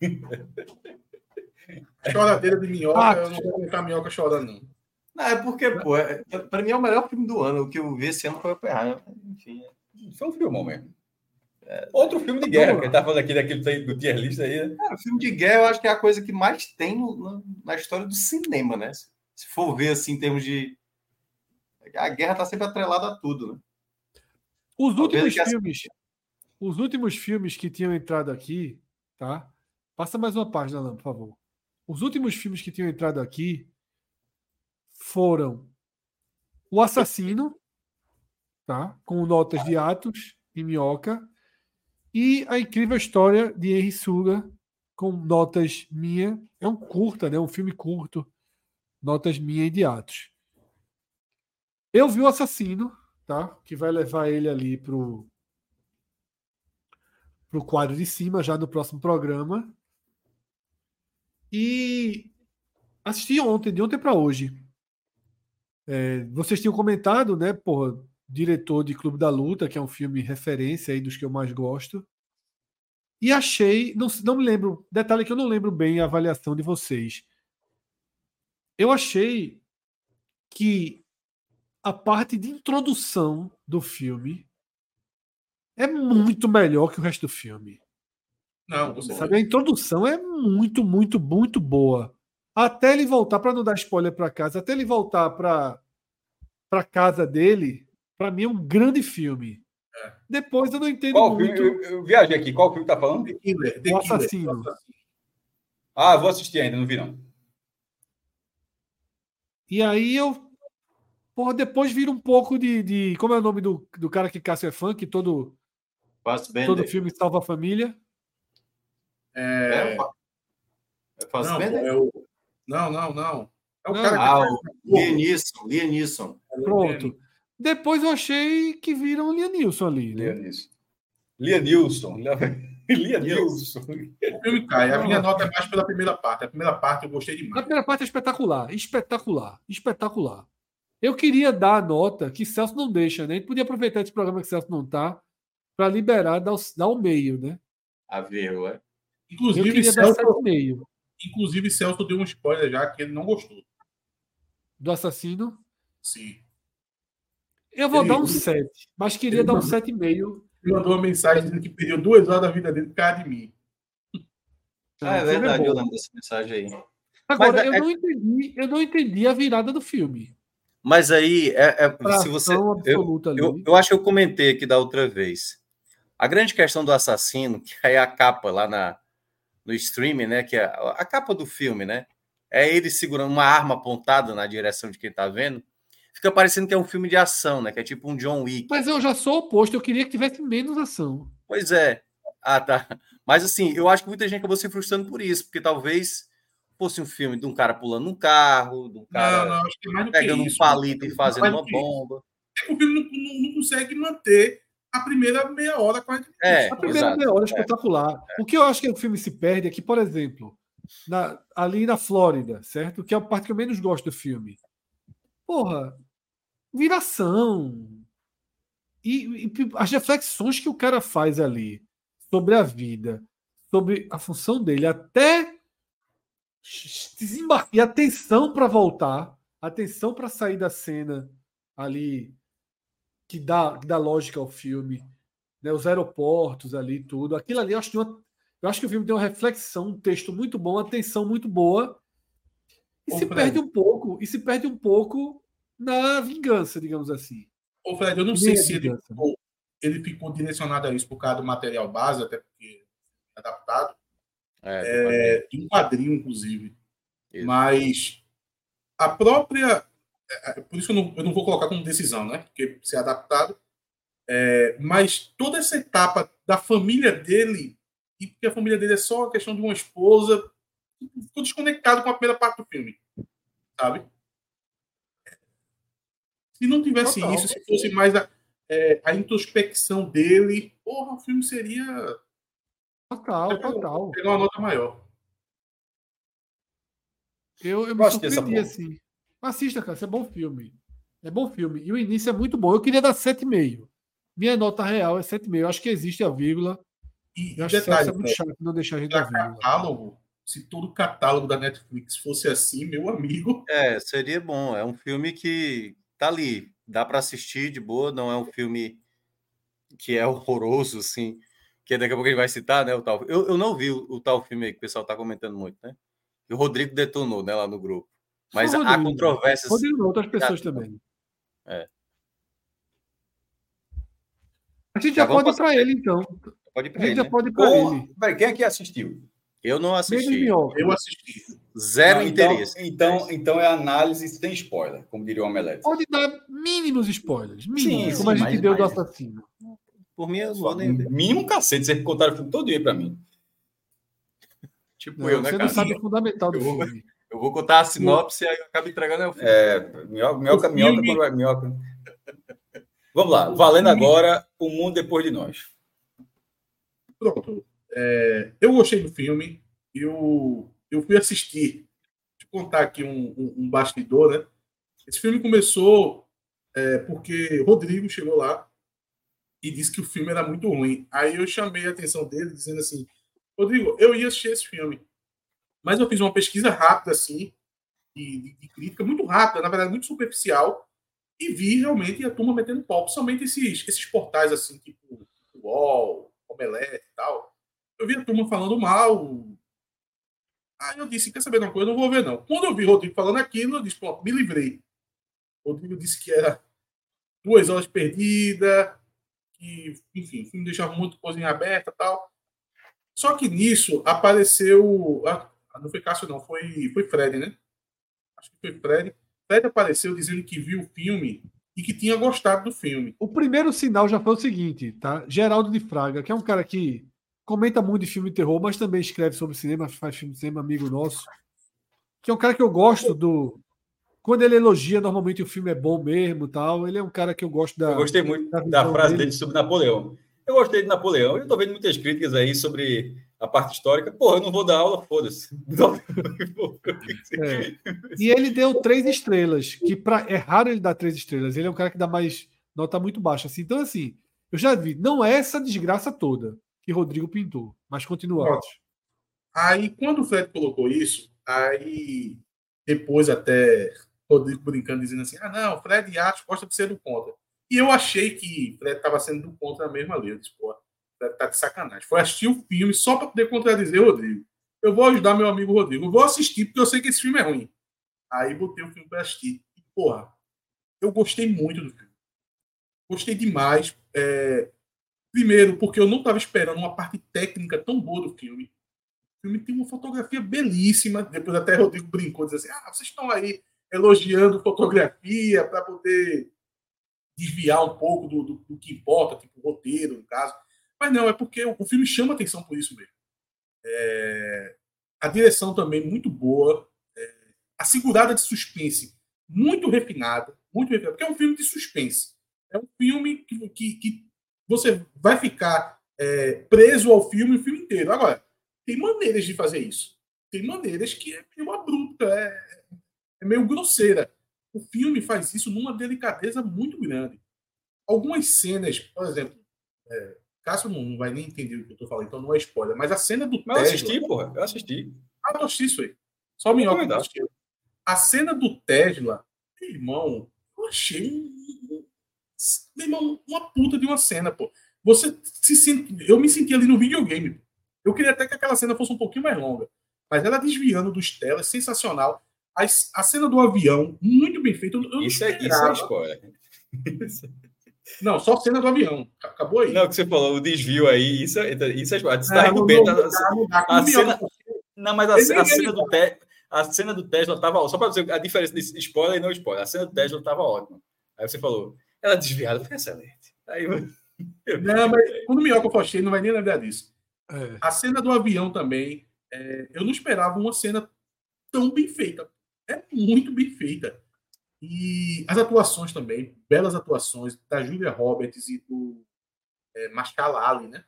Choradeira de minhoca, ah, eu não vou aguentar minhoca chorando, não. Não, é porque, pô, é, pra mim é o melhor filme do ano. O que eu vi esse ano foi o Oppenheimer. Enfim, é... foi um filme mesmo. É, Outro filme de guerra, que ele tá falando aqui daquele do tier list aí, né? Cara, filme de guerra eu acho que é a coisa que mais tem no, na história do cinema, né? Se for ver assim, em termos de. A guerra tá sempre atrelada a tudo, né? Os últimos filmes. Os últimos filmes que tinham entrado aqui, tá? Passa mais uma página, Alan, por favor. Os últimos filmes que tinham entrado aqui foram O Assassino, tá? com notas de Atos e Minhoca, e A Incrível História de Henry Suga, com notas minha. É um curta, né? um filme curto, notas minha e de Atos. Eu vi O Assassino, tá? que vai levar ele ali pro pro quadro de cima já no próximo programa. E assisti ontem, de ontem para hoje. É, vocês tinham comentado, né, porra, diretor de Clube da Luta, que é um filme referência aí dos que eu mais gosto. E achei, não, não me lembro, detalhe que eu não lembro bem a avaliação de vocês. Eu achei que a parte de introdução do filme é muito melhor que o resto do filme. Não, você sabe, a introdução é muito, muito, muito boa. Até ele voltar, para não dar spoiler para casa, até ele voltar para para casa dele, para mim é um grande filme. É. Depois eu não entendo Qual muito. Filme? Eu, eu viajei aqui. Qual filme tá falando? The Killer, The o assassino. Ah, vou assistir ainda, não vi não. E aí eu Porra, depois vira um pouco de, de. Como é o nome do, do cara que Cássio é fã, que todo. Todo filme salva a família. É. É Fassbender? Não, é o... não, não, não. É o não. cara que. Ah, o Lianisson. Lianisson. Pronto. Depois eu achei que viram o Lianilson ali. Né? Lianilson. Lianilson. O filme cai. A minha nota é mais pela primeira parte. A primeira parte eu gostei demais. A primeira parte é espetacular. Espetacular. Espetacular. Eu queria dar a nota que Celso não deixa, né? A gente podia aproveitar esse programa que Celso não está para liberar, dar o, dar o meio, né? A ver, ué. Inclusive, Celso, inclusive, Celso deu um spoiler já que ele não gostou. Do assassino? Sim. Eu vou ele, dar um 7, mas queria dar um 7,5. Ele mandou uma mensagem dizendo que perdeu duas horas da vida dele por causa de mim. Ah, é verdade, eu lembro dessa mensagem aí. Agora, mas, eu, é... não entendi, eu não entendi a virada do filme. Mas aí, é, é se você. Eu, eu, eu, acho que eu comentei aqui da outra vez. A grande questão do assassino, que é a capa lá na, no streaming, né? Que é a capa do filme, né? É ele segurando uma arma apontada na direção de quem tá vendo. Fica parecendo que é um filme de ação, né? Que é tipo um John Wick. Mas eu já sou oposto, eu queria que tivesse menos ação. Pois é. Ah, tá. Mas assim, eu acho que muita gente acabou se frustrando por isso, porque talvez fosse um filme de um cara pulando um carro, de um cara não, não, é pegando um palito e fazendo uma bomba. É o filme não, não, não, consegue manter a primeira meia hora, 40 minutos. É, a primeira exato, meia hora é espetacular. É. O que eu acho que o filme se perde é que, por exemplo, na, ali na Flórida, certo? Que é a parte que eu menos gosto do filme. Porra, viração. E, e as reflexões que o cara faz ali sobre a vida, sobre a função dele, até desembarcar. E atenção para voltar, atenção para sair da cena ali que dá, que dá lógica ao filme, né? os aeroportos ali, tudo. Aquilo ali, eu acho, uma, eu acho que o filme tem uma reflexão, um texto muito bom, uma atenção muito boa. E Ô, se perde um pouco, e se perde um pouco na vingança, digamos assim. Ô, Fred, eu não sei se ele ficou, ele ficou direcionado a isso por causa do material base, até porque é adaptado. É, é, um quadrinho, inclusive. Isso. Mas a própria. É, é, por isso que eu não, eu não vou colocar como decisão, né? Porque se é adaptado. É, mas toda essa etapa da família dele, e porque a família dele é só a questão de uma esposa, ficou desconectado com a primeira parte do filme. Sabe? Se não tivesse Total. isso, se fosse mais a, é, a introspecção dele, porra, o filme seria. Total, total. Pegar uma nota maior. Eu, eu me surpreendi assim. Assista, cara, isso é bom filme. É bom filme. E o início é muito bom. Eu queria dar 7,5. Minha nota real é 7,5. Eu acho que existe a vírgula. E, eu acho detalhe, que é muito né? chato não deixar a gente dar vírgula. Catálogo, se todo o catálogo da Netflix fosse assim, meu amigo. É, seria bom. É um filme que tá ali dá para assistir de boa, não é um filme que é horroroso, assim, que daqui a pouco a gente vai citar, né, o tal. Eu, eu não vi o, o tal filme aí que o pessoal tá comentando muito, né? E o Rodrigo detonou, né, lá no grupo. Mas há controvérsias. Rodrigo, outras pessoas também. É. A gente já, já pode ir para ele, então. Pode ir para ele. Já né? pode ir para ele. Peraí, quem aqui assistiu? Eu não assisti. Eu assisti. Zero então, interesse. Então, então é análise sem spoiler, como diria o Omelete. Pode dar mínimos spoilers. Mínimos, sim, como sim, a gente mas, deu mas... do assassino. Por mim, eu vou nem Mínimo cacete, vocês contaram o filme todo dia para mim. Tipo não, eu, né, Você cara? não sabe o fundamental do eu filme. Eu vou contar a sinopse e aí eu acabo entregando o filme. É, minhoca, minhoca, minhoca, quando minhoca. Vamos lá, valendo agora O Mundo Depois de Nós. Pronto. É, eu gostei do filme. Eu, eu fui assistir. Deixa eu contar aqui um, um, um bastidor, né? Esse filme começou é, porque Rodrigo chegou lá e disse que o filme era muito ruim. Aí eu chamei a atenção dele, dizendo assim: Rodrigo, eu ia assistir esse filme. Mas eu fiz uma pesquisa rápida, assim, de, de, crítica, muito rápida, na verdade, muito superficial, e vi realmente a turma metendo pau, principalmente esses, esses portais, assim, tipo UOL, Omelete e tal eu vi a turma falando mal. Aí eu disse, quer saber de uma coisa? Eu não vou ver, não. Quando eu vi o Rodrigo falando aquilo, eu disse, me livrei. O Rodrigo disse que era duas horas perdidas, que, enfim, o filme deixava muito coisinha aberta tal. Só que nisso apareceu. Ah, não foi Cássio, não, foi, foi Fred, né? Acho que foi Fred. Fred apareceu dizendo que viu o filme e que tinha gostado do filme. O primeiro sinal já foi o seguinte, tá? Geraldo de Fraga, que é um cara que comenta muito de filme de terror, mas também escreve sobre cinema, faz filme de cinema, amigo nosso. Que é um cara que eu gosto do. Quando ele elogia, normalmente o filme é bom mesmo tal. Ele é um cara que eu gosto da. Eu gostei muito da, da frase dele. dele sobre Napoleão. Eu gostei de Napoleão. Eu estou vendo muitas críticas aí sobre a parte histórica. Porra, eu não vou dar aula, foda-se. É. E ele deu três estrelas, que pra... é raro ele dar três estrelas. Ele é um cara que dá mais nota muito baixa. Assim. Então, assim, eu já vi, não é essa desgraça toda que Rodrigo pintou. Mas continua. Aí, quando o Fred colocou isso, aí depois até Rodrigo brincando, dizendo assim: ah, não, Fred e gosta de ser do contra. E eu achei que Fred estava sendo do contra na mesma disse, pô, Fred tá de sacanagem. Foi assistir o filme só para poder contradizer Rodrigo. Eu vou ajudar meu amigo Rodrigo. Eu vou assistir porque eu sei que esse filme é ruim. Aí botei o filme para assistir. E, porra, eu gostei muito do filme. Gostei demais. É, Primeiro, porque eu não estava esperando uma parte técnica tão boa do filme. O filme tem uma fotografia belíssima. Depois até Rodrigo brincou, dizendo assim: ah, vocês estão aí elogiando fotografia para poder desviar um pouco do, do, do, que importa, tipo roteiro, no caso. Mas não, é porque o, o filme chama atenção por isso mesmo. É, a direção também muito boa. É, a segurada de suspense muito refinada. Muito refinada, porque é um filme de suspense. É um filme que, que, que você vai ficar é, preso ao filme o filme inteiro. Agora, tem maneiras de fazer isso. Tem maneiras que é meio abrupta, é, é meio grosseira. O filme faz isso numa delicadeza muito grande. Algumas cenas, por exemplo, é, Cássio não vai nem entender o que eu tô falando, então não é spoiler, mas a cena do Mas eu assisti, porra, eu assisti. Ah, eu assisti isso aí. Só Minhoca A cena do Tesla, irmão, eu achei um meu irmão, uma puta de uma cena, pô. Você se sente. Eu me senti ali no videogame. Eu queria até que aquela cena fosse um pouquinho mais longa. Mas ela desviando dos telas, sensacional. A, a cena do avião, muito bem feita. Isso, é, isso é spoiler. Não, só a cena do avião. Acabou aí. Não, que você falou, o desvio aí, isso, é, isso é spoiler. Você tá é, não, a, cena, não, mas a, a cena do Tesla, a cena do Tesla tava. Só para dizer a diferença de spoiler e não spoiler. A cena do Tesla tava ótima. Aí você falou, ela desviada foi excelente. Aí, não, mas quando o Minhoca for não vai nem lembrar disso. É. A cena do avião também, é, eu não esperava uma cena tão bem feita. É muito bem feita. E as atuações também, belas atuações da Julia Roberts e do é, Mascalali, né?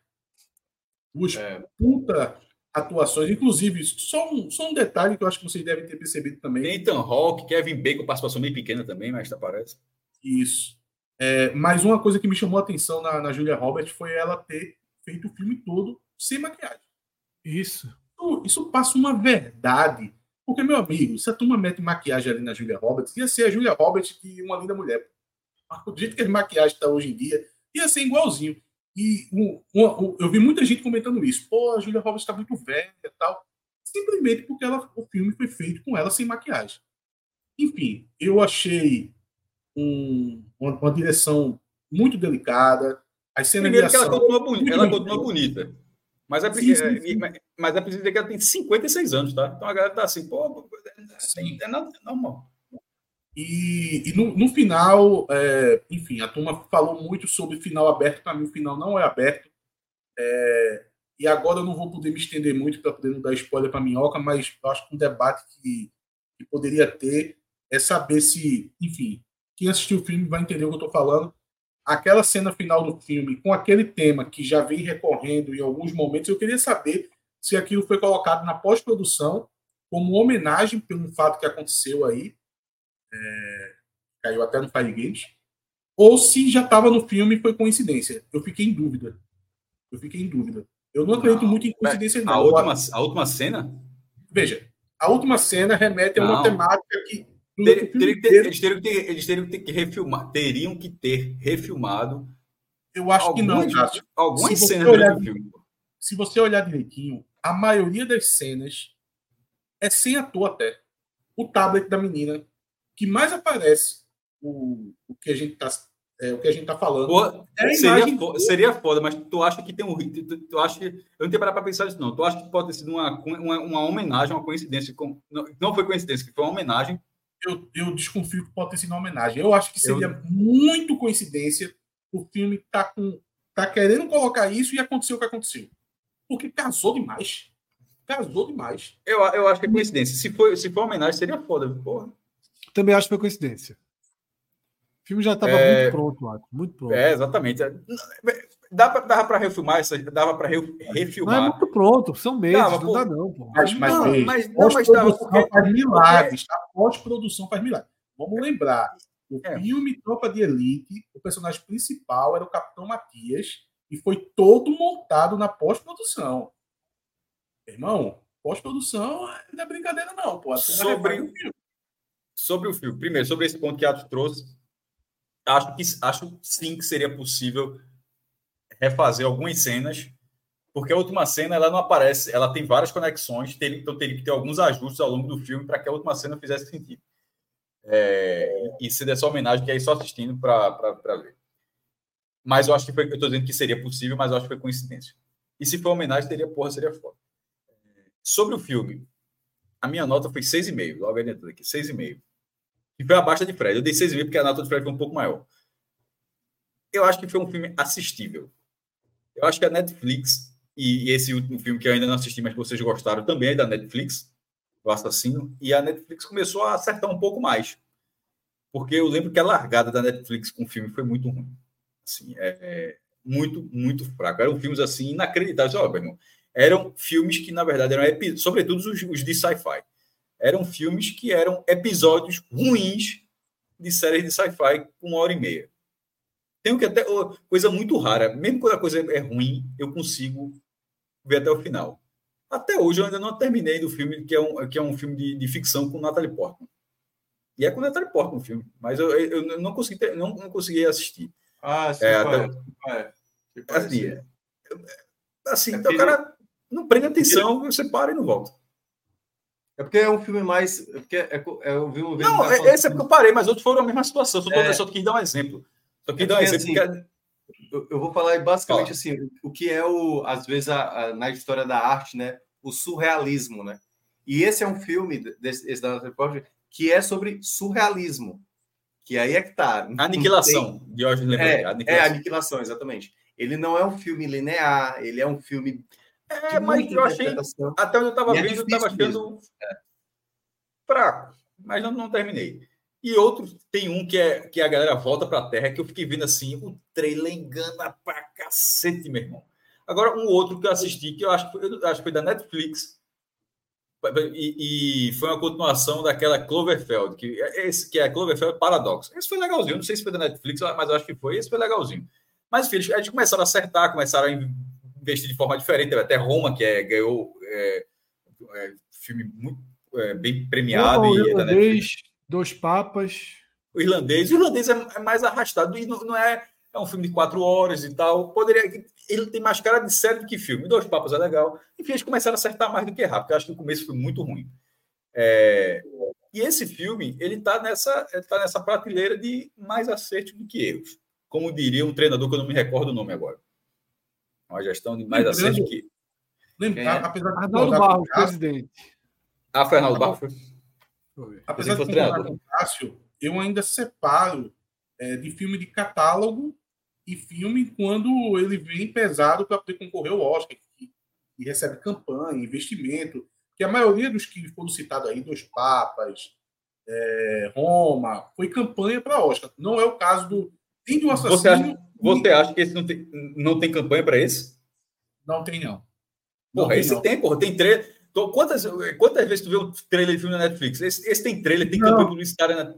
Duas é. puta atuações, inclusive, só um, só um detalhe que eu acho que vocês devem ter percebido também. Nathan Hawke, Kevin Bacon, participação bem pequena também, mas aparece. Isso. É, mas uma coisa que me chamou a atenção na, na Julia Roberts foi ela ter feito o filme todo sem maquiagem. Isso. Isso, isso passa uma verdade. Porque, meu amigo, se a turma mete maquiagem ali na Julia Roberts, ia ser a Julia Roberts que uma linda mulher. O jeito que a maquiagem está hoje em dia, ia ser igualzinho. E um, um, eu vi muita gente comentando isso. Pô, a Julia Roberts está muito velha e tal. Simplesmente porque ela, o filme foi feito com ela sem maquiagem. Enfim, eu achei um, uma, uma, direção muito delicada. As cenas Primeiro que ela continua, bonita, ela continua bonita. Mas é, sim, sim, sim. É, mas é preciso dizer que ela tem 56 anos, tá? Então a galera tá assim, pô, é, nada normal. E, e no, no, final, é, enfim, a turma falou muito sobre final aberto. Para mim, o final não é aberto. É, e agora eu não vou poder me estender muito para poder não dar spoiler para minhoca, mas eu acho que um debate que, que poderia ter é saber se, enfim, quem assistiu o filme vai entender o que eu estou falando. Aquela cena final do filme, com aquele tema que já vem recorrendo em alguns momentos, eu queria saber se aquilo foi colocado na pós-produção como homenagem pelo fato que aconteceu aí, é, caiu até no Fire Games, ou se já estava no filme e foi coincidência. Eu fiquei em dúvida. Eu fiquei em dúvida. Eu não acredito não, muito em coincidências, não. A última, a última cena? Veja, a última cena remete a uma não. temática que ter, ter, ter, eles, teriam que ter, eles teriam que que refilmar, teriam que ter refilmado. Eu acho algumas, que não, Cássio. Algumas cenas olhar, do filme. Se você olhar direitinho, a maioria das cenas é sem ator até. O tablet da menina, que mais aparece o, o que a gente está é, o que a gente tá falando. Pô, é seria, fo seria foda, mas tu acha que tem um. Tu, tu acha que. Eu não tenho parado para pensar nisso, não. Tu acha que pode ter sido uma, uma, uma homenagem, uma coincidência. Com, não, não foi coincidência, que foi uma homenagem eu, eu desconfio que pode ter sido uma homenagem. Eu acho que seria eu... muito coincidência o filme tá com tá querendo colocar isso e aconteceu o que aconteceu. Porque casou demais. Casou demais. Eu, eu acho que é coincidência. Se for, se for homenagem, seria foda, porra. Também acho que foi coincidência. O filme já estava é... muito pronto, Marco. Muito pronto. É, exatamente dava, dava para refilmar isso, dava para refilmar. Não é muito pronto, são meses, dava, não pô, dá não, pô. Mas, mas, não, mas, não, mas dava porque... faz milagres, tá? Pós-produção faz milagres. Vamos lembrar, o é. filme Tropa de Elite, o personagem principal era o Capitão Matias e foi todo montado na pós-produção. Irmão, pós-produção não é brincadeira não, pô. Sobre, o filme. sobre o filme, primeiro, sobre esse ponto que Atos trouxe, acho que acho sim que seria possível refazer algumas cenas, porque a última cena ela não aparece, ela tem várias conexões, teria, então teria que ter alguns ajustes ao longo do filme para que a última cena fizesse sentido. É, e se dessa homenagem que é só assistindo para ver. Mas eu acho que foi, eu estou dizendo que seria possível, mas eu acho que foi coincidência. E se for homenagem, teria porra, seria foda. Sobre o filme, a minha nota foi 6,5, logo adiantando aqui, 6,5. E foi abaixo de Fred. Eu dei 6,5 porque a nota de Fred foi um pouco maior. Eu acho que foi um filme assistível. Eu acho que a Netflix, e, e esse último filme que eu ainda não assisti, mas vocês gostaram também é da Netflix, O Assassino, e a Netflix começou a acertar um pouco mais. Porque eu lembro que a largada da Netflix com o filme foi muito ruim. Assim, é, é muito, muito fraco. Eram filmes assim inacreditáveis. Ó, meu irmão, eram filmes que, na verdade, eram sobretudo os, os de sci-fi. Eram filmes que eram episódios ruins de séries de sci-fi com uma hora e meia. Tenho que até coisa muito rara, mesmo quando a coisa é ruim, eu consigo ver até o final. Até hoje eu ainda não terminei do filme, que é um, que é um filme de, de ficção com Natalie Portman. E é com Natalie Portman o filme, mas eu, eu não, consegui ter, não, não consegui assistir. Ah, sim, é, até, é. Assim, é, assim é então o cara não prende atenção, você para e não volta. É porque é um filme mais. É porque é, é, eu vi um Não, é, esse é porque eu parei, mas outros foram a mesma situação. Só, é. só quis dar um exemplo. Só quis é exemplo. Assim, porque... eu, vou falar basicamente Fala. assim: o que é, o, às vezes, a, a, na história da arte, né? O surrealismo, né? E esse é um filme, desse, esse da Repórter, que é sobre surrealismo. Que aí é que tá. Aniquilação, tem... de hoje é, aniquilação. é, aniquilação, exatamente. Ele não é um filme linear, ele é um filme é, mas eu achei. Até onde eu estava é vendo, eu estava achando é, fraco, mas não, não terminei. E outro, tem um que é que a galera volta para a Terra, que eu fiquei vendo assim, o trailer engana pra cacete, meu irmão. Agora, um outro que eu assisti, que eu acho, eu acho que foi da Netflix, e, e, foi uma continuação daquela Cloverfield, que, é esse, que é a Cloverfield Paradox. Esse foi legalzinho, não sei se foi da Netflix, mas eu acho que foi, esse foi legalzinho. Mas, filhos, a gente começaram a acertar, começaram a investir de forma diferente. Até Roma, que é, ganhou é, é, filme muito é, bem premiado. O irlandês, Dois Papas. O irlandês. O irlandês é, é mais arrastado e não, é, é um filme de quatro horas e tal. Poderia. Ele tem mais cara de série do que filme. Dois Papas é legal. Enfim, eles começaram a acertar mais do que errar, porque eu acho que o começo foi muito ruim. É, e esse filme, ele está nessa, tá nessa prateleira de mais acerto do que erros. Como diria um treinador que eu não me recordo o nome agora. Uma gestão de mais acerto que. Lembra, é? Apesar de Arnaldo Barros, presidente. Ah, foi Arnaldo Barros? Apesar de o Cássio, eu ainda separo é, de filme de catálogo e filme quando ele vem pesado para poder concorrer ao Oscar, que, que recebe campanha, investimento. Que a maioria dos que foram citados aí, Dois Papas, é, Roma, foi campanha para Oscar. Não é o caso do. Tem do assassino. Você acha, você acha que esse não tem, não tem campanha para esse? Não tem, não. Porra, não esse tem, porra. Tem trailer. Quantas, quantas vezes tu vê um trailer de filme na Netflix? Esse, esse tem trailer, tem campanha publicitária na.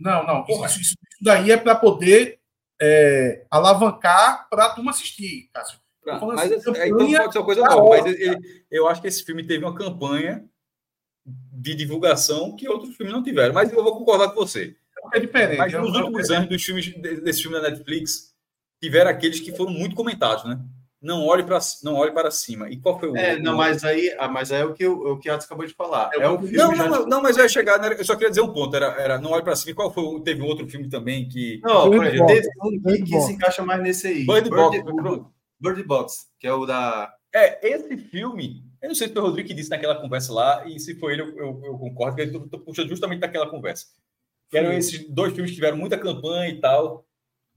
Não, não. Isso, isso, daí é para poder é, alavancar para a turma assistir, Cássio. Pra, mas assim, então pode ser uma coisa nova. Mas ele, eu acho que esse filme teve uma campanha de divulgação que outros filmes não tiveram. Mas eu vou concordar com você. É diferente. Mas nos últimos anos dos filmes, desse filme da Netflix, tiveram aqueles que foram muito comentados, né? Não olhe para não olhe para cima. E qual foi o É, não, mas aí, ah, mas aí é o que o, o que Atos acabou de falar. É, é um filme não, não, não, mas eu ia chegar, né? eu só queria dizer um ponto, era, era não olhe para cima. E qual foi? Teve um outro filme também que Não, exemplo, teve um que, que se encaixa mais nesse aí. Bird, Bird Box, Bird Box, que é o da É, esse filme, eu não sei se foi o Rodrigo que disse naquela conversa lá, e se foi ele, eu, eu, eu concordo, que ele puxa justamente daquela conversa. Que eram esses dois filmes que tiveram muita campanha e tal.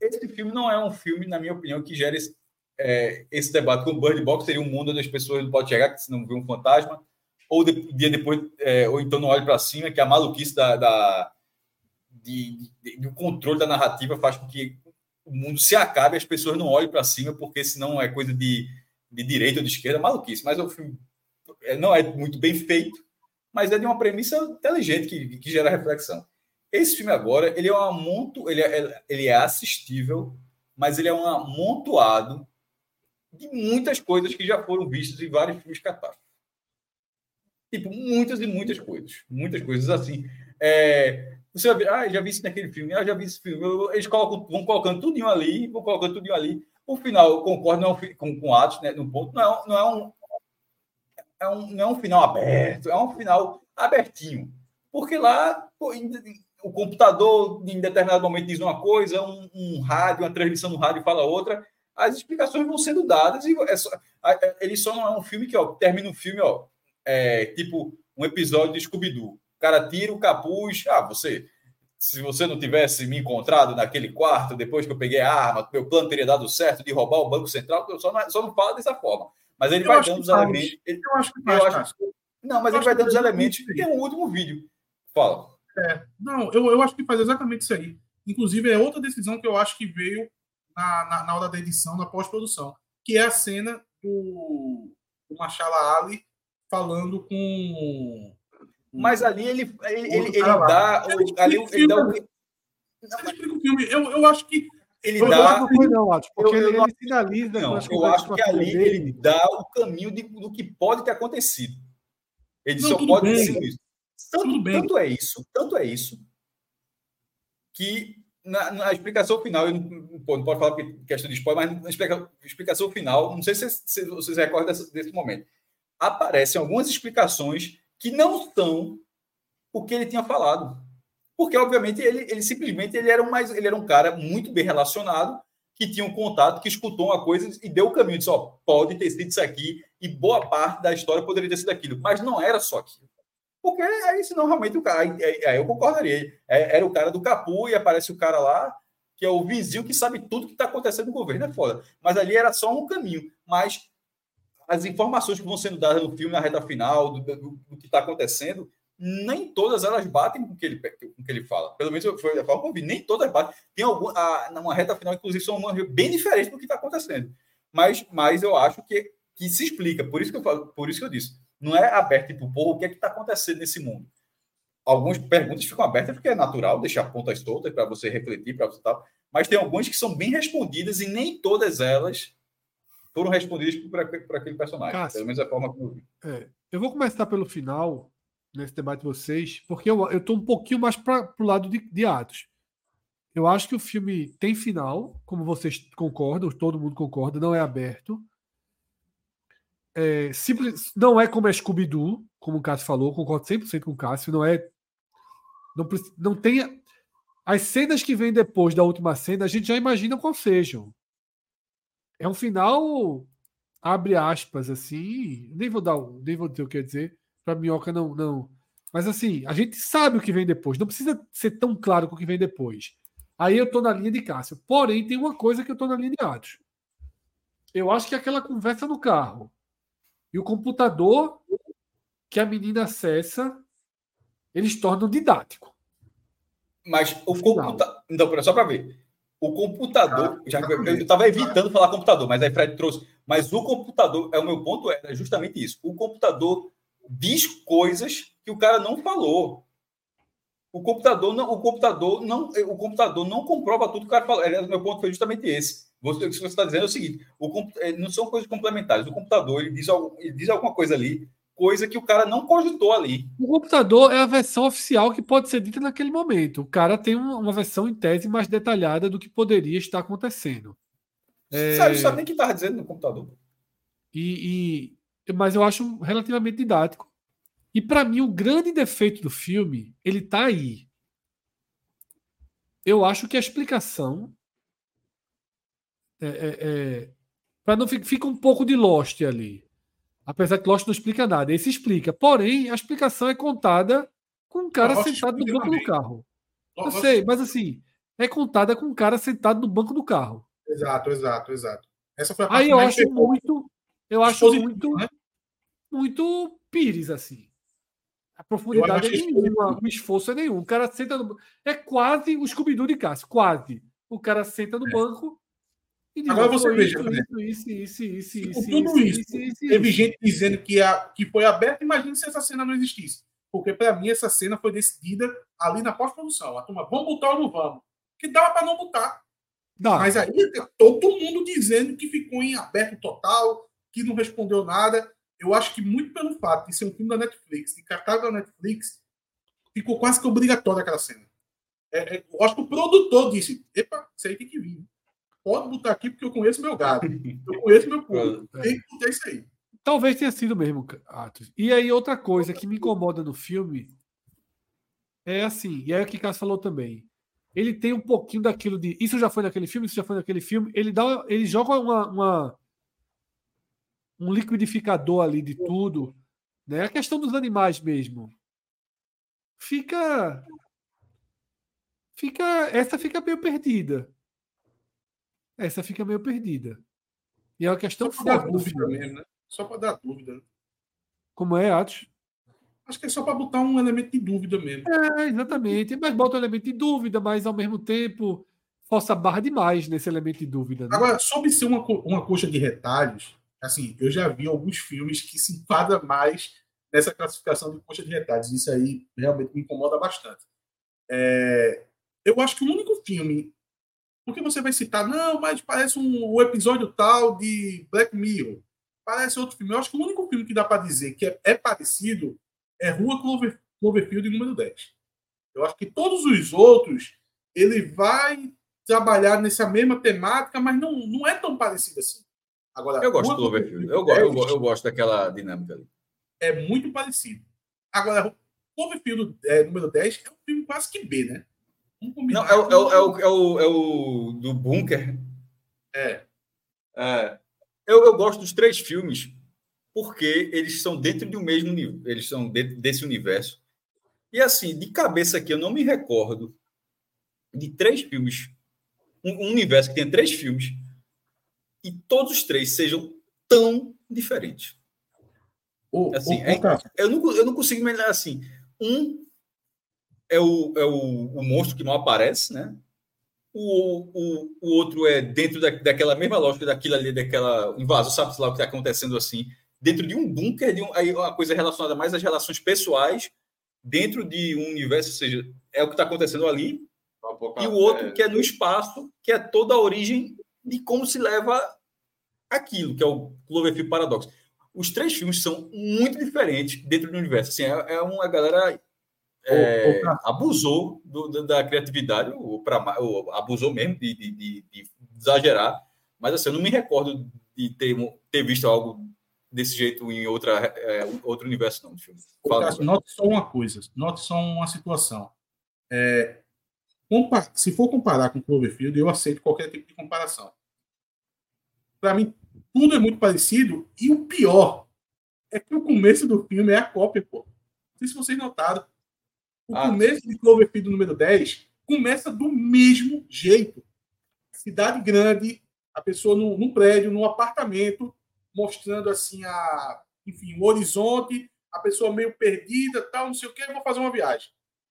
Esse filme não é um filme, na minha opinião, que gera esse, é, esse debate. Com o Bird Box seria um mundo onde as pessoas não podem chegar, que se não vê um fantasma, ou de, dia depois, é, ou então não olhe para cima, que a maluquice da, da de, de, de, controle da narrativa faz com que o mundo se acabe e as pessoas não olhem para cima, porque senão é coisa de, de direita ou de esquerda, maluquice. Mas o filme é, não é muito bem feito, mas é de uma premissa inteligente que, que gera reflexão. Esse filme agora, ele é um amonto, ele é, ele é assistível, mas ele é um amontoado de muitas coisas que já foram vistas em vários filmes catástrofes. Tipo, muitas e muitas coisas. Muitas coisas assim. É, você vai ver, ah, já vi isso naquele filme, ah, já vi esse filme. Eles colocam, vão colocando tudinho ali, vão colocando tudinho ali. O final, concordo não é com, com Atos, né, no ponto, não é, não, é um, é um, não é um final aberto, é um final abertinho. Porque lá, o computador em determinado momento diz uma coisa, um, um rádio, uma transmissão no rádio fala outra. As explicações vão sendo dadas e é só, ele só não é um filme que ó, termina o um filme, ó, é, tipo um episódio de Scooby-Doo. O cara tira o capuz, ah, você se você não tivesse me encontrado naquele quarto depois que eu peguei a arma, meu plano teria dado certo de roubar o Banco Central, eu só não, só não falo dessa forma. Mas ele eu vai dando os elementos. Ele, eu acho que faz, eu acho, Não, mas eu ele vai dando os elementos. E tem um último vídeo. Fala. É, não, eu, eu acho que faz exatamente isso aí. Inclusive, é outra decisão que eu acho que veio na, na, na hora da edição, na pós-produção, que é a cena do, do Machala Ali falando com mas ali ele, ele, ele, ele dá. O, ali ele dá o. o filme. Eu, eu acho que. Ele eu dá. Não foi, não, acho, porque eu, ele, ele sinaliza. Não, eu acho que ali dele. ele dá o caminho de, do que pode ter acontecido. Ele não, só pode bem, isso. Tanto, tanto é isso, tanto é isso, que na, na explicação final, eu não, pô, não pode falar questão de spoiler, mas na explicação, explicação final, não sei se, se vocês recordam desse, desse momento, aparecem algumas explicações que não são o que ele tinha falado. Porque, obviamente, ele, ele simplesmente ele era, um mais, ele era um cara muito bem relacionado, que tinha um contato, que escutou uma coisa e deu o caminho. Disse, ó, pode ter sido isso aqui, e boa parte da história poderia ter sido aquilo. Mas não era só aquilo. Porque aí, senão, realmente, o cara. Aí, aí eu concordaria. É, era o cara do Capu e aparece o cara lá, que é o vizinho que sabe tudo que está acontecendo no governo. É foda. Mas ali era só um caminho. Mas as informações que vão sendo dadas no filme na reta final, do, do, do que está acontecendo, nem todas elas batem com que ele, com que ele fala. Pelo menos foi a forma que eu vi, nem todas batem. Tem alguma, a, numa reta final, inclusive, são uma, bem diferentes do que está acontecendo. Mas, mas eu acho que, que se explica, por isso que eu falo, por isso que eu disse. Não é aberto tipo, porra, o que é que está acontecendo nesse mundo? Algumas perguntas ficam abertas porque é natural deixar pontas soltas para você refletir, para você tal. Mas tem algumas que são bem respondidas e nem todas elas foram respondidas por, por aquele personagem. Cássio, pelo menos é a forma como eu vi. É, eu vou começar pelo final, nesse debate de vocês, porque eu estou um pouquinho mais para o lado de, de Atos. Eu acho que o filme tem final, como vocês concordam, todo mundo concorda, não é aberto. É, simples, não é como é Scooby-Doo, como o Cássio falou, concordo 100% com o Cássio, não é. Não, não tem. As cenas que vêm depois da última cena, a gente já imagina qual sejam. É um final, abre aspas, assim. Nem vou dar, nem vou dizer o que quer dizer, para minhoca não, não. Mas assim, a gente sabe o que vem depois. Não precisa ser tão claro com o que vem depois. Aí eu tô na linha de Cássio. Porém, tem uma coisa que eu tô na linha de Atos. Eu acho que aquela conversa no carro e o computador que a menina acessa, eles tornam didático. Mas o computador. Então, só para ver o computador, já, eu estava evitando falar computador, mas aí Fred trouxe. Mas o computador, é o meu ponto, é justamente isso. O computador diz coisas que o cara não falou. O computador não, o computador não, o computador não comprova tudo que o cara falou. O meu ponto foi justamente esse. Você, o que você está dizendo é o seguinte: o, é, não são coisas complementares. O computador ele diz, ele diz alguma coisa ali coisa que o cara não cogitou ali. O computador é a versão oficial que pode ser dita naquele momento. O cara tem uma versão em tese mais detalhada do que poderia estar acontecendo. É... Sabe, sabe nem o que estava dizendo no computador. E, e, Mas eu acho relativamente didático. E para mim, o grande defeito do filme, ele está aí. Eu acho que a explicação. É, é, é para não fica um pouco de Lost ali. Apesar que Lost não explica nada. Esse explica. Porém, a explicação é contada com um cara sentado no banco do carro. Eu sei, mas assim, é contada com um cara sentado no banco do carro. Exato, exato, exato. Essa foi a Aí eu acho muito. Eu acho muito. Né? Muito Pires, assim. A profundidade é nenhuma, o esforço é nenhum. O cara senta no. É quase o scooby de Cássio, quase. O cara senta no é. banco Agora você veja, isso, isso, isso, isso, com tudo isso, teve gente dizendo que, a, que foi aberto. Imagina se essa cena não existisse. Porque, para mim, essa cena foi decidida ali na pós-produção. A turma, vamos botar ou não vamos? Que dava para não botar. Dá. Mas aí todo mundo dizendo que ficou em aberto total, que não respondeu nada. Eu acho que muito pelo fato de ser um filme da Netflix, de cartaz da Netflix, ficou quase que obrigatória aquela cena. É, é, eu acho que o produtor disse: epa, isso aí tem que vir pode botar aqui porque eu conheço meu gado. Eu conheço meu povo. Tem que botar isso aí. Talvez tenha sido mesmo, Atos. E aí, outra coisa que me incomoda no filme é assim, e é o que Cássio falou também. Ele tem um pouquinho daquilo de. Isso já foi naquele filme, isso já foi naquele filme. Ele, dá, ele joga uma, uma um liquidificador ali de tudo. Né? A questão dos animais mesmo. Fica. Fica. Essa fica meio perdida. Essa fica meio perdida. E é uma questão Só para dar dúvida mesmo, né? Só para dar dúvida. Como é, Atos? Acho que é só para botar um elemento de dúvida mesmo. É, exatamente. Mas bota um elemento de dúvida, mas ao mesmo tempo força a barra demais nesse elemento de dúvida. Né? Agora, sobre ser uma, uma coxa de retalhos, assim, eu já vi alguns filmes que se enquadram mais nessa classificação de coxa de retalhos. Isso aí realmente me incomoda bastante. É, eu acho que o único filme. Porque você vai citar, não, mas parece um, um episódio tal de Black Mirror. Parece outro filme. Eu acho que o único filme que dá para dizer que é, é parecido é Rua Clover, Cloverfield número 10. Eu acho que todos os outros ele vai trabalhar nessa mesma temática, mas não, não é tão parecido assim. Agora, eu gosto do Cloverfield. Eu, eu, eu, eu, gosto daquela dinâmica ali. É muito parecido. Agora, Cloverfield é, número 10 é um filme quase que B, né? Não, é, o, é, o, é, o, é, o, é o do Bunker. É. é. Eu, eu gosto dos três filmes porque eles são dentro de um mesmo nível, eles são dentro desse universo. E assim, de cabeça aqui, eu não me recordo de três filmes, um, universo que tem três filmes, e todos os três sejam tão diferentes. Assim, é, eu, não, eu não consigo imaginar assim. Um é o, é o, o monstro que mal aparece, né? O, o, o outro é dentro da, daquela mesma lógica daquilo ali, daquela invasão, sabe lá o que está acontecendo assim, dentro de um bunker, de um, aí uma coisa relacionada mais às relações pessoais, dentro de um universo, ou seja, é o que está acontecendo ali, e o outro que é no espaço, que é toda a origem de como se leva aquilo, que é o Cloverfield Paradox. Os três filmes são muito diferentes dentro do universo. Assim, é, é uma galera é, abusou do, da criatividade, ou, ou abusou mesmo de, de, de, de, exagerar, mas assim, eu não me recordo de ter, ter visto algo desse jeito em outra, é, outro universo, não. Fala, note só uma coisa, note só uma situação. É, se for comparar com Cloverfield, eu aceito qualquer tipo de comparação. Para mim, tudo é muito parecido, e o pior é que o começo do filme é a cópia, pô. Não sei se vocês notaram. O ah, começo de Cloverfield número 10 começa do mesmo jeito. Cidade grande, a pessoa num, num prédio, num apartamento, mostrando assim a, enfim, o horizonte, a pessoa meio perdida, tal, não sei o que, vou fazer uma viagem.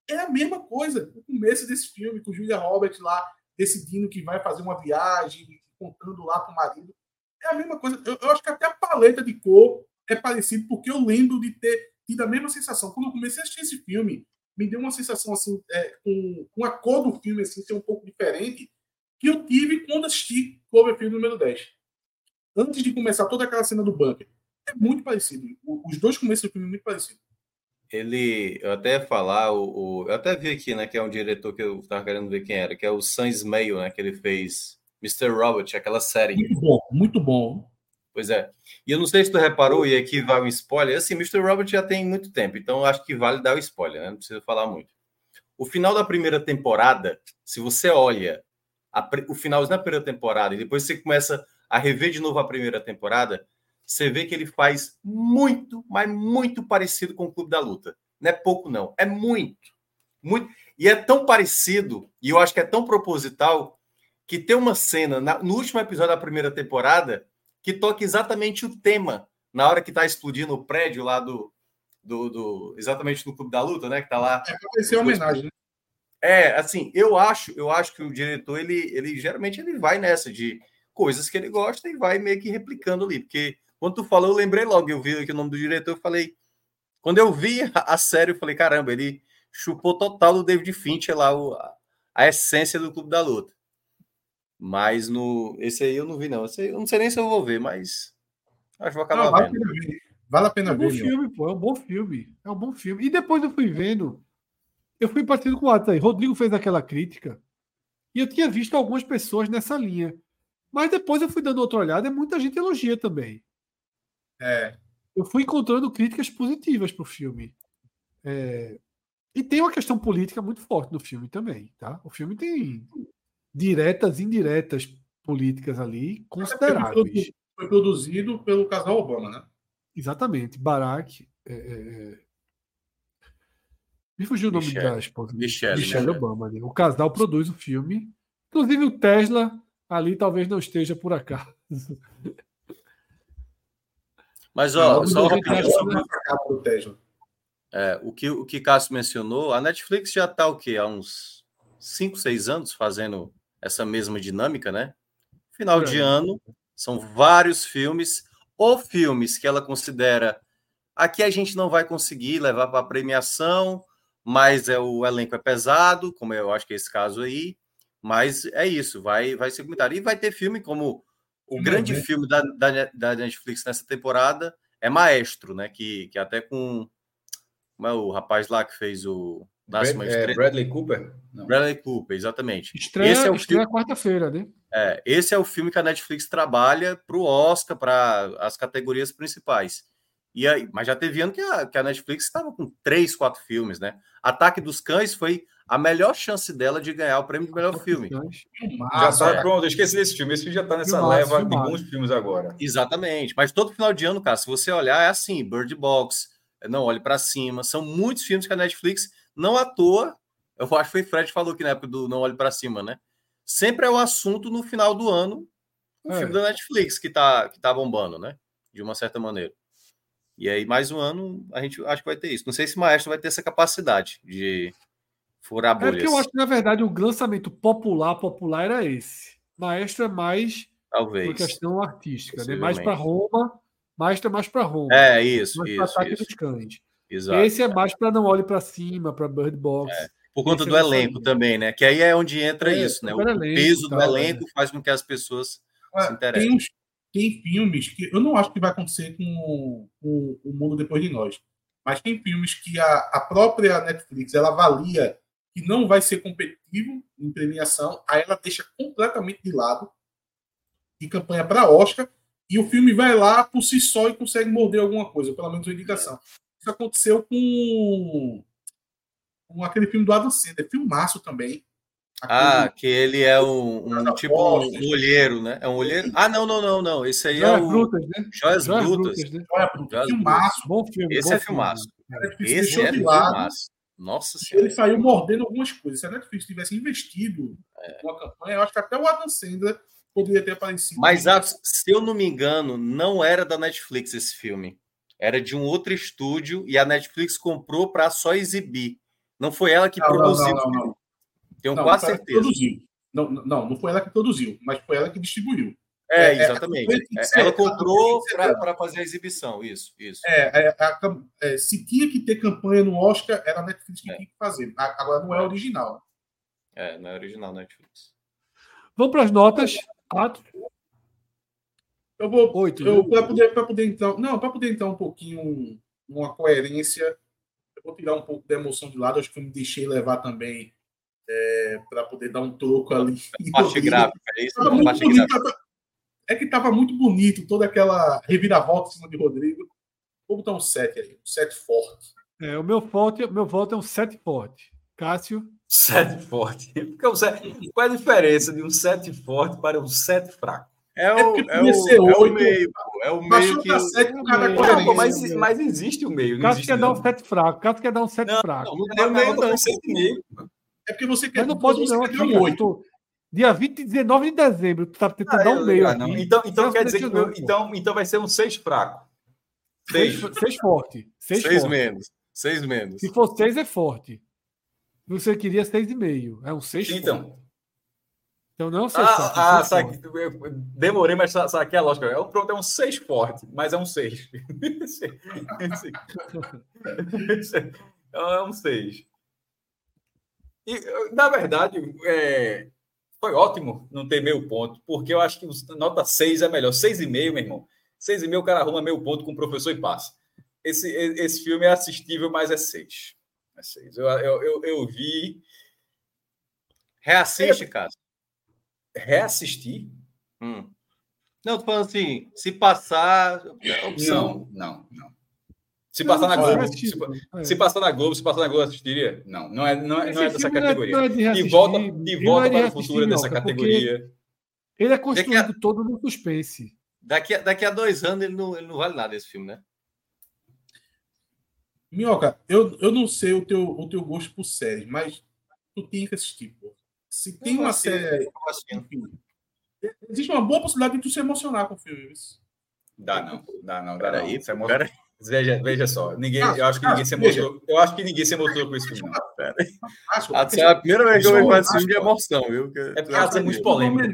É a mesma coisa, o começo desse filme, com Julia Roberts lá decidindo que vai fazer uma viagem, contando lá para o marido. É a mesma coisa. Eu, eu, acho que até a paleta de cor é parecido, porque eu lembro de ter tido a mesma sensação. Quando eu comecei a assistir esse filme, me deu uma sensação assim, é, com, com a cor do filme assim, ser um pouco diferente, que eu tive quando assisti Cloverfield número 10 antes de começar toda aquela cena do bunker. É muito parecido. Os dois começos do filme muito parecido. Ele, eu até ia falar, o, o, eu até vi aqui, né, que é um diretor que eu estava querendo ver quem era, que é o Sam Ismail, né, que ele fez Mr. Robot, aquela série. Muito bom, muito bom. Pois é. E eu não sei se tu reparou, e aqui vai um spoiler. Assim, Mr. Robot já tem muito tempo, então acho que vale dar o spoiler, né? Não precisa falar muito. O final da primeira temporada, se você olha a, o final da primeira temporada e depois você começa a rever de novo a primeira temporada, você vê que ele faz muito, mas muito parecido com o Clube da Luta. Não é pouco, não. É muito. Muito. E é tão parecido, e eu acho que é tão proposital, que tem uma cena na, no último episódio da primeira temporada que toca exatamente o tema na hora que está explodindo o prédio lá do, do, do, exatamente no Clube da Luta, né? Que tá lá. É para ser homenagem, né? É, assim, eu acho, eu acho que o diretor ele, ele geralmente ele vai nessa de coisas que ele gosta e vai meio que replicando ali. Porque quando tu falou, eu lembrei logo, eu vi aqui o nome do diretor, eu falei. Quando eu vi a, série, eu falei, caramba, ele chupou total do David Fincher lá, o, a, a, essência do Clube da Luta. Mas no. Esse aí eu não vi, não. Esse aí, eu não sei nem se eu vou ver, mas. Acho que vou acabar não, vale vendo. A pena ver. Vale a pena é um ver. Bom filme, pô, é um bom filme. É um bom filme. E depois eu fui vendo. Eu fui partindo com o Atos aí. Rodrigo fez aquela crítica. E eu tinha visto algumas pessoas nessa linha. Mas depois eu fui dando outra olhada e muita gente elogia também. É. Eu fui encontrando críticas positivas para o filme. É, E tem uma questão política muito forte no filme também, tá? O filme tem diretas e indiretas políticas ali consideráveis. Foi produzido pelo casal Obama, né? Exatamente. Barack. É, é... é. Me fugiu o nome Michelle. da esposa. Michelle, Michelle Obama. Né? O casal produz o filme. Inclusive o Tesla ali talvez não esteja por acaso. Mas, ó, não, só rapidinho sobre o Tesla. É, o que o que Cássio mencionou, a Netflix já está o quê? Há uns 5, 6 anos fazendo essa mesma dinâmica, né? Final é. de ano, são vários filmes, ou filmes que ela considera aqui a gente não vai conseguir levar para premiação, mas é o elenco é pesado, como eu acho que é esse caso aí, mas é isso, vai vai ser comentado. E vai ter filme como o grande né? filme da, da, da Netflix nessa temporada é Maestro, né? Que, que até com como é o rapaz lá que fez o Brad, é, Bradley Cooper? Não. Bradley Cooper, exatamente. Estreia, esse é o estreia quarta-feira, né? É, esse é o filme que a Netflix trabalha para o Oscar, para as categorias principais. E aí, mas já teve ano que a, que a Netflix estava com três, quatro filmes, né? Ataque dos Cães foi a melhor chance dela de ganhar o prêmio de melhor filme. Já está é. pronto, eu esqueci desse filme. Esse filme já está nessa filmaço, leva filmaço. de bons filmes agora. Exatamente. Mas todo final de ano, cara, se você olhar, é assim: Bird Box, Não Olhe para Cima. São muitos filmes que a Netflix, não à toa, eu acho que foi Fred que falou que na época do Não Olhe para Cima, né? Sempre é o assunto no final do ano, o é. filme da Netflix que está que tá bombando, né? De uma certa maneira. E aí, mais um ano, a gente acho que vai ter isso. Não sei se o Maestro vai ter essa capacidade de furar bolhas. É porque eu acho que, na verdade, o lançamento popular, popular era esse. Maestro é mais Talvez. uma questão artística, né? Mais para Roma, Maestro é mais para Roma. É, isso, mais isso. Ataque isso. dos Cães. Exato. Esse é mais para Não Olhe para Cima, para Bird Box. É. Por conta do é elenco também, né? Que aí é onde entra é, isso, né? O elenco, peso do elenco faz com que as pessoas se interessem. Tem, tem, filmes que eu não acho que vai acontecer com, com o mundo depois de nós, mas tem filmes que a, a própria Netflix ela avalia que não vai ser competitivo em premiação, aí ela deixa completamente de lado de campanha para Oscar e o filme vai lá por si só e consegue morder alguma coisa, pelo menos uma indicação. Isso aconteceu com, com aquele filme do Adam Sandler, filmaço também. Ah, que ele é um, um tipo um olheiro, né? É um olheiro. Ah, não, não, não, não. Esse aí Joias é o. Brutas, né? Joias, Joias Brutas. Brutas, né? Joias Brutas. Filmaço. Bom filme. Esse bom é filmaço. Esse é filmaço. Nossa Senhora. Ele saiu mordendo algumas coisas. Se a Netflix tivesse investido é. numa campanha, eu acho que até o Adam Sandler poderia ter aparecido. Mas, se eu não me engano, não era da Netflix esse filme. Era de um outro estúdio e a Netflix comprou para só exibir. Não foi ela que não, produziu. Não, não, não, Tenho não, quase certeza. Não, não, não foi ela que produziu, mas foi ela que distribuiu. É, é, é exatamente. É, ela comprou para fazer a exibição, isso, isso. É, é a, é, se tinha que ter campanha no Oscar, era a Netflix que tinha que fazer. Agora não é original. É, não é original Netflix. Vamos para as notas. Quatro. Eu vou. Oito. Eu, para poder, poder entrar. Não, para poder entrar um pouquinho uma coerência, eu vou tirar um pouco da emoção de lado. Acho que eu me deixei levar também é, para poder dar um troco ali. Parte gráfica, é isso? Parte gráfica é que estava muito bonito toda aquela reviravolta em cima de Rodrigo. Vou botar um 7 aí, um 7 forte. É, o meu, forte, meu voto é um 7 forte. Cássio? 7 forte. Qual é a diferença de um 7 forte para um 7 fraco? É o, é, é, o, é o meio, É o meio que. Sete, é Não, mas, mas existe o meio. Cássio quer dar um 7 fraco. Cássio quer dar um 7 fraco. Não, não, não, não, não, É porque você quer. Mas não pode não. Aqui, um 8. Dia 20, 19 de dezembro, tu tá tentando ah, dar um meio. Aqui. Então, então quer dizer que meu, então, então vai ser um 6 fraco. 6 forte. 6 menos. 6 menos. Se for 6 é forte. Você queria 6,5. É um 6 Então. Forte. Então não é um 6 ah, forte. Ah, sabe, demorei, mas saquei a lógica. É, pronto, é um 6 forte, mas é um 6. é um 6. E, na verdade, é, foi ótimo não ter meio ponto, porque eu acho que nota 6 é melhor. 6,5, meu irmão. 6,5 o cara arruma meio ponto com o professor e passa. Esse, esse filme é assistível, mas é 6. É 6. Eu, eu, eu, eu vi. Reassiste, cara. Reassistir? Hum. Não, tô falando assim, se passar. É não, não, não. Se passar na Globo, se, se, passar na Globo, se passar na Globo, assistiria? Não, não é, não é, não é dessa categoria. É, é de volta, de volta para o futuro dessa categoria. Ele é construído a, todo no suspense. Daqui a, daqui a dois anos ele não, ele não vale nada esse filme, né? Minhoca, eu, eu não sei o teu, o teu gosto por série, mas tu tem que assistir, pô. Se tem uma série. Enfim, existe uma boa possibilidade de tu se emocionar com o filme. Dá não, dá não, dá não. Isso é Veja, veja só, ninguém, ah, eu acho que ninguém se emocionou. Eu acho que ninguém se emocionou com esse filme. Pera. Atos é a primeira vez que eu vejo esse filme de emoção, viu? É porque Atos é muito polêmico.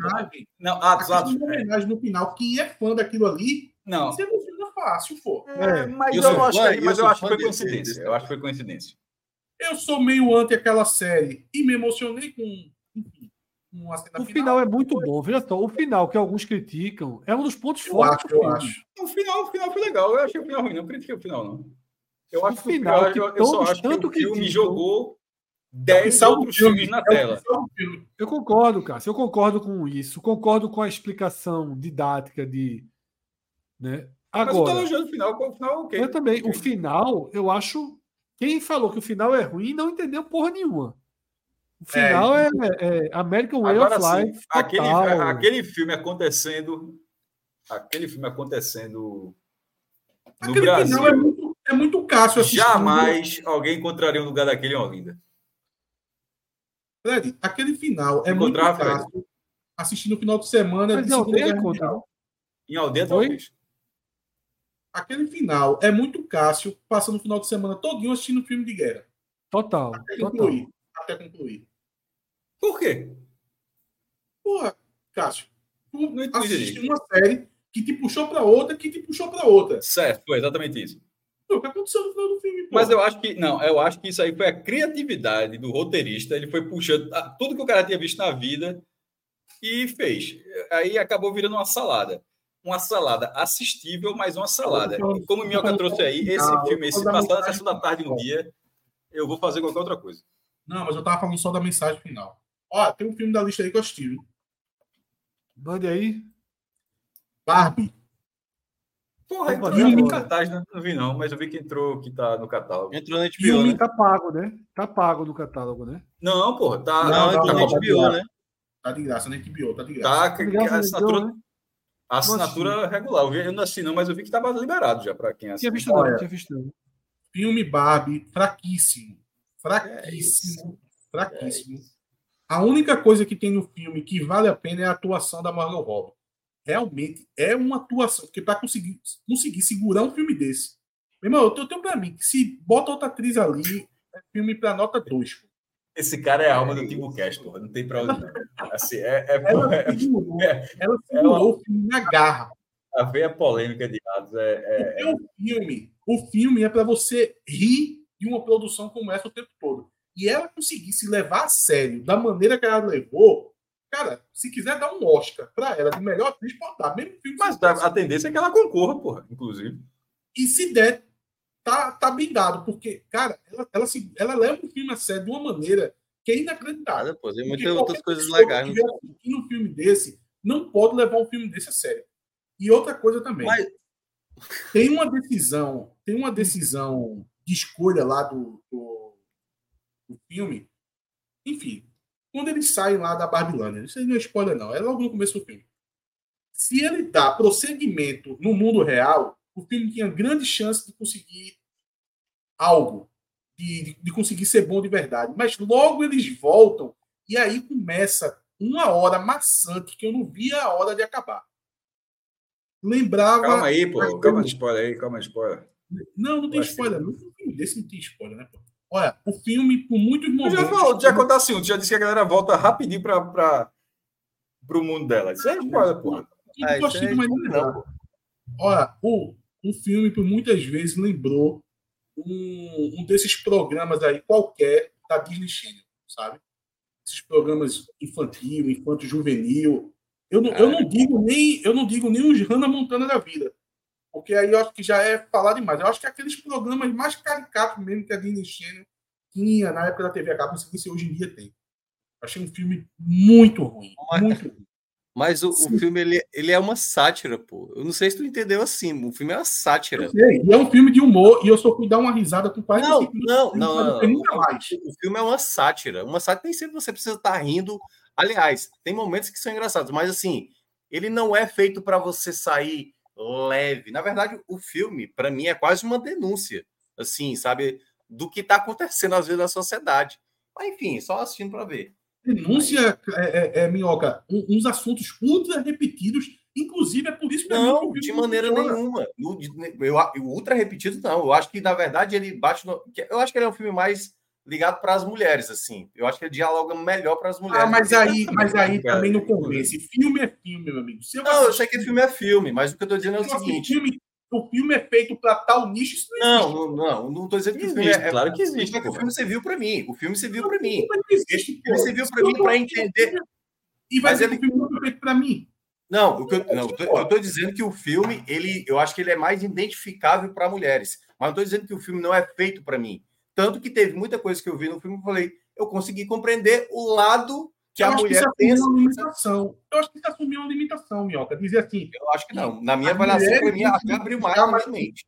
Não, Atos, Atos. Uma homenagem no final. Quem é fã daquilo ali, não. se emociona fácil, pô. É, mas eu, eu, acho, que, mas eu acho que foi coincidência. Eu acho que foi coincidência. Eu sou meio anti aquela série e me emocionei com. Enfim, uma cena o final. final é muito bom. Veja só, o final que alguns criticam é um dos pontos eu fortes. Acho, eu acho. O final, o final foi legal. Eu achei o final ruim, não critiquei o final, não. Eu acho o final, que, o, eu, eu só acho tanto que o filme jogou 10 outros filmes na tela. Eu concordo, cara. Eu concordo com isso. Concordo com a explicação didática de. Né? Agora, Mas eu tô elogiando o final, o final ok. Eu também. O final, eu acho. Quem falou que o final é ruim não entendeu porra nenhuma. O final é, é, é American Way Agora, of Life. Sim, aquele, aquele filme acontecendo. Aquele filme acontecendo. No aquele Brasil. Final é muito, é muito Cássio Jamais alguém encontraria um lugar daquele em Olinda. Fred, aquele final é muito Cássio assistir no final de semana. Mas conta, Em aldeia, talvez. Aquele final é muito Cássio passando o final de semana todinho assistindo filme de guerra. Total. Até total. concluir. Até concluir. Por quê? Porra, Cássio, tu não assistiu uma série que te puxou para outra, que te puxou para outra. Certo, foi exatamente isso. O que aconteceu no final do filme? Mas eu acho que não, eu acho que isso aí foi a criatividade do roteirista. Ele foi puxando tudo que o cara tinha visto na vida e fez. Aí acabou virando uma salada. Uma salada assistível, mas uma salada. E como o Minhoca trouxe aí, esse filme, esse passar na sessão da tarde no dia, eu vou fazer qualquer outra coisa. Não, mas eu tava falando só da mensagem final. Ó, tem um filme da lista aí que eu assisti. Mande aí. Barbie. Porra, entrou no cartaz, né? Não vi não, mas eu vi que entrou, que tá no catálogo. Entrou na HBO, né? tá pago, né? Tá pago no catálogo, né? Não, porra, tá... Não, não entrou tá, na HBO, né? Tá de graça na HBO, tá de graça. Tá, tá de graça, a assinatura... né? A assinatura regular. Eu, vi, eu não assinei, não, mas eu vi que tava liberado já para quem assina. Tinha visto não, tinha visto não. Filme Barbie, fraquíssimo. Fraquíssimo. É fraquíssimo. É a única coisa que tem no filme que vale a pena é a atuação da Margot Robbie. Realmente é uma atuação, porque para conseguir, conseguir segurar um filme desse. Meu irmão, eu tenho para mim que se bota outra atriz ali, é filme para nota 2. Esse cara é a alma do Timbu Cast, porra. Não tem pra onde. Assim, é, é, ela é, segurou, é, ela segurou é o filme na garra. A veia polêmica de Atos é. é, o filme, o filme é para você rir de uma produção como essa o tempo todo e ela conseguisse levar a sério da maneira que ela levou, cara, se quiser dar um Oscar para ela de melhor atriz, pode dar. Mesmo filme Mas a tendência é que ela concorra, porra, inclusive. E se der, tá, tá bem dado, porque, cara, ela, ela, se, ela leva o filme a sério de uma maneira que é inacreditável. Pô, tem muitas outras coisas legais. Se tiver um filme desse, não pode levar um filme desse a sério. E outra coisa também. Mas... Tem uma decisão, tem uma decisão de escolha lá do, do o filme. Enfim, quando eles saem lá da Babilônia, isso não é spoiler, não, é logo no começo do filme. Se ele dá prosseguimento no mundo real, o filme tinha grande chance de conseguir algo, de, de conseguir ser bom de verdade. Mas logo eles voltam e aí começa uma hora maçante que eu não via a hora de acabar. Lembrava. Calma aí, pô. Calma spoiler aí, calma spoiler. Não, não tem spoiler. Não. Desse não tem spoiler, né, pô? Olha, o filme, por muitos momentos. já falou, já contar assim, já disse que a galera volta rapidinho para o mundo dela. Isso é spoiler, porra. Ah, isso é mais não. Olha, o, o filme, por muitas vezes, lembrou um, um desses programas aí, qualquer, da Disney Channel, sabe? Esses programas infantil, infanto juvenil. Eu não, eu não digo nem eu não digo nem os Hannah Montana da vida. Porque aí eu acho que já é falar demais. Eu acho que aqueles programas mais caricatos mesmo que a Disney Channel tinha na época da TV a cabo, não sei se hoje em dia tem. Achei um filme muito ruim. Mas, muito ruim. Mas o, o, filme ele, ele é uma sátira, pô. Eu não sei se tu entendeu assim. O filme é uma sátira. E é um filme de humor e eu só fui dar uma risada com quase não, não, não, não, não, mais. O filme é uma sátira. Uma sátira nem sempre você precisa estar tá rindo. Aliás, tem momentos que são engraçados, mas assim, ele não é feito para você sair leve. Na verdade, o filme, para mim, é quase uma denúncia, assim, sabe, do que está acontecendo às vezes na sociedade. Mas enfim, só assistindo para ver. Denúncia, é, é, é, Minhoca, uns assuntos ultra repetidos, inclusive é por isso que Não, de maneira nenhuma. No, eu, ultra repetido, não. Eu acho que, na verdade, ele bate no. Eu acho que ele é um filme mais ligado para as mulheres, assim. Eu acho que ele dialoga melhor para as ah, mulheres. Ah, mas aí, mas aí também não convence. Filme é filme, meu amigo. Eu não, eu sei que filme é filme, mas o que eu estou dizendo é o seguinte. Filme, o filme é feito para tal nicho, isso não, não Não, não, estou dizendo que o filme é. Claro que existe. É que o filme serviu para mim. O filme serviu para mim. Existe, ele serviu para mim para entender. E vai ser ele... o filme não feito para mim. Não, o que eu, não, eu estou dizendo que o filme, ele, eu acho que ele é mais identificável para mulheres. Mas não estou dizendo que o filme não é feito para mim. Tanto que teve muita coisa que eu vi no filme e falei, eu consegui compreender o lado que eu a mulher que pensa. Uma limitação. Eu acho que isso assumiu uma limitação, Minhoca. Dizer assim. Eu acho que não. Na minha avaliação, para mim, abriu mais a minha mente.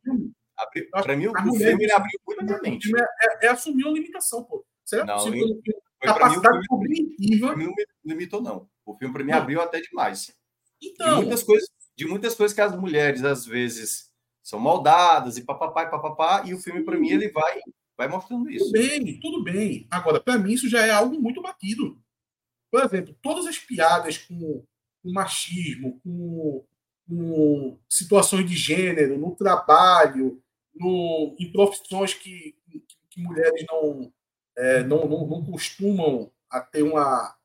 Para mim, o filme abriu muito a minha mente. É, é, assumir uma limitação, pô. Será não, possível? Eu, capacidade mim, cognitiva. O filme não limitou, não. O filme, para mim, abriu até demais. Então. De muitas, coisas, de muitas coisas que as mulheres, às vezes, são moldadas e papapá e papapá, e o filme, para mim, ele vai, vai mostrando isso. Tudo bem, tudo bem. Agora, para mim, isso já é algo muito batido. Por exemplo, todas as piadas com, com machismo, com, com, situações de gênero, no trabalho, no, em profissões que, que mulheres não, é, não, não, não, costumam a ter uma,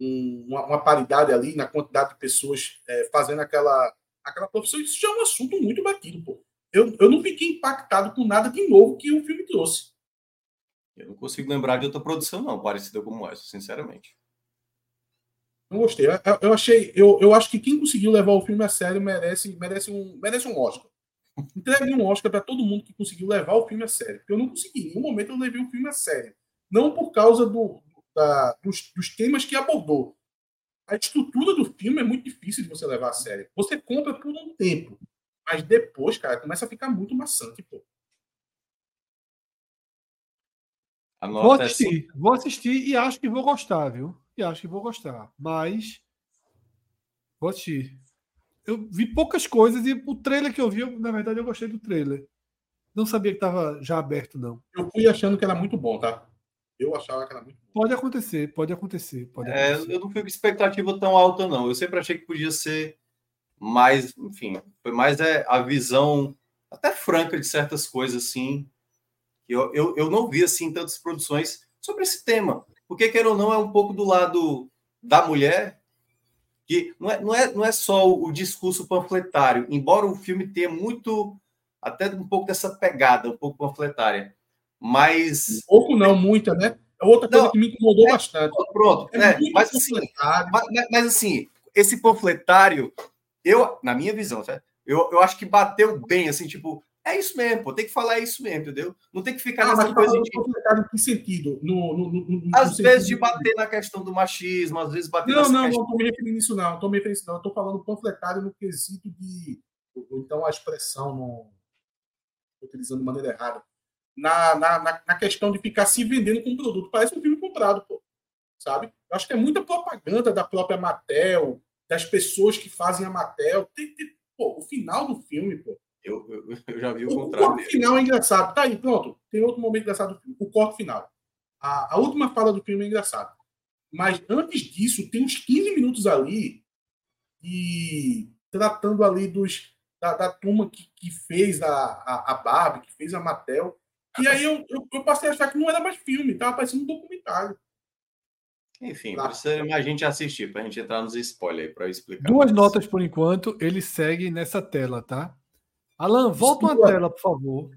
um, uma, uma, paridade ali na quantidade de pessoas é, fazendo aquela, aquela profissão. Isso já é um assunto muito batido. Pô. Eu, eu não fiquei impactado com nada de novo que o filme trouxe. Eu não consigo lembrar de outra produção, não, parecida como essa, sinceramente. Não gostei. Eu, eu, achei, eu, eu acho que quem conseguiu levar o filme a sério merece, merece, um, merece um Oscar. Entregue um Oscar para todo mundo que conseguiu levar o filme a sério. Porque eu não consegui. Em nenhum momento eu levei o filme a sério. Não por causa do, da, dos, dos temas que abordou. A estrutura do filme é muito difícil de você levar a sério. Você compra por um tempo. Mas depois, cara, começa a ficar muito maçante, pô. Vou assistir, vou assistir e acho que vou gostar, viu? e acho que vou gostar. Mas vou assistir. Eu vi poucas coisas e o trailer que eu vi, eu, na verdade, eu gostei do trailer. Não sabia que estava já aberto, não. Eu fui achando que era muito bom, tá? Eu achava que era muito bom. Pode acontecer, pode acontecer. Pode é, acontecer. eu não fui com expectativa tão alta, não. Eu sempre achei que podia ser mais, enfim, foi mais é, a visão até franca de certas coisas, assim. Eu, eu, eu não vi, assim, tantas produções sobre esse tema. Porque, quer ou não, é um pouco do lado da mulher, que não é, não é, não é só o, discurso panfletário, embora o filme tenha muito, até um pouco dessa pegada, um pouco panfletária. Mas. Um pouco não, muita, né? É outra coisa não, que me incomodou é, bastante. Pronto, é, é mas, assim, mas, mas, assim, esse panfletário, eu, na minha visão, certo? Eu, eu acho que bateu bem, assim, tipo, é isso mesmo, pô, tem que falar isso mesmo, entendeu? Não tem que ficar ah, nessa coisa de. Em que sentido? No, no, no, no às vezes de bater na questão do machismo, às vezes bater Não, não, questão... não estou me referindo nisso, não. Estou me referindo não. Estou falando panfletário no quesito de. Então, a expressão, no... utilizando de maneira errada. Na, na, na, questão de ficar se vendendo com produto. Parece um filme comprado, pô. Sabe? Eu acho que é muita propaganda da própria Mattel, das pessoas que fazem a Mattel. Tem, tem, pô, o final do filme, pô eu, eu, eu já vi o, o contrário. O corte final é engraçado. Tá aí, pronto. Tem outro momento engraçado do filme. O corte final. A, a última fala do filme é engraçada. Mas antes disso, tem uns 15 minutos ali e tratando ali dos, da, da turma que, que fez a, a, a Barbie, que fez a Mattel. E aí eu, eu, eu, passei a achar que não era mais filme, estava parecendo um documentário. Enfim, tá. precisa mais gente assistir, para a gente entrar nos spoilers aí, para explicar. Duas notas por enquanto, ele segue nessa tela, tá? Alan, volta uma tela, por favor.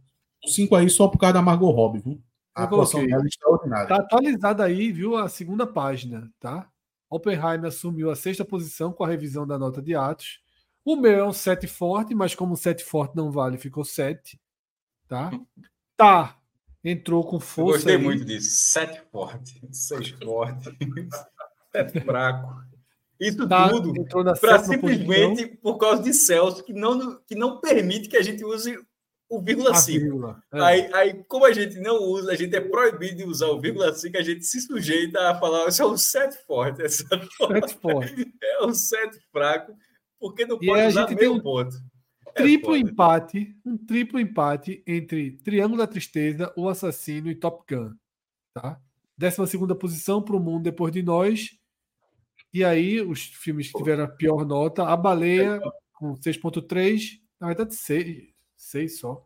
Cinco aí só por causa da Margot Robbie, viu? A atuação dela é extraordinária. Tá atualizada aí, viu? A segunda página, tá? Oppenheimer assumiu a sexta posição com a revisão da nota de atos. O meu é um 7 forte, mas como 7 forte não vale, ficou 7. Tá? Tá. Entrou com força. Eu gostei aí. muito disso. 7 forte, 6 forte, 7 fraco. Isso tá, tudo para simplesmente por causa de Celso, que não, que não permite que a gente use o vírgula 5. É. Aí, aí, como a gente não usa, a gente é proibido de usar o vírgula 5, a gente se sujeita a falar, isso é um set forte. Essa set forte. É um set fraco, porque não pode usar meio um ponto. É triplo empate, um triplo empate entre Triângulo da Tristeza, O Assassino e Top Gun. Tá? Décima segunda posição para o mundo depois de nós. E aí, os filmes que tiveram a pior nota, A Baleia com 6.3, na verdade 6, 6 só.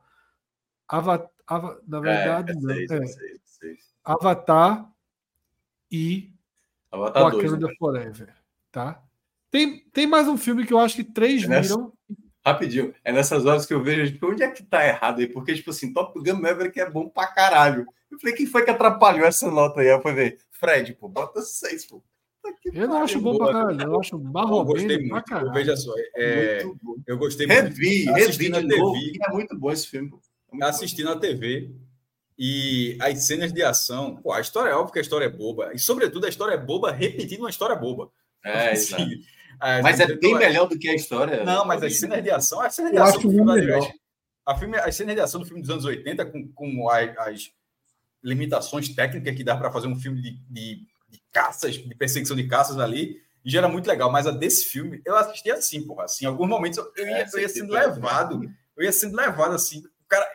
Avatar, Ava, na é, verdade, é, é não. É. Seis, seis. Avatar e Avatar Wakanda 2, né? Forever, tá? Tem, tem mais um filme que eu acho que três é viram. Rapidinho, é nessas horas que eu vejo, tipo, onde é que tá errado aí? Porque, tipo assim, Top Gun Maverick é bom pra caralho. Eu falei, quem foi que atrapalhou essa nota aí? Eu fui ver, Fred, pô, bota seis, pô. Eu não acho bom pra caralho, eu acho marromeno pra caralho. Veja só, é, eu gostei muito. Revi, revi de novo, é muito bom esse filme. É assistindo a TV e as cenas de ação, pô, a história é óbvia que a história é boba, e sobretudo a história é boba repetindo uma história boba. É, assim, mas é bem melhor do que a história. Não, mas as cenas de ação, as cenas de ação do filme, melhor. A filme, as cenas de ação do filme dos anos 80, com, com as, as limitações técnicas que dá para fazer um filme de de caças, de perseguição de caças ali, e já era muito legal. Mas a desse filme, eu assisti assim, porra. Assim, em alguns momentos eu ia, eu ia sendo levado, eu ia sendo levado assim, o cara,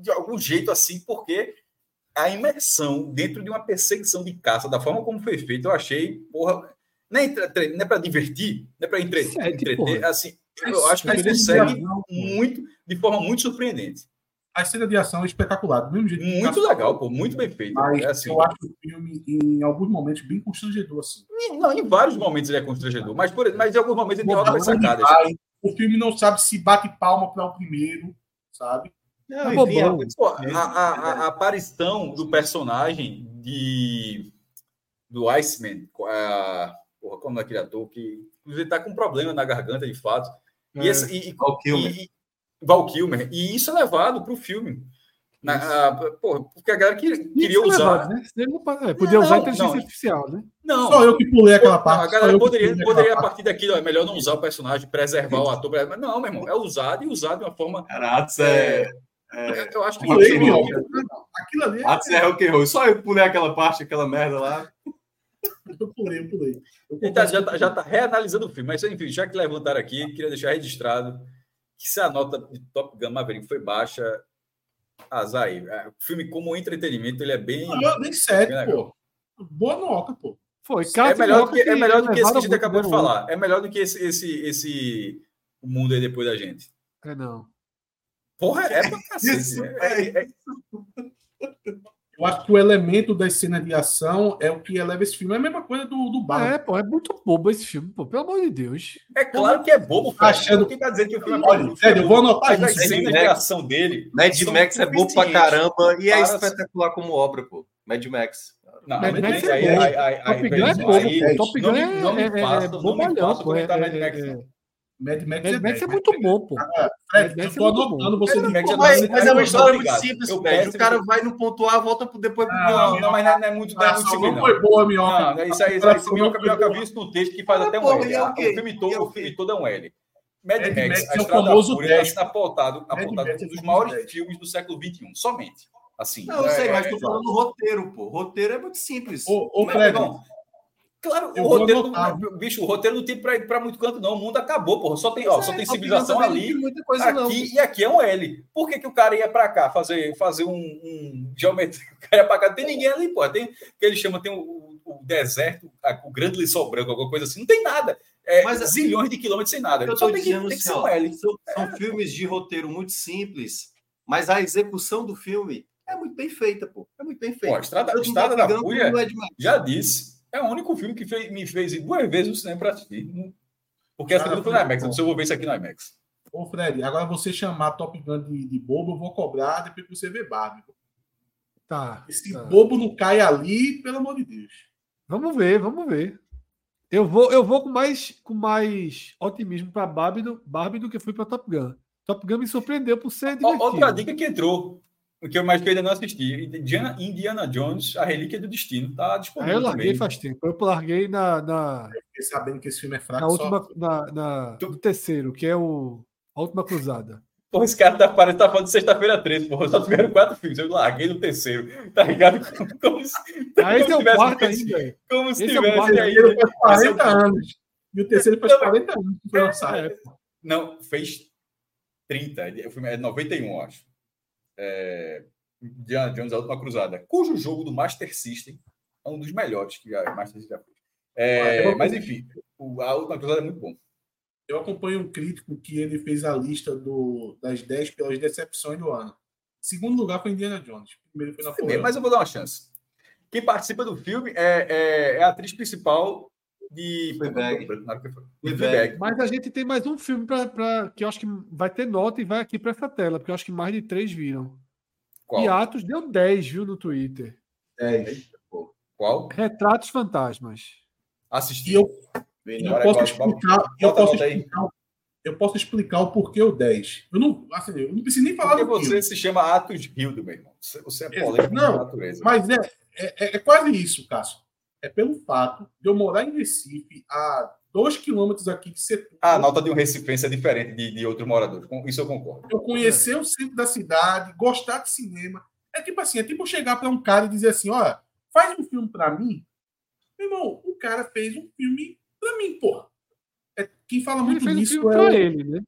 de algum jeito assim, porque a imersão dentro de uma perseguição de caça, da forma como foi feito, eu achei, porra, não é, não é para divertir, não é para entre, entreter, assim, eu acho que ele consegue muito, de forma muito surpreendente a cena de ação é espetacular. Do mesmo jeito muito legal, pô, muito bem feito. Mas é assim. eu acho o filme, em alguns momentos, bem constrangedor. Assim. Não, em vários momentos ele é constrangedor, mas, por, mas em alguns momentos ele tem ótimas sacadas. O filme não sabe se bate palma para o primeiro, sabe? Não, é enfim, pô, a, a, a, a, aparição do personagem de do Iceman, a, porra, como é aquele ator que ele tá com um problema na garganta de fato. E, é. esse, e, e, e, Val Kilmer, e isso é levado para o filme. Na, a, pô, porque a galera queria, queria é usar. Levado, né? não, é, podia usar inteligência não, artificial, né? Não. Só eu que pulei aquela parte. a galera poderia, poderia a partir daquilo, é melhor não usar o personagem, preservar o ator. Mas não, meu irmão, é usado e usado de uma forma. Caraca, é, é, eu acho que. Pulei, meu, aquilo ali. É, é rock and Só eu pulei aquela parte, aquela merda lá. Eu pulei, eu pulei. Eu então, já está já tá reanalisando o filme, mas enfim, já que levantaram aqui, queria deixar registrado que se a nota de Top Gun Maverick foi baixa, azar aí. É, o filme como entretenimento, ele é bem... Não, nem sério, pô. Boa nota, pô. Foi, é melhor, que, é melhor do que esse que a gente acabou de falar. É melhor do que esse, esse, esse o mundo aí depois da gente. É não. Porra, é pra cacete. é, é, é... Eu acho que o elemento da cena de ação é o que eleva esse filme. É a mesma coisa do, do bar. É, pô, é muito bobo esse filme, pô, pelo amor de Deus. É claro que é bobo, cara. Achando... O que quer dizer que o filme é bobo? Sério, eu vou anotar isso. A cena de ação dele. Mad Max é bobo pra caramba e é espetacular como obra, pô. Mad Max. Não, Mad Max é bom. Top Gun é bobo. Top Gun é bobalhão, pô. Mad Max, Mad Max é, é, muito bom, pô. Ah, eu anotando você. Mad Max mas, é uma história muito simples. O cara vai no ponto A, volta depois pro Não, não, mas não é muito, não é muito não. foi boa, Minhoca. Não, isso aí, isso Minhoca, Minhoca viu isso no texto que faz até um L. O filme todo, o filme todo é um L. Mad Max, a Estrada da Fúria, está apontado, apontado como um dos maiores filmes do século XXI, somente. Assim. Não, eu sei, mas estou falando do roteiro, pô. O roteiro é muito simples. Ô, Fred, Claro, o roteiro, não, bicho, o roteiro não tem para ir para muito canto, não. O mundo acabou, porra. Só tem, ó, só é, tem civilização ali, aqui, não. e aqui é um L. Por que, que o cara ia para cá fazer, fazer um, um geometria? O cara ia para cá, não tem ninguém ali, pô. Tem que ele chama, tem o, o deserto, o grande lençol branco, alguma coisa assim. Não tem nada. É, Mas assim, zilhões de quilômetros sem nada. Eu só tem que, tem que assim, ser um L. São, são é. filmes de roteiro muito simples, mas a execução do filme é muito bem feita, pô. É muito bem feita. Pô, a Estrada, a Estrada da Fúria já disse é o único filme que fez, me fez ir duas vezes no cinema para assistir. Porque essa segunda foi no IMAX. Não sei se eu vou ver isso aqui no IMAX. Ô, Fred, agora você chamar Top Gun de, de bobo, eu vou cobrar depois que você ver Barbie. Tá. Esse tá. bobo não cai ali, pelo amor de Deus. Vamos ver, vamos ver. Eu vou, eu vou com mais, com mais otimismo para Barbie, do, Barbie do que fui para Top Gun. Top Gun me surpreendeu por ser divertido. Outra dica que entrou. O que eu mais que eu ainda não assisti. Indiana, Indiana Jones, a Relíquia do Destino. Tá disponível. Aí eu larguei também. faz tempo. Eu larguei na. na... fiquei sabendo que esse filme é fraco. Na última, só... na, na, tu... no terceiro, que é o A Última Cruzada. Porra, esse cara tá, parece, tá falando de sexta-feira 13, porra. Só tiveram quatro filmes. Eu larguei no terceiro. Tá ligado? Como, se, ah, esse é o quarto ainda. Como se esse tivesse é aí. Faz 40 é anos. E o terceiro faz 40 anos. É. Não, fez 30. O filme é 91, acho. É, Indiana Jones, A Última Cruzada, cujo jogo do Master System é um dos melhores que a Master System já fez. É, mas, enfim, o, A Última Cruzada é muito bom. Eu acompanho um crítico que ele fez a lista do, das 10 pelas decepções do ano. Segundo lugar foi Indiana Jones. Primeiro foi Napoleão. Mas eu vou dar uma chance. Quem participa do filme é, é, é a atriz principal de Fleabag. Mas a gente tem mais um filme pra, pra, que eu acho que vai ter nota e vai aqui para essa tela, porque eu acho que mais de três viram. Qual? E Atos deu 10, viu, no Twitter. 10. Qual? Retratos Fantasmas. Assisti. Eu, eu posso explicar, eu posso explicar, eu posso explicar o porquê o 10. Eu não, assim, eu não preciso nem falar Porque do você filme. se chama Atos Hildo, meu irmão. Você é polêmico não, natureza. Mas é, é, é quase isso, Cássio. É pelo fato de eu morar em Recife a dois quilômetros aqui de Setúbal. A nota de um recifense é diferente de, de outro morador. Isso eu concordo. Eu conhecer é. o centro da cidade, gostar de cinema. É tipo assim, é tipo chegar para um cara e dizer assim, olha, faz um filme para mim. Meu irmão, o cara fez um filme para mim, porra. É, quem fala muito ele fez um é o... ele, né?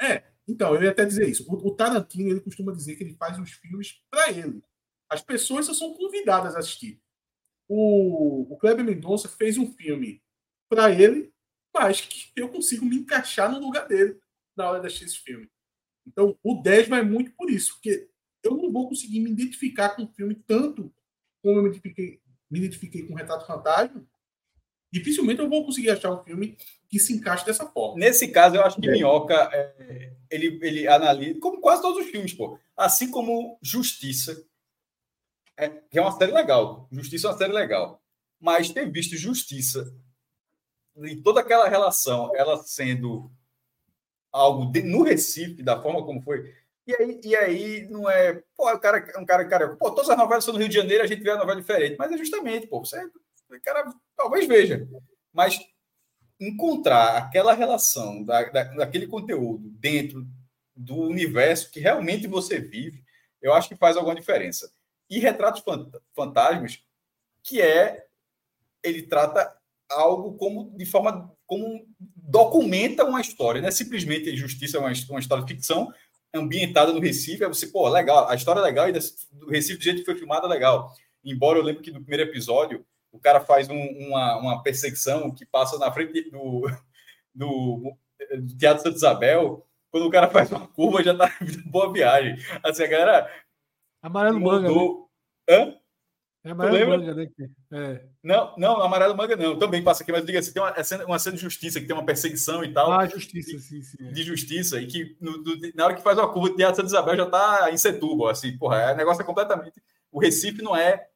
É, então, eu ia até dizer isso. O, o Tarantino, ele costuma dizer que ele faz os filmes para ele. As pessoas só são convidadas a assistir. O, o Kleber Mendonça fez um filme para ele, mas que eu consigo me encaixar no lugar dele na hora de assistir esse filme. Então, o 10 vai muito por isso, porque eu não vou conseguir me identificar com o filme tanto como eu me identifiquei, me identifiquei com o Retrato Fantasma. Dificilmente eu vou conseguir achar um filme que se encaixe dessa forma. Nesse caso, eu acho que é. Minhoca é, ele, ele analisa, como quase todos os filmes, pô. Assim como Justiça, é, que é uma série legal. Justiça é uma série legal. Mas ter visto Justiça e toda aquela relação, ela sendo algo de, no Recife, da forma como foi. E aí, e aí não é. Pô, o cara um cara, cara. Pô, todas as novelas são no Rio de Janeiro, a gente vê a novela diferente. Mas é justamente, pô, você. O cara talvez veja. Mas encontrar aquela relação da, da, daquele conteúdo dentro do universo que realmente você vive, eu acho que faz alguma diferença. E Retratos Fantasmas, que é. Ele trata algo como de forma como documenta uma história, não é simplesmente justiça, é uma, uma história de ficção ambientada no Recife, é você, pô, legal, a história é legal e do Recife do jeito que foi filmada é legal. Embora eu lembro que no primeiro episódio o cara faz um, uma, uma perseguição que passa na frente do, do, do Teatro Santa Isabel, quando o cara faz uma curva já tá boa viagem. Assim, a galera Amarelo manga. Né? Hã? É amarelo manga, né? É. Não, não, amarelo manga não. Também passa aqui, mas diga assim, tem uma, uma cena de justiça que tem uma perseguição e tal. Ah, justiça, de, sim, sim. De justiça, e que no, do, na hora que faz uma curva de Teatro Santa Isabel já tá em Setúbal, assim, porra, é, o negócio é completamente. O Recife não é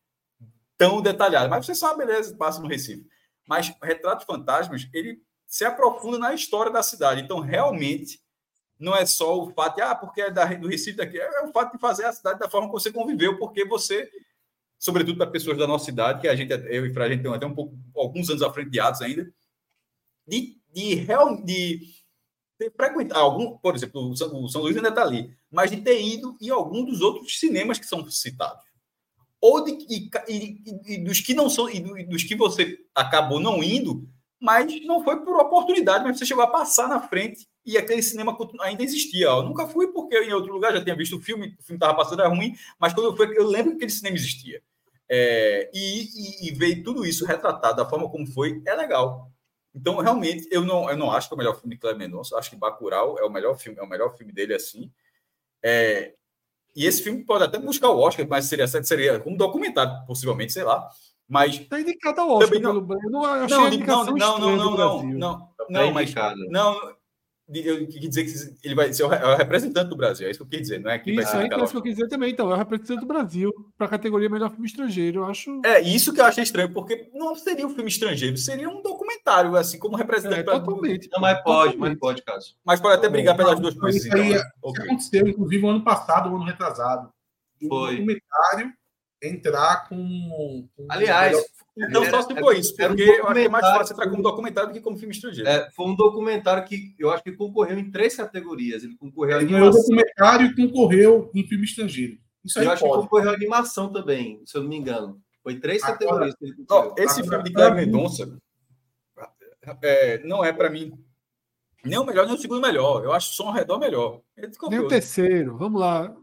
tão detalhado, mas você sabe, beleza, passa no Recife. Mas Retratos Fantasmas, ele se aprofunda na história da cidade. Então, realmente, não é só o fato de, ah, porque é da, do Recife daqui, é o fato de fazer a cidade da forma que você conviveu, porque você sobretudo para pessoas da nossa idade, que a gente, eu e a gente tem até um pouco, alguns anos à frente de Atos ainda, de, de, real, de ter frequentado algum, por exemplo, o São, o São Luís ainda está ali, mas de ter ido em algum dos outros cinemas que são citados. Ou de, e, e, e dos que não são, e dos que você acabou não indo, mas não foi por oportunidade, mas você chegou a passar na frente e aquele cinema ainda existia. Eu nunca fui porque eu, em outro lugar já tinha visto o filme, o filme estava passando, era ruim, mas quando eu fui, eu lembro que aquele cinema existia. É, e, e, e, ver tudo isso retratado da forma como foi é legal. Então, realmente, eu não, eu não acho que é o melhor filme de Cleber Mendonça. Acho que Bacurau é o melhor filme, é o melhor filme dele assim. É, e esse filme pode até buscar o Oscar, mas seria seria como documentário, possivelmente, sei lá. Mas está indicado ao Oscar. Não, pelo... eu não achei não, não, não, não, não, não, não, não, mas não, eu quis dizer que ele vai ser o representante do Brasil, é isso que eu quis dizer, não é que Isso, vai ser é isso que eu quis dizer também, então, é o representante do Brasil para a categoria melhor filme estrangeiro, eu acho. É, isso que eu achei estranho, porque não seria um filme estrangeiro, seria um documentário, assim, como representante. É, totalmente. Não, mas pode, mas pode, caso. Mas pode até brigar pelas duas coisas. Isso aí então. okay. aconteceu, inclusive, no ano passado, o ano retrasado. do documentário entrar com. com Aliás, então só se for isso, porque um eu acho que é mais fácil entrar como documentário do que como filme estrangeiro. É, foi um documentário que eu acho que concorreu em três categorias. Ele concorreu em animação. documentário e concorreu em filme estrangeiro. Isso aí eu acho pode. que concorreu em animação também, se eu não me engano. Foi três Agora, categorias. Ó, esse Agora, filme de Cleber Mendonça é, não é para mim nem o melhor, nem o segundo melhor. Eu acho o som ao redor melhor. Nem o terceiro. Vamos lá.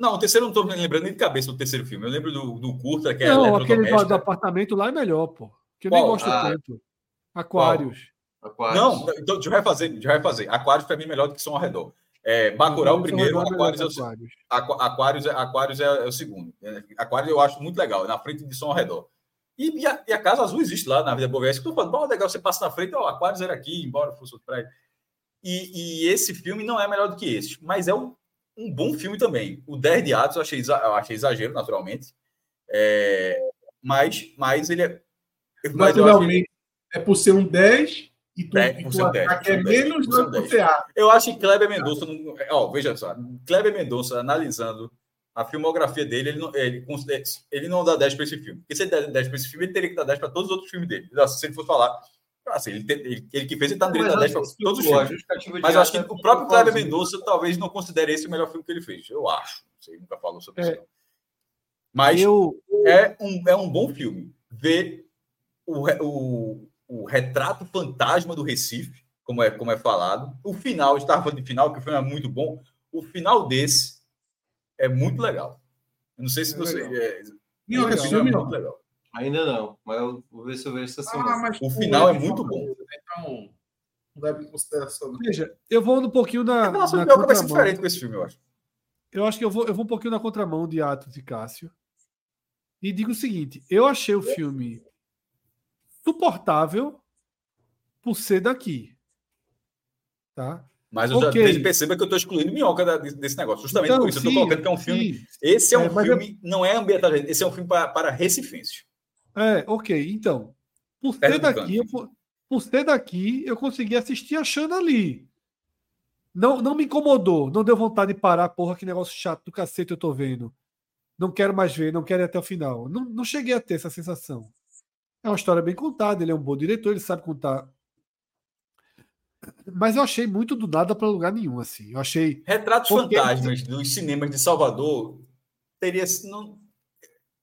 Não, o terceiro não estou lembrando nem de cabeça do terceiro filme. Eu lembro do, do curta, que é Não, aquele do, do, apartamento lá é melhor, pô. Que eu Qual? nem gosto ah, tanto. Aquários. Não, então deixa eu refazer, deixa eu refazer. Aquários para mim é melhor do que som ao redor. É, Bacurau o primeiro, Aquários, é o, Aquários. Aquários, é, Aquários é, é, o segundo. É, Aquários eu acho muito legal, na frente de som ao redor. E, e, a, e a, Casa Azul existe lá na Vida. É eu tô falando, legal, você passa na frente, ó, Aquários era aqui, embora fosse outro prédio. E, e, esse filme não é melhor do que esse, mas é um, um bom filme também. O 10 de Atos eu achei, eu achei exagero, naturalmente. É, mas, mas ele é. Mas naturalmente, é por ser um 10 e tu, é, por ser um 10, é menos do que você. Eu acho que Kleber Mendonça. Não, ó, veja só, Kleber Mendonça, analisando a filmografia dele, ele não, ele, ele não dá 10 para esse filme. Porque se ele der 10 para esse filme, ele teria que dar 10 para todos os outros filmes dele. Se ele for falar Assim, ele, ele, ele que fez, ele tá no direito da 10 para todos os filmes. Mas eu acho que o próprio Kleber Mendonça talvez não considere esse o melhor filme que ele fez. Eu acho. Não sei, nunca falou sobre é, isso. Mas eu... é, um, é um bom filme. Ver o, o, o retrato fantasma do Recife, como é, como é falado. O final, estava falando de final, que o filme é muito bom. O final desse é muito legal. Eu não sei se é você. É, é, é, filme, muito legal. Ainda não, mas eu vou ver se eu vejo essa ah, semana. Ah, o final é muito bom. Então, não leva em consideração. Veja, eu vou um pouquinho na. Nossa, na vai ser diferente com esse filme, eu acho. Eu acho que eu vou, eu vou um pouquinho na contramão de Atos e Cássio. E digo o seguinte: eu achei o filme suportável por ser daqui. Tá? Mas eu okay. já perceba que eu estou excluindo minhoca desse negócio. Justamente então, por isso. Sim, eu estou colocando que é um filme. Sim. Esse é um é, filme, eu... não é ambientado. Esse é um filme para, para recifenses. É, ok. Então, por ser daqui, eu, por ser daqui, eu consegui assistir achando ali. Não, não me incomodou, não deu vontade de parar, porra, que negócio chato do cacete eu tô vendo. Não quero mais ver, não quero ir até o final. Não, não cheguei a ter essa sensação. É uma história bem contada, ele é um bom diretor, ele sabe contar. Mas eu achei muito do nada para lugar nenhum, assim. Eu achei. Retratos porque... fantasmas dos cinemas de Salvador teria. Não,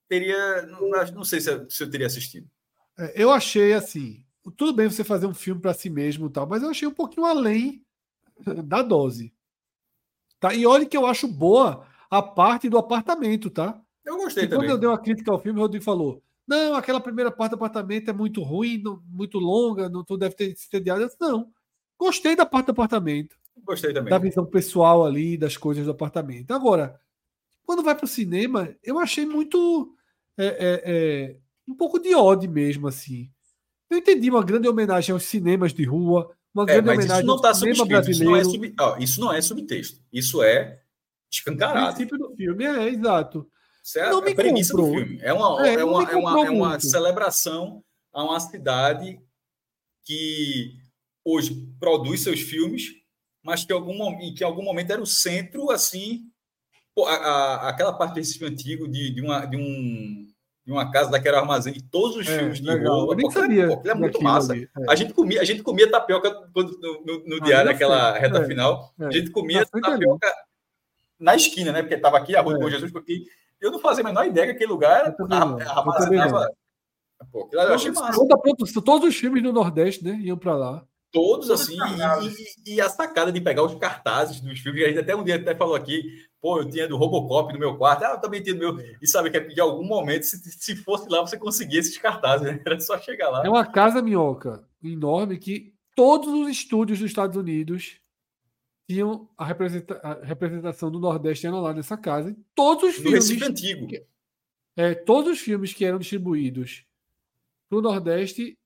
teria. Não, não sei se eu, se eu teria assistido. É, eu achei assim. Tudo bem você fazer um filme para si mesmo tal, mas eu achei um pouquinho além da dose. Tá? E olha que eu acho boa a parte do apartamento, tá? Eu gostei e também. Quando eu dei uma crítica ao filme, o Rodrigo falou: não, aquela primeira parte do apartamento é muito ruim, não, muito longa, não tu deve ter se entediado. Eu disse, não, gostei da parte do apartamento. Gostei também. Da visão pessoal ali, das coisas do apartamento. Agora, quando vai para o cinema, eu achei muito é, é, é, um pouco de ódio mesmo, assim. Eu entendi uma grande homenagem aos cinemas de rua, uma é, grande homenagem isso não tá ao cinema brasileiro. Isso não, é sub, ó, isso não é subtexto. Isso é escancarado. O princípio do filme é, exato. Isso é não a, a premissa comprou. do filme. É uma, é, é uma, é uma, é uma celebração a uma cidade que hoje produz seus filmes, mas que, algum, que em algum momento era o centro, assim, a, a, aquela parte desse filme antigo de, de, uma, de, um, de uma casa daquela armazém de todos os é, filmes de. Eu nem sabia. Pô, é muito massa. É. A, gente comia, a gente comia tapioca quando, no, no, no ah, diário, naquela reta é, final. A gente comia tapioca ali. na esquina, né? Porque estava aqui a rua do Jesus. E eu não fazia a menor ideia que aquele lugar armazenava. Pô, eu achei massa. Todos os filmes do Nordeste, né? Iam para lá. Todos assim, e, e, a sacada de pegar os cartazes dos filmes, a gente até um dia até falou aqui, pô, eu tinha do Robocop no meu quarto, ah, eu também tinha do meu, e sabe que de algum momento, se, se fosse lá, você conseguia esses cartazes, né? era só chegar lá. É uma casa minhoca enorme que todos os estúdios dos Estados Unidos tinham a, representa a representação do Nordeste lá nessa casa, e todos os no filmes... antigo. É, todos os filmes que eram distribuídos para o Nordeste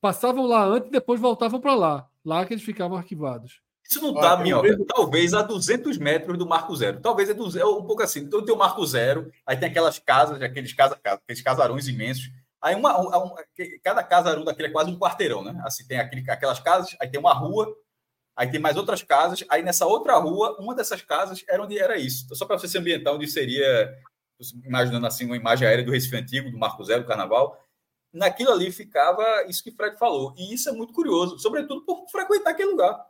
passavam lá antes e depois voltavam para lá. Lá que eles ficavam arquivados. Isso não está, ah, Minhoca, talvez a 200 metros do Marco Zero. Talvez é, do, é um pouco assim. Então tem o Marco Zero, aí tem aquelas casas, aqueles, casa, aqueles casarões imensos. Aí uma, uma, cada casarão daquele é quase um quarteirão, né? Assim, tem aquele, aquelas casas, aí tem uma rua, Aí tem mais outras casas. Aí nessa outra rua, uma dessas casas era onde era isso. Só para você se ambientar onde seria, imaginando assim, uma imagem aérea do Recife Antigo, do Marco Zero, do Carnaval. Naquilo ali ficava isso que o Fred falou. E isso é muito curioso, sobretudo por frequentar aquele lugar.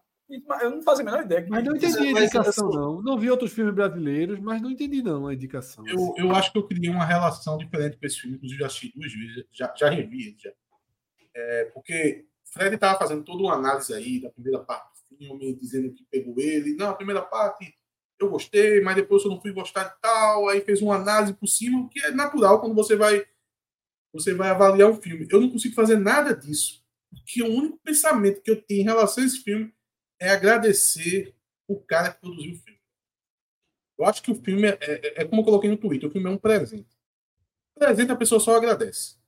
Eu não fazia a menor ideia. Mas não entendi a indicação, não. Não vi outros filmes brasileiros, mas não entendi, não, a indicação. Eu, eu acho que eu criei uma relação diferente com esse filme, inclusive já assisti duas vezes, já, já revi ele. Já. É, porque Fred estava fazendo toda uma análise aí da primeira parte do filme, dizendo que pegou ele. Não, a primeira parte eu gostei, mas depois eu não fui gostar de tal. Aí fez uma análise por cima, o que é natural quando você vai você vai avaliar um filme. Eu não consigo fazer nada disso. Porque o único pensamento que eu tenho em relação a esse filme é agradecer o cara que produziu o filme. Eu acho que o filme é, é, é como eu coloquei no Twitter, o filme é um presente. Presente a pessoa só agradece.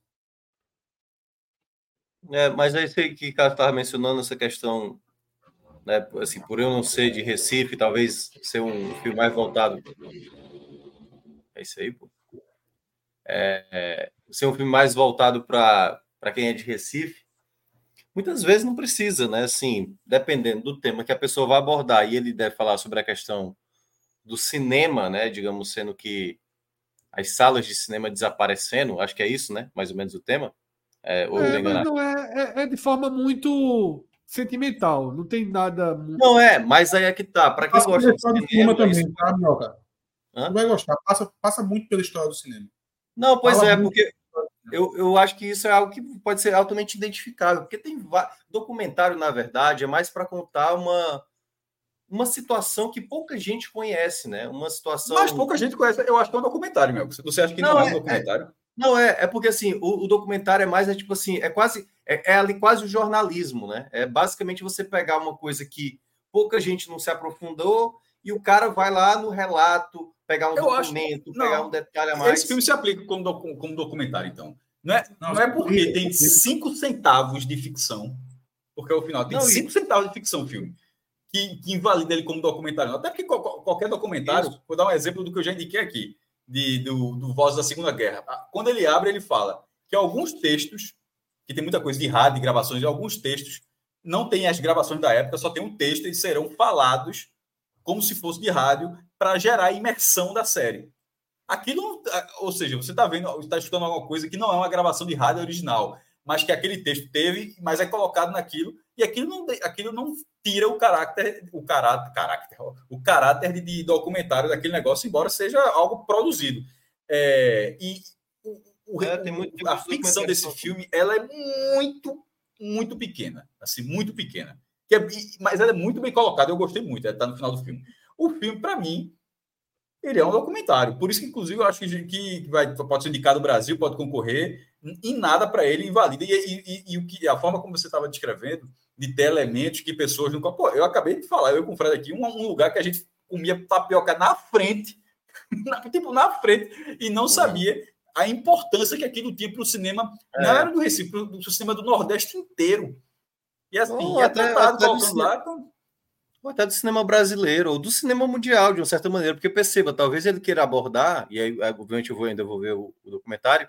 É, mas aí sei que o cara estava mencionando essa questão, né, assim, por eu não ser de Recife, talvez ser um filme mais voltado. É isso aí, pô. É, é, ser um filme mais voltado para quem é de Recife, muitas vezes não precisa, né? Assim, dependendo do tema que a pessoa vai abordar, e ele deve falar sobre a questão do cinema, né? Digamos, sendo que as salas de cinema desaparecendo, acho que é isso, né? Mais ou menos o tema. É, ou é, mas não é, é, é, de forma muito sentimental, não tem nada. Não é, mas aí é que tá. Para quem gosta de cinema, também, tá, Mioca? Não vai gostar, passa, passa muito pela história do cinema. Não, pois Fala é, muito. porque eu, eu acho que isso é algo que pode ser altamente identificável, porque tem documentário, na verdade, é mais para contar uma, uma situação que pouca gente conhece, né? Uma situação. Mas pouca gente conhece. Eu acho que é um documentário, meu. Você acha que não, não é, um é, documentário? É, não, é, é porque assim, o, o, documentário é mais, é tipo assim, é quase, é, é ali quase o jornalismo, né? É basicamente você pegar uma coisa que pouca gente não se aprofundou e o cara vai lá no relato, pegar um eu documento, acho, pegar não, um detalhe a mais. Esse filme se aplica como, docu, como documentário, então. Não é, não, não é porque tem cinco centavos de ficção, porque ao final tem não, cinco centavos de ficção filme, que, que, invalida ele como documentário. Até porque qualquer documentário, Isso. vou dar um exemplo do que eu já indiquei aqui, de, do, do Voz da Segunda Guerra. Ah, quando ele abre, ele fala que alguns textos, que tem muita coisa de rádio, de gravações, de alguns textos, não tem as gravações da época, só tem um texto e serão falados como se fosse de rádio para gerar a imersão da série. Aquilo, ou seja, você está vendo, está estudando alguma coisa que não é uma gravação de rádio original, mas que aquele texto teve, mas é colocado naquilo, e aquilo não, aquilo não tira o caráter, o caráter, caráter o caráter de, de documentário daquele negócio, embora seja algo produzido. É, e o, o, é, muito, tem a ficção desse filme ela é muito, muito pequena, assim, muito pequena. Que é, mas ela é muito bem colocada, eu gostei muito, está no final do filme. O filme, para mim, ele é um documentário. Por isso que, inclusive, eu acho que, que vai, pode ser indicado no Brasil, pode concorrer, e nada para ele invalida. E, e, e, o que, a forma como você estava descrevendo, de ter elementos que pessoas não. Pô, eu acabei de falar, eu com o Fred aqui, um, um lugar que a gente comia tapioca na frente, na, tipo, na frente, e não sabia a importância que aquilo tinha para o cinema, é. não era do Recife, para o cinema do Nordeste inteiro. E assim, é até, até lá. Então, ou até do cinema brasileiro, ou do cinema mundial, de uma certa maneira, porque perceba, talvez ele queira abordar, e aí, obviamente, eu vou ainda vou ver o, o documentário,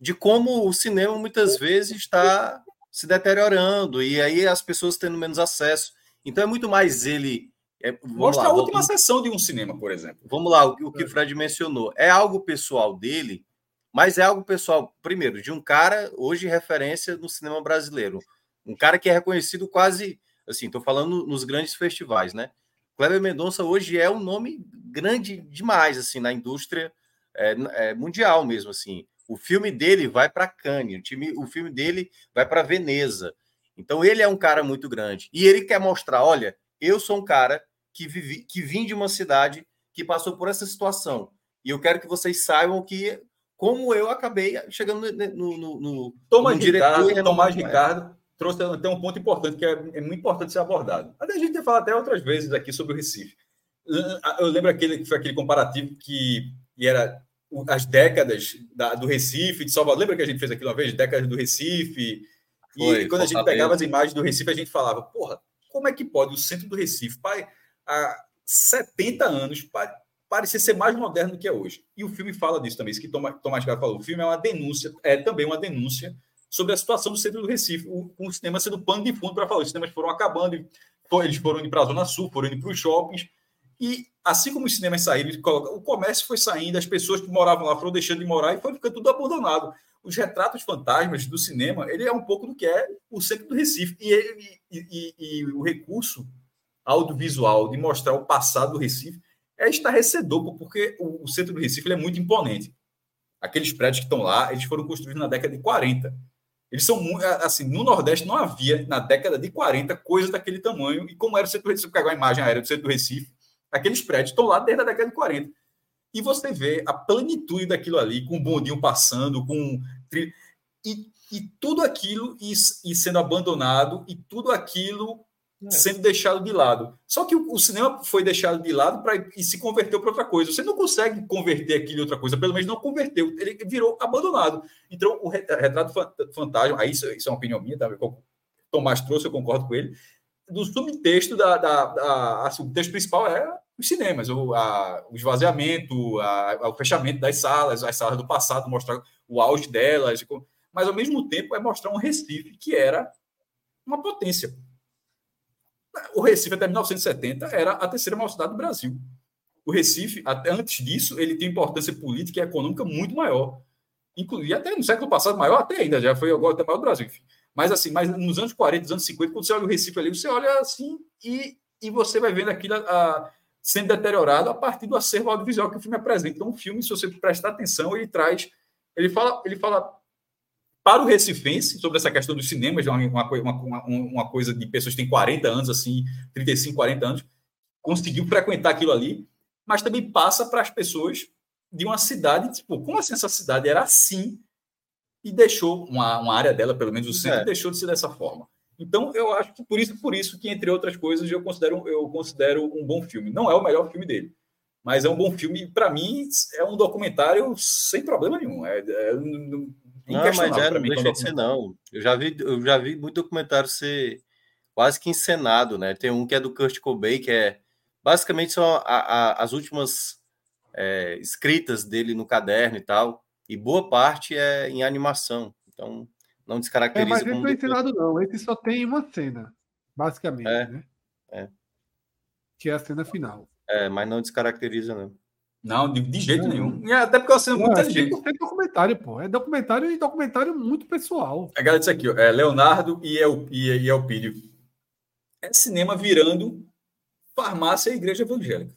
de como o cinema muitas vezes está se deteriorando, e aí as pessoas tendo menos acesso. Então é muito mais ele. É, Mostra lá, a última vamos, sessão de um cinema, por exemplo. Vamos lá, o, o que o Fred mencionou. É algo pessoal dele, mas é algo pessoal, primeiro, de um cara hoje referência no cinema brasileiro. Um cara que é reconhecido quase Assim, estou falando nos grandes festivais, né? Kleber Mendonça hoje é um nome grande demais, assim, na indústria é, é, mundial mesmo, assim. O filme dele vai para Cannes, o, time, o filme dele vai para Veneza. Então ele é um cara muito grande. E ele quer mostrar, olha, eu sou um cara que, vivi, que vim de uma cidade que passou por essa situação. E eu quero que vocês saibam que como eu acabei chegando no, no, no, Tomás no Ricardo, Tomás Ricardo trouxe até um ponto importante que é, é muito importante ser abordado. A gente tem falado até outras vezes aqui sobre o Recife. Eu lembro aquele que foi aquele comparativo que era as décadas da, do Recife, de Salvador. Lembra que a gente fez aqui uma vez, décadas do Recife? E foi, quando a gente pegava as imagens do Recife, a gente falava, porra, como é que pode o centro do Recife, pai, há 70 anos, pai, parecer ser mais moderno do que é hoje? E o filme fala disso também, isso que Tomás, Garo falou. O filme é uma denúncia, é também uma denúncia sobre a situação do centro do Recife, o, o cinema sendo pano de fundo para falar, os cinemas foram acabando, eles foram indo para a Zona Sul, foram indo para os shoppings, e assim como os cinemas saíram, o comércio foi saindo, as pessoas que moravam lá foram deixando de morar e foi ficando tudo abandonado. Os retratos fantasmas do cinema, ele é um pouco do que é o centro do Recife. E, ele, e, e, e o recurso audiovisual de mostrar o passado do Recife é estarrecedor, porque o, o centro do Recife é muito imponente. Aqueles prédios que estão lá, eles foram construídos na década de 40. Eles são assim, no Nordeste não havia na década de 40 coisas daquele tamanho, e como era o centro do Recife, pegar a imagem aérea do centro do Recife, aqueles prédios estão lá desde a década de 40. E você vê a plenitude daquilo ali, com o bondinho passando, com e, e tudo aquilo e, e sendo abandonado, e tudo aquilo é. sendo deixado de lado. Só que o, o cinema foi deixado de lado pra, e se converteu para outra coisa. Você não consegue converter aquilo em outra coisa, pelo menos não converteu. Ele virou abandonado. Então, o retrato fantasma, aí isso, isso é uma opinião minha, tá? o Tomás trouxe, eu concordo com ele. Do subtexto da, da, da assim, o texto principal é os cinemas, o, a, o esvaziamento, a, o fechamento das salas, as salas do passado, mostrar o auge delas, mas ao mesmo tempo é mostrar um Recife que era uma potência o Recife, até 1970, era a terceira maior cidade do Brasil. O Recife, até antes disso, ele tem importância política e econômica muito maior. Inclusive, até no século passado, maior até ainda, já foi agora até maior do Brasil. Enfim. Mas assim, mas nos anos 40, nos anos 50, quando você olha o Recife ali, você olha assim e, e você vai vendo aquilo a, sendo deteriorado a partir do acervo audiovisual que o filme apresenta. Então, o filme, se você prestar atenção, ele traz. Ele fala, ele fala para o Recifense, sobre essa questão dos cinemas, uma, uma, uma, uma coisa de pessoas que têm 40 anos, assim, 35, 40 anos, conseguiu frequentar aquilo ali, mas também passa para as pessoas de uma cidade, tipo, como assim essa cidade era assim e deixou uma, uma área dela, pelo menos o centro, é. deixou de ser dessa forma. Então, eu acho que por isso, por isso que, entre outras coisas, eu considero, eu considero um bom filme. Não é o melhor filme dele, mas é um bom filme. Para mim, é um documentário sem problema nenhum. É, é, não, mas é, não deixa de ser, não. Eu já, vi, eu já vi muito documentário ser quase que encenado, né? Tem um que é do Kurt Cobain, que é basicamente são a, a, as últimas é, escritas dele no caderno e tal, e boa parte é em animação. Então, não descaracteriza. É, mas esse não é encenado, não. Esse só tem uma cena, basicamente, é, né? É. Que é a cena final. É, mas não descaracteriza, não. Não, de, de jeito nenhum. E até porque eu sendo muito inteligente. É documentário, pô. É documentário e documentário muito pessoal. A galera disse aqui, ó, é Leonardo e, El, e, e Elpídio. É cinema virando farmácia e igreja evangélica.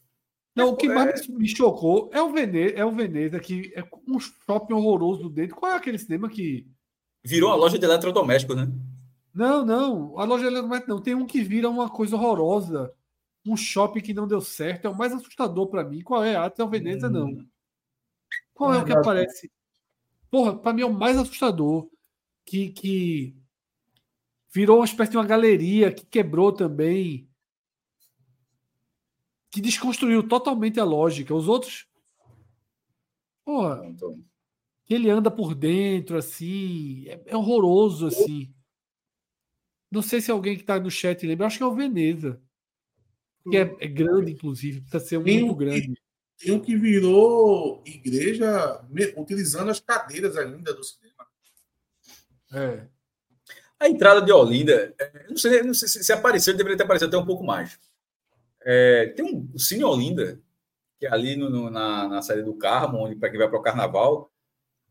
Não, o que é... mais me chocou é o Veneza, é o Veneza que é um shopping horroroso dentro. Qual é aquele cinema que virou uma loja de eletrodomésticos, né? Não, não, a loja de eletrodomésticos não. Tem um que vira uma coisa horrorosa um shopping que não deu certo. É o mais assustador para mim. Qual é? O Veneza, não. Hum. Qual é o que aparece? Porra, para mim é o mais assustador. Que, que virou uma espécie de uma galeria que quebrou também. Que desconstruiu totalmente a lógica. Os outros. Porra. Que ele anda por dentro, assim. É, é horroroso, assim. Não sei se alguém que está no chat lembra. Acho que é o Veneza que é, é, grande, inclusive, precisa ser tem muito um grande. Que, tem um que virou igreja utilizando as cadeiras ainda do cinema. É. A entrada de Olinda, é, não sei, não sei se, se apareceu, deveria ter aparecido até um pouco mais. É, tem um o Cine Olinda, que é ali no, no, na, na série do Carmo, onde para quem vai para o carnaval,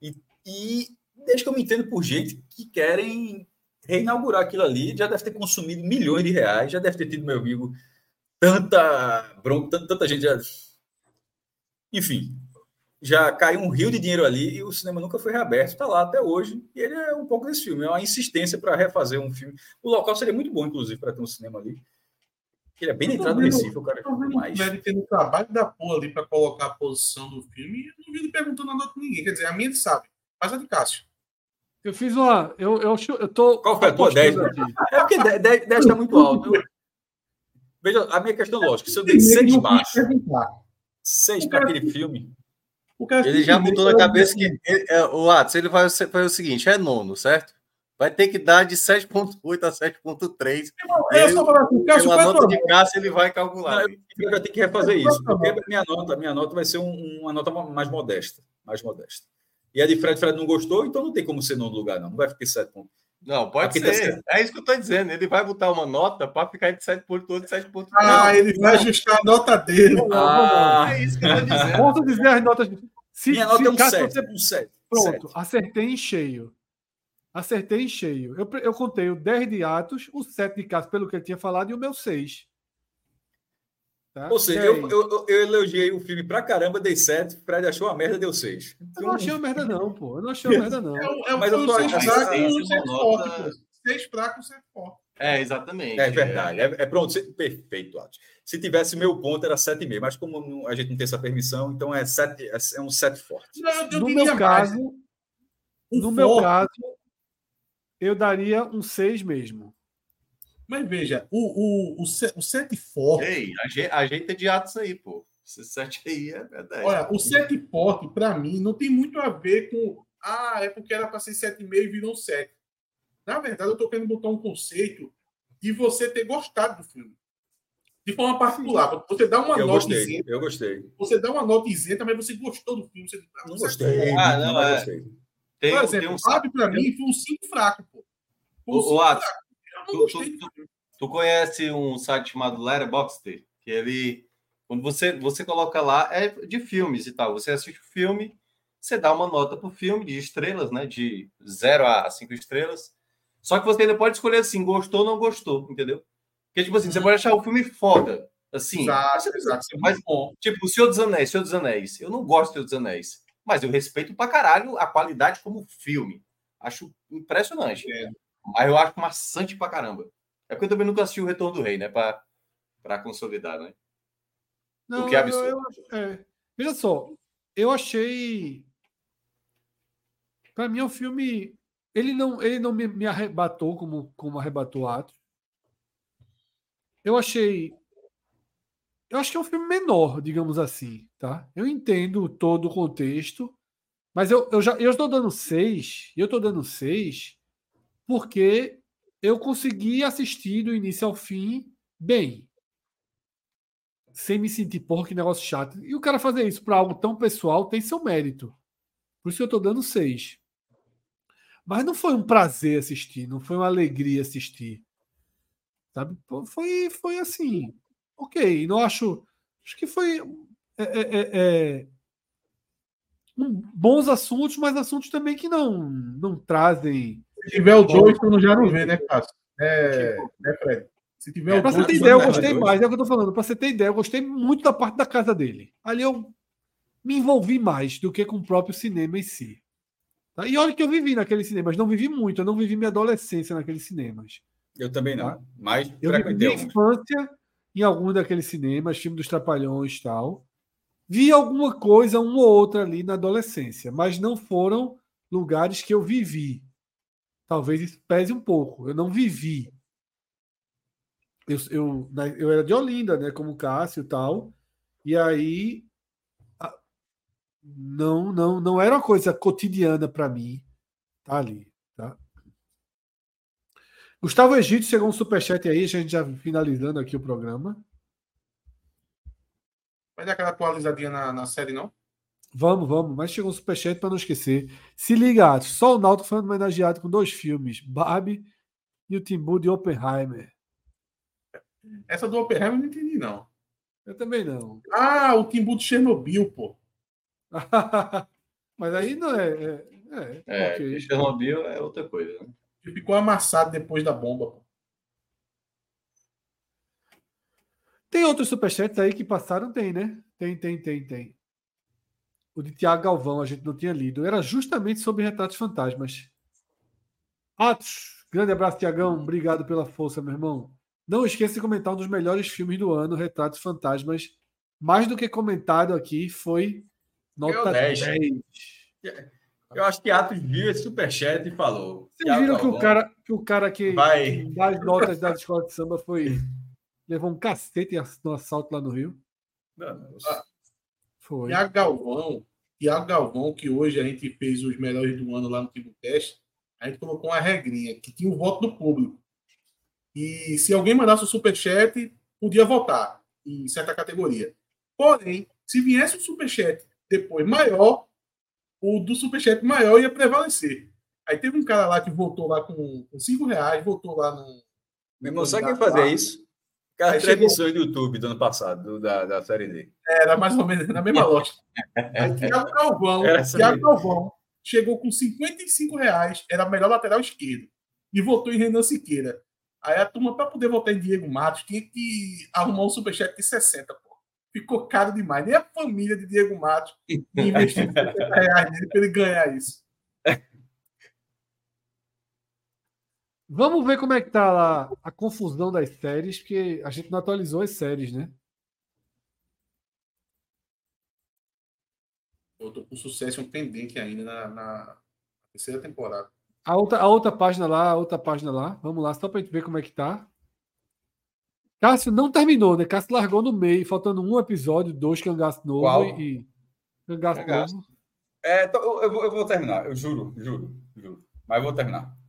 e, e desde que eu me entendo por gente que querem reinaugurar aquilo ali, já deve ter consumido milhões de reais, já deve ter tido, meu amigo, tanta bronca, tanta, tanta gente já. Enfim, já caiu um rio de dinheiro ali e o cinema nunca foi reaberto, está lá até hoje. E ele é um pouco desse filme, é uma insistência para refazer um filme. O local seria muito bom, inclusive, para ter um cinema ali. Ele é bem na entrada do Recife, o cara. mais. Deve ter no trabalho da porra ali para colocar a posição do filme e eu não vi ele perguntando nada para ninguém. Quer dizer, a minha ele sabe, mas a de Cássio. Eu fiz uma. Eu, eu, eu tô. Qual foi a tua 10? É porque 10 está muito alto. Veja, a minha questão lógica, se eu dei seis baixo, seis para aquele filme. Ele já botou na cabeça que ele, é, o Atos ele vai fazer o seguinte: é nono, certo? Vai ter que dar de 7,8 a 7,3. É só falar assim, Cássio, a nota de Cássio ele vai calcular. Não, eu vou ter que refazer isso, porque minha nota, minha nota vai ser um, uma nota mais modesta. Mais modesta. E a de Fred, Fred não gostou, então não tem como ser nono lugar, não. Não vai ficar 7 pontos. Não, pode Aqui tá ser. Tá é isso que eu estou dizendo. Ele vai botar uma nota para ficar de 7.8 e 7.8. Ah, ele vai ajustar a nota dele. Não, ah, não, É isso que eu estou dizendo. Posso dizer as notas. Se, Minha nota é um 7. Você... Um 7. Pronto, 7. acertei em cheio. Acertei em cheio. Eu, eu contei o 10 de Atos, o 7 de Cássio, pelo que ele tinha falado, e o meu 6. Tá? Ou seja, eu, eu, eu, elogiei o filme pra caramba, dei 7, o Fred achou uma merda, deu 6. Então... Eu não achei uma merda, não, pô. Eu não achei uma merda, não. É, é, Mas eu tô achando. 6 forte, 6 fraco, 7 forte. É, exatamente. É verdade. É, é pronto. Perfeito, Atos. Se tivesse meu ponto, era 7,5. Mas como a gente não tem essa permissão, então é, 7, é um 7 forte. Não, no meu caso, no forte. meu caso, eu daria um 6 mesmo. Mas veja, o, o, o, o sete forte. Ei, ajeita de atos aí, pô. Esse sete aí é verdade. Olha, o sete forte, para mim, não tem muito a ver com. Ah, é porque era para ser 7,5 e virou 7. Na verdade, eu estou querendo botar um conceito de você ter gostado do filme. De forma particular. Você dá uma eu nota gostei, isenta. Eu gostei. Você dá uma nota isenta, mas você gostou do filme. Você, ah, não gostei. Ah, não, não é. gostei. Tem, Por exemplo, tem um... Fábio, para mim, foi um 5 fraco, pô. Um o, o Atos, Tu, tu, tu, tu, conhece um site chamado Letterboxd? Que ele, quando você, você coloca lá, é de filmes e tal. Você assiste o filme, você dá uma nota pro filme de estrelas, né? De 0 a 5 estrelas. Só que você ainda pode escolher assim, gostou ou não gostou, entendeu? Porque, tipo assim, uhum. você pode achar o filme foda. Assim, exato, exato. Mas, bom, tipo, o Senhor dos Anéis, Senhor dos Anéis. Eu não gosto do Senhor dos Anéis. Mas eu respeito pra caralho a qualidade como filme. Acho impressionante. É. Mas eu acho maçante pra caramba. É porque eu também nunca assisti o Retorno do Rei, né? Pra, pra consolidar, né? Não, o que é absurdo. Eu, eu, é. Veja só, eu achei. Para mim, o filme. Ele não, ele não me, me arrebatou como, como arrebatou Atos. Eu achei. Eu acho que é um filme menor, digamos assim, tá? Eu entendo todo o contexto, mas eu, eu já eu estou dando seis, eu estou dando seis porque eu consegui assistir do início ao fim bem. Sem me sentir, porra, que negócio chato. E o cara fazer isso para algo tão pessoal tem seu mérito. Por isso eu estou dando seis. Mas não foi um prazer assistir, não foi uma alegria assistir. Sabe? Foi, foi assim. Ok, não acho. Acho que foi. É, é, é, é bons assuntos, mas assuntos também que não, não trazem se tiver o 2, tu já não vê, né, Cássio? É, né, Fred? Se tiver é, pra você ter ideia, eu gostei mais, é o que eu tô falando. Pra você ter ideia, eu gostei muito da parte da casa dele. Ali eu me envolvi mais do que com o próprio cinema em si. Tá? E olha que eu vivi naqueles cinemas, não vivi muito, eu não vivi minha adolescência naqueles cinemas. Eu também não, tá? mas eu vivi minha infância em algum daqueles cinemas, filme dos Trapalhões e tal. Vi alguma coisa, uma ou outra ali na adolescência, mas não foram lugares que eu vivi talvez isso pese um pouco. Eu não vivi. Eu, eu, eu era de Olinda, né? Como Cássio e tal. E aí não, não, não era uma coisa cotidiana para mim tá ali, tá? Gustavo Egito chegou um superchat aí, a gente já finalizando aqui o programa. Vai dar aquela atualizadinha na, na série, não? Vamos, vamos, mas chegou um superchat para não esquecer. Se liga, só o Naldo foi homenageado com dois filmes, Barbie e o Timbu de Oppenheimer. Essa do Oppenheimer eu não entendi, não. Eu também não. Ah, o Timbu de Chernobyl, pô. mas aí não é. É, é, é okay. Chernobyl é outra coisa. Né? Ficou amassado depois da bomba, pô. Tem outros superchats aí que passaram? Tem, né? Tem, tem, tem, tem o de Tiago Galvão, a gente não tinha lido. Era justamente sobre retratos fantasmas. Atos, grande abraço, Tiagão. Obrigado pela força, meu irmão. Não esqueça de comentar um dos melhores filmes do ano, Retratos Fantasmas. Mais do que comentado aqui, foi nota 10. 10. Eu acho que Atos viu esse superchat e falou. Vocês viram que o, cara, que o cara que, vai. das notas da escola de samba foi. levou um cacete no assalto lá no Rio? Não, não. Foi. a Galvão, Tiago Galvão, que hoje a gente fez os melhores do ano lá no Tipo Teste, a gente colocou uma regrinha que tinha o voto do público. E se alguém mandasse o superchat, podia votar em certa categoria. Porém, se viesse o superchat depois maior, o do superchat maior ia prevalecer. Aí teve um cara lá que voltou lá com, com cinco reais, voltou lá no. Meu irmão, sabe quem fazia isso? Cara, transmissões do YouTube do ano passado, do, da, da Série D. Era mais ou menos na mesma lógica. Aí Thiago Calvão, Thiago Calvão chegou com 55 reais, era melhor lateral esquerdo, e votou em Renan Siqueira. Aí a turma, para poder votar em Diego Matos, tinha que arrumar um superchat de 60, pô. Ficou caro demais. Nem a família de Diego Matos investiu 50 reais nele para ele ganhar isso. Vamos ver como é que tá lá a confusão das séries, porque a gente não atualizou as séries, né? Eu tô com sucesso um pendente ainda na, na terceira temporada. A outra, a outra página lá, a outra página lá. Vamos lá, só pra gente ver como é que tá. Cássio não terminou, né? Cássio largou no meio, faltando um episódio, dois cangaço novo Qual? e. Cangaço, Cangaço. novo. É, então, eu, eu vou, eu vou terminar, eu juro, juro, juro. Mas eu vou terminar.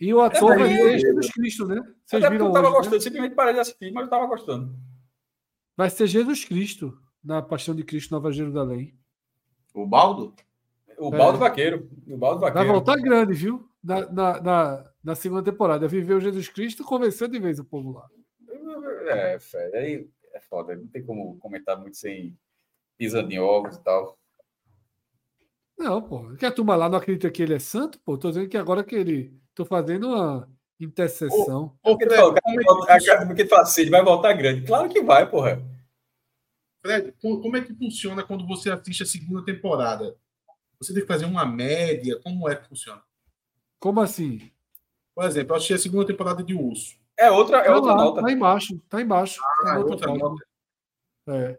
E o ator É, vai é, é. Jesus Cristo, né? Vocês Até porque viram eu tava hoje, né? gostando, simplesmente parei de assistir, mas eu tava gostando. Vai ser Jesus Cristo na Paixão de Cristo Nova Jerusalém. O Baldo? O É. baldo vaqueiro. O baldo Vai vaqueiro. voltar grande, viu? Na, na, na, na segunda temporada. Viveu Jesus Cristo convenceu de vez o povo lá. É, Fred, aí é foda. Não tem como comentar muito sem pisando em ovos e tal. Não, pô. Que a turma lá não acredita que ele é santo, pô. Tô dizendo que agora que ele. Tô fazendo uma intercessão. Porque ele Fred, como é que assim, vai voltar grande. Claro que vai, porra. Fred, co- como é que funciona quando você assiste a segunda temporada? Você tem que fazer uma média? Como é que funciona? Como assim? Por exemplo, eu assisti a segunda temporada de Urso. É outra, é Tá outra lá, nota. tá embaixo. Tá embaixo. tá Ah, na outra outra nota. É.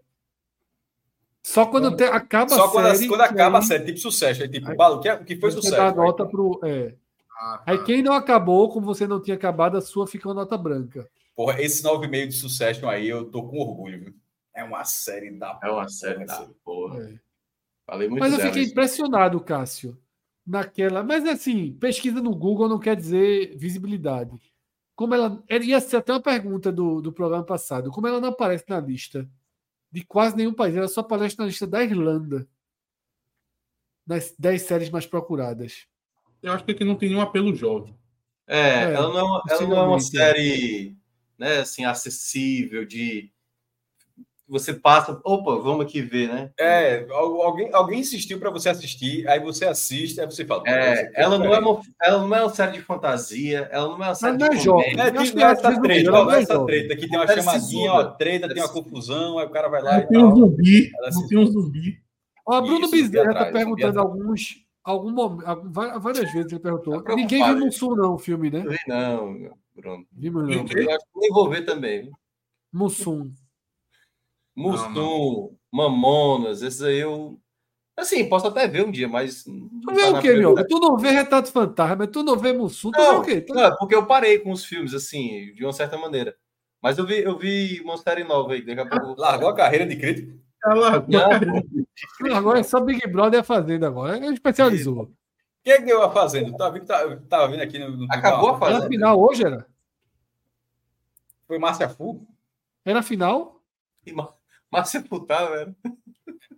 Só quando te- acaba Só a quando, série. quando acaba a aí série, tipo sucesso. Aí, tipo, Aí- Balo, o que, é- o que foi você sucesso? dá Aí, nota pro. É. Ah, Aí tá. quem não acabou, como você não tinha acabado, a sua fica uma nota branca. Porra, esse 9,5 de sucesso aí, eu tô com orgulho, viu? É uma série da É uma série da porra. É. Falei muito Mas eu fiquei isso. impressionado, Cássio, naquela. Mas assim, pesquisa no Google não quer dizer visibilidade. Como ela. era- Ia ser até uma pergunta do, do programa passado. Como ela não aparece na lista de quase nenhum país, ela só aparece na lista da Irlanda. Nas 10 séries mais procuradas. Eu acho que aqui não tem nenhum apelo jovem. É, É, ela, não, é uma- ela não é uma possivelmente, é. série né, assim, acessível, de você passa, opa, vamos aqui ver, né? É, al- alguém, alguém insistiu pra você assistir, aí você assiste, aí você fala. "Pô, É, ela, não é diferente." uma, ela não é uma série de fantasia, ela não é uma série é de jovem. Não é, Eu acho tipo, não é essa um treta, não é é essa jovem. treta. Aqui tem uma chamadinha, ó, treta, tem uma confusão, aí o cara vai lá Não e tem um tal. zumbi. Ela Não tem um zumbi. Ó, Bruno Bezerra vi perguntando atrás. alguns. Algum momento, várias vezes ele perguntou. Tá Ninguém viu. Mussum, não, o filme, né? Não vi, não, Bruno. Vimos não. Eu acho que nem vou ver também. Mussum. Mussum, Mamonas, esses aí eu. Assim, posso até ver um dia, mas. Tu vê o quê, meu? Tu não vê Retrato Fantasma, tu não vê Mussum, tu vê Não, o quê? Tu- não, é porque eu parei com os filmes, assim, de uma certa maneira. Mas eu vi, eu vi uma série nova aí, daqui a pouco. Largou a carreira de crítico. Não, Agora é só Big Brother e a Fazenda agora. Ele especializou. Quem é que deu a fazenda? Tava vendo, tá- tava vendo aqui no. no Acabou a no- Fazenda? Era final hoje, era? Foi Márcia Fu? Era final? E Ma- Márcia Putar, velho.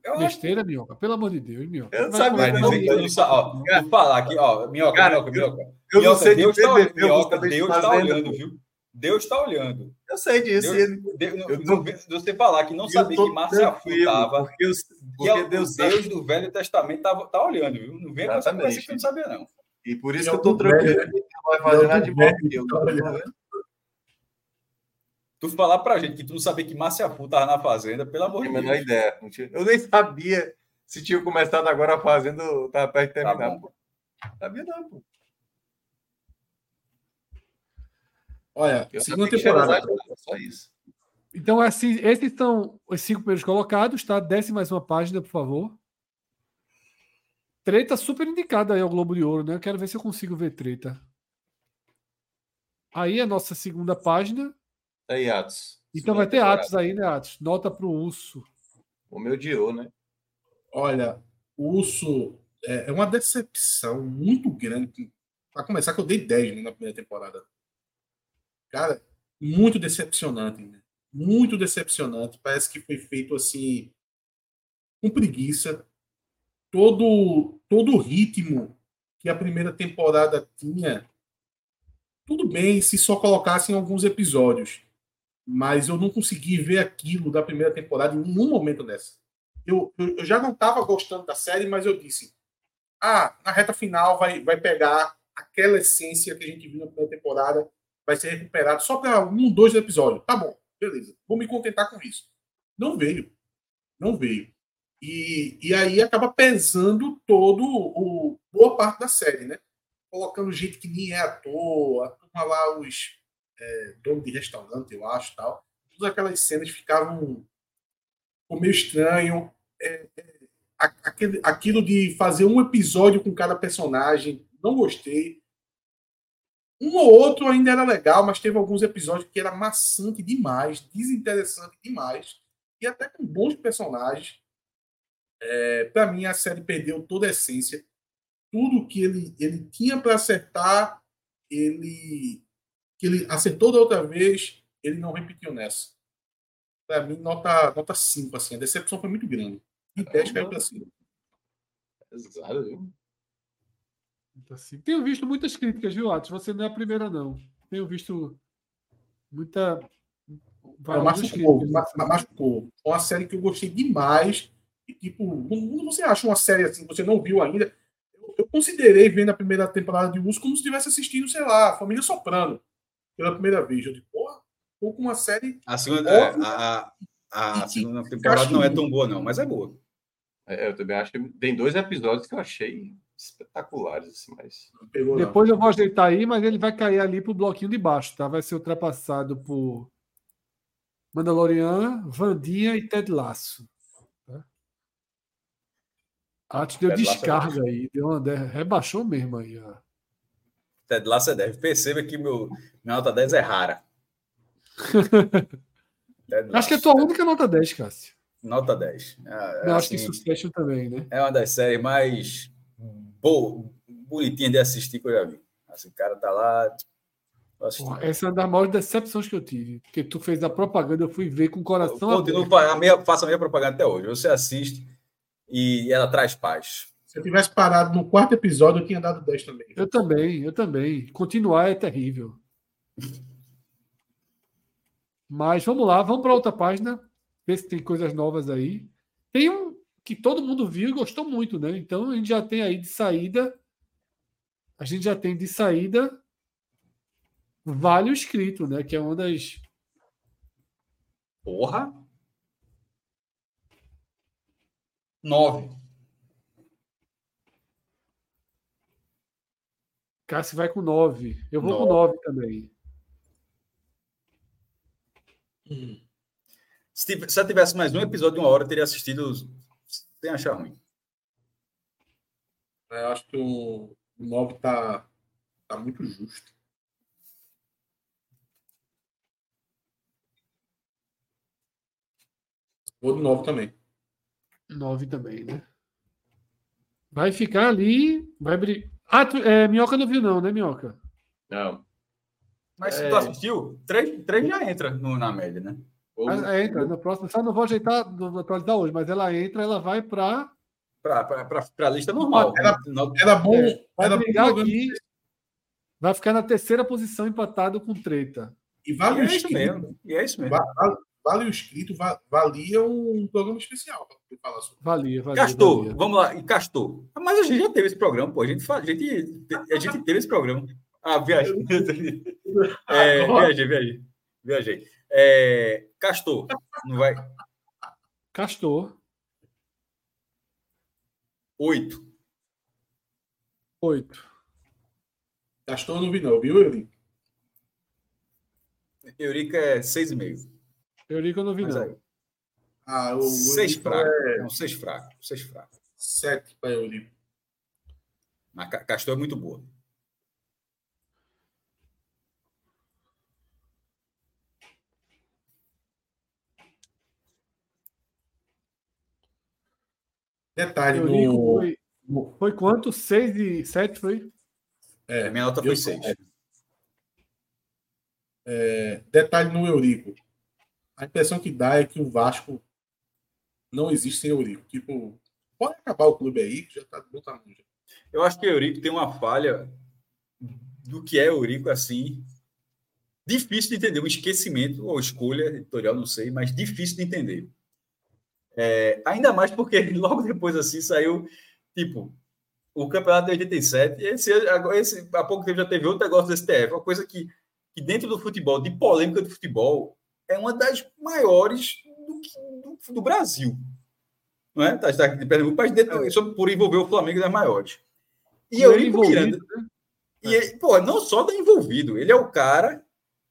Eu acho Besteira, Minhoca. Pelo amor de Deus, Minhoca. Eu não sabia, não. que eu não sa- ó, Vou falar aqui, ó. Minhoca, Cara, minhoca, minhoca. Eu não Minhoca, sei de Deus tá, BBB, eu de Deus tá olhando, viu? Deus tá olhando. Eu sei disso. Deus- ele- Deus, não- Eu não- você falar que não eu sabia tô que Márcia Fu tranquilo, tava. Porque, eu, Que é porque o Deus Deus, sabe. do Velho Testamento tá, tá olhando, viu? Não vem com essa Exatamente. coisa que eu não sabia, não. E por isso E que eu tô eu tô tranquilo. velho. que vai fazer Eu nada tô de velho, porque eu tô tô olhando. vendo. Tu falar pra gente que tu não sabia que Márcia Fu tava na fazenda, pelo amor Não de tinha a menor Deus. ideia. Eu nem sabia se tinha começado agora a fazenda, eu tava perto de Tá terminar. bom. pô. Sabia não, pô. Olha, Eu segunda temporada. Só isso. Então, assim, esses são os cinco primeiros colocados, tá? Desce mais uma página, por favor. Treta super indicada aí ao Globo de Ouro, né? Eu quero ver se eu consigo ver treta. Aí a nossa segunda página. Aí, Atos. Então vai ter Atos aí, né, Atos? Nota pro urso. O meu odiou, né? Olha, o Urso é, é uma decepção muito grande. Para começar, que eu dei 10 né, na primeira temporada. Cara, muito decepcionante. Né? Muito decepcionante. Parece que foi feito assim, com preguiça. Todo, todo o ritmo que a primeira temporada tinha. Tudo bem se só colocassem alguns episódios, mas eu não consegui ver aquilo da primeira temporada em nenhum momento dessa. Eu, eu, eu já não estava gostando da série, mas eu disse: ah, na reta final vai, vai pegar aquela essência que a gente viu na primeira temporada, vai ser recuperado só para um, dois episódios. Tá bom, beleza, vou me contentar com isso. Não veio. Não veio. E, e aí acaba pesando todo o boa parte da série, né? Colocando gente que nem é ator, a turma lá, os é, donos de restaurante, eu acho, tal. Todas aquelas cenas ficavam meio estranho. É, é, aquele, aquilo de fazer um episódio com cada personagem, não gostei. Um ou outro ainda era legal, mas teve alguns episódios que era maçante demais, desinteressante demais, e até com bons personagens. É, para mim, a série perdeu toda a essência. Tudo que ele, ele tinha para acertar, ele que ele acertou da outra vez, ele não repetiu nessa. Para mim, nota 5. Nota cinco, assim, a decepção foi muito grande. E 10 caiu para cima. Exato, viu? Assim. Tenho visto muitas críticas, viu, Atos? Você não é a primeira, não. Tenho visto muita. Machucou, machucou. Uma série que eu gostei demais e, tipo, quando você acha uma série assim que você não viu ainda, eu, eu considerei vendo a primeira temporada de Urso como se estivesse assistindo, sei lá, Família Soprano, pela primeira vez. Eu digo, porra, tô com uma série. A segunda, é, a, a, a segunda temporada não é tão boa, não, mas é boa. É, eu também acho que tem dois episódios que eu achei espetaculares, assim, mas. Depois eu vou ajeitar aí, mas ele vai cair ali pro bloquinho de baixo, tá? Vai ser ultrapassado por Mandalorian, Vandinha e Ted Laço. Atos deu descarga aí, deu uma, rebaixou mesmo aí. Ó. Ted Lasso é 10. Perceba que meu, minha nota 10 é rara. acho que é a tua única nota 10, Cássio. Nota 10. É, é Eu acho que assim, Succession também, né? É uma das séries mais bo... bonitinhas de assistir que eu já vi. Assim, o cara tá lá. essa é uma das maiores decepções que eu tive. Porque tu fez a propaganda, eu fui ver com o coração. Eu continuo, a minha, faço a minha propaganda até hoje. Você assiste e ela traz paz. Se eu tivesse parado no quarto episódio, eu tinha dado 10 também. Eu também, eu também. Continuar é terrível. Mas vamos lá, vamos para outra página, ver se tem coisas novas aí. Tem um que todo mundo viu e gostou muito, né? Então a gente já tem aí de saída. A gente já tem de saída Vale o Escrito, né? Que é uma das. Porra! Nove. Cássio vai com nove. Eu vou nove. com nove também. Hum. Se, eu tivesse mais um episódio de uma hora, eu teria assistido sem achar ruim. É, eu acho que o 9 tá, tá muito justo. Vou de 9 também. 9 também, né? Vai ficar ali. Vai abrir. Ah, tu, é, Minhoca não viu, não, né, Minhoca? Não. Mas se é... tu assistiu, três, três já entra no, na média, né? É, entra. No próximo, só não vou ajeitar, não atualizar hoje, mas ela entra, ela vai para. Para a lista normal. Era, era bom. É, vai era brigar bom aqui. Vai ficar na terceira posição empatado com treta. E vale e é isso mesmo. E é isso mesmo. Vale, vale o inscrito, valia um programa especial para falar sobre. Valia, valia. Castor, valia. vamos lá, e Castor. Mas a gente já teve esse programa, pô. A gente, a gente, a gente teve esse programa. Ah, viagem. é, viajei, viajei. Viajei. É, Castor, não vai? Castor. Oito. Oito. Castor não vi não, viu, Eurico? Eurico é seis e meio. Eurico eu não vi, Mas não. Aí. Ah, o seis fraco. É... Um seis fraco. Seis fraco. Sete para Eurico. A Castor é muito boa. Detalhe no... Foi, foi quanto? Seis e sete foi? É, minha nota foi seis. É, detalhe no Eurico a impressão que dá é que o Vasco não existe sem Eurico. Tipo, pode acabar o clube aí, que já tá do tamanho. Eu acho que Eurico tem uma falha do que é Eurico assim. Difícil de entender, um esquecimento ou escolha editorial, não sei, mas difícil de entender. É, ainda mais porque logo depois assim saiu, tipo, o campeonato de 87, esse, esse, há pouco tempo já teve outro negócio do STF, uma coisa que, que dentro do futebol, de polêmica do futebol, é uma das maiores do, do, do Brasil. Não é? Tá, tá de Pernambuco, mas dentro, é. por envolver o Flamengo das maiores. E eu Miranda. Né? E ele, pô, não só tá envolvido, ele é o cara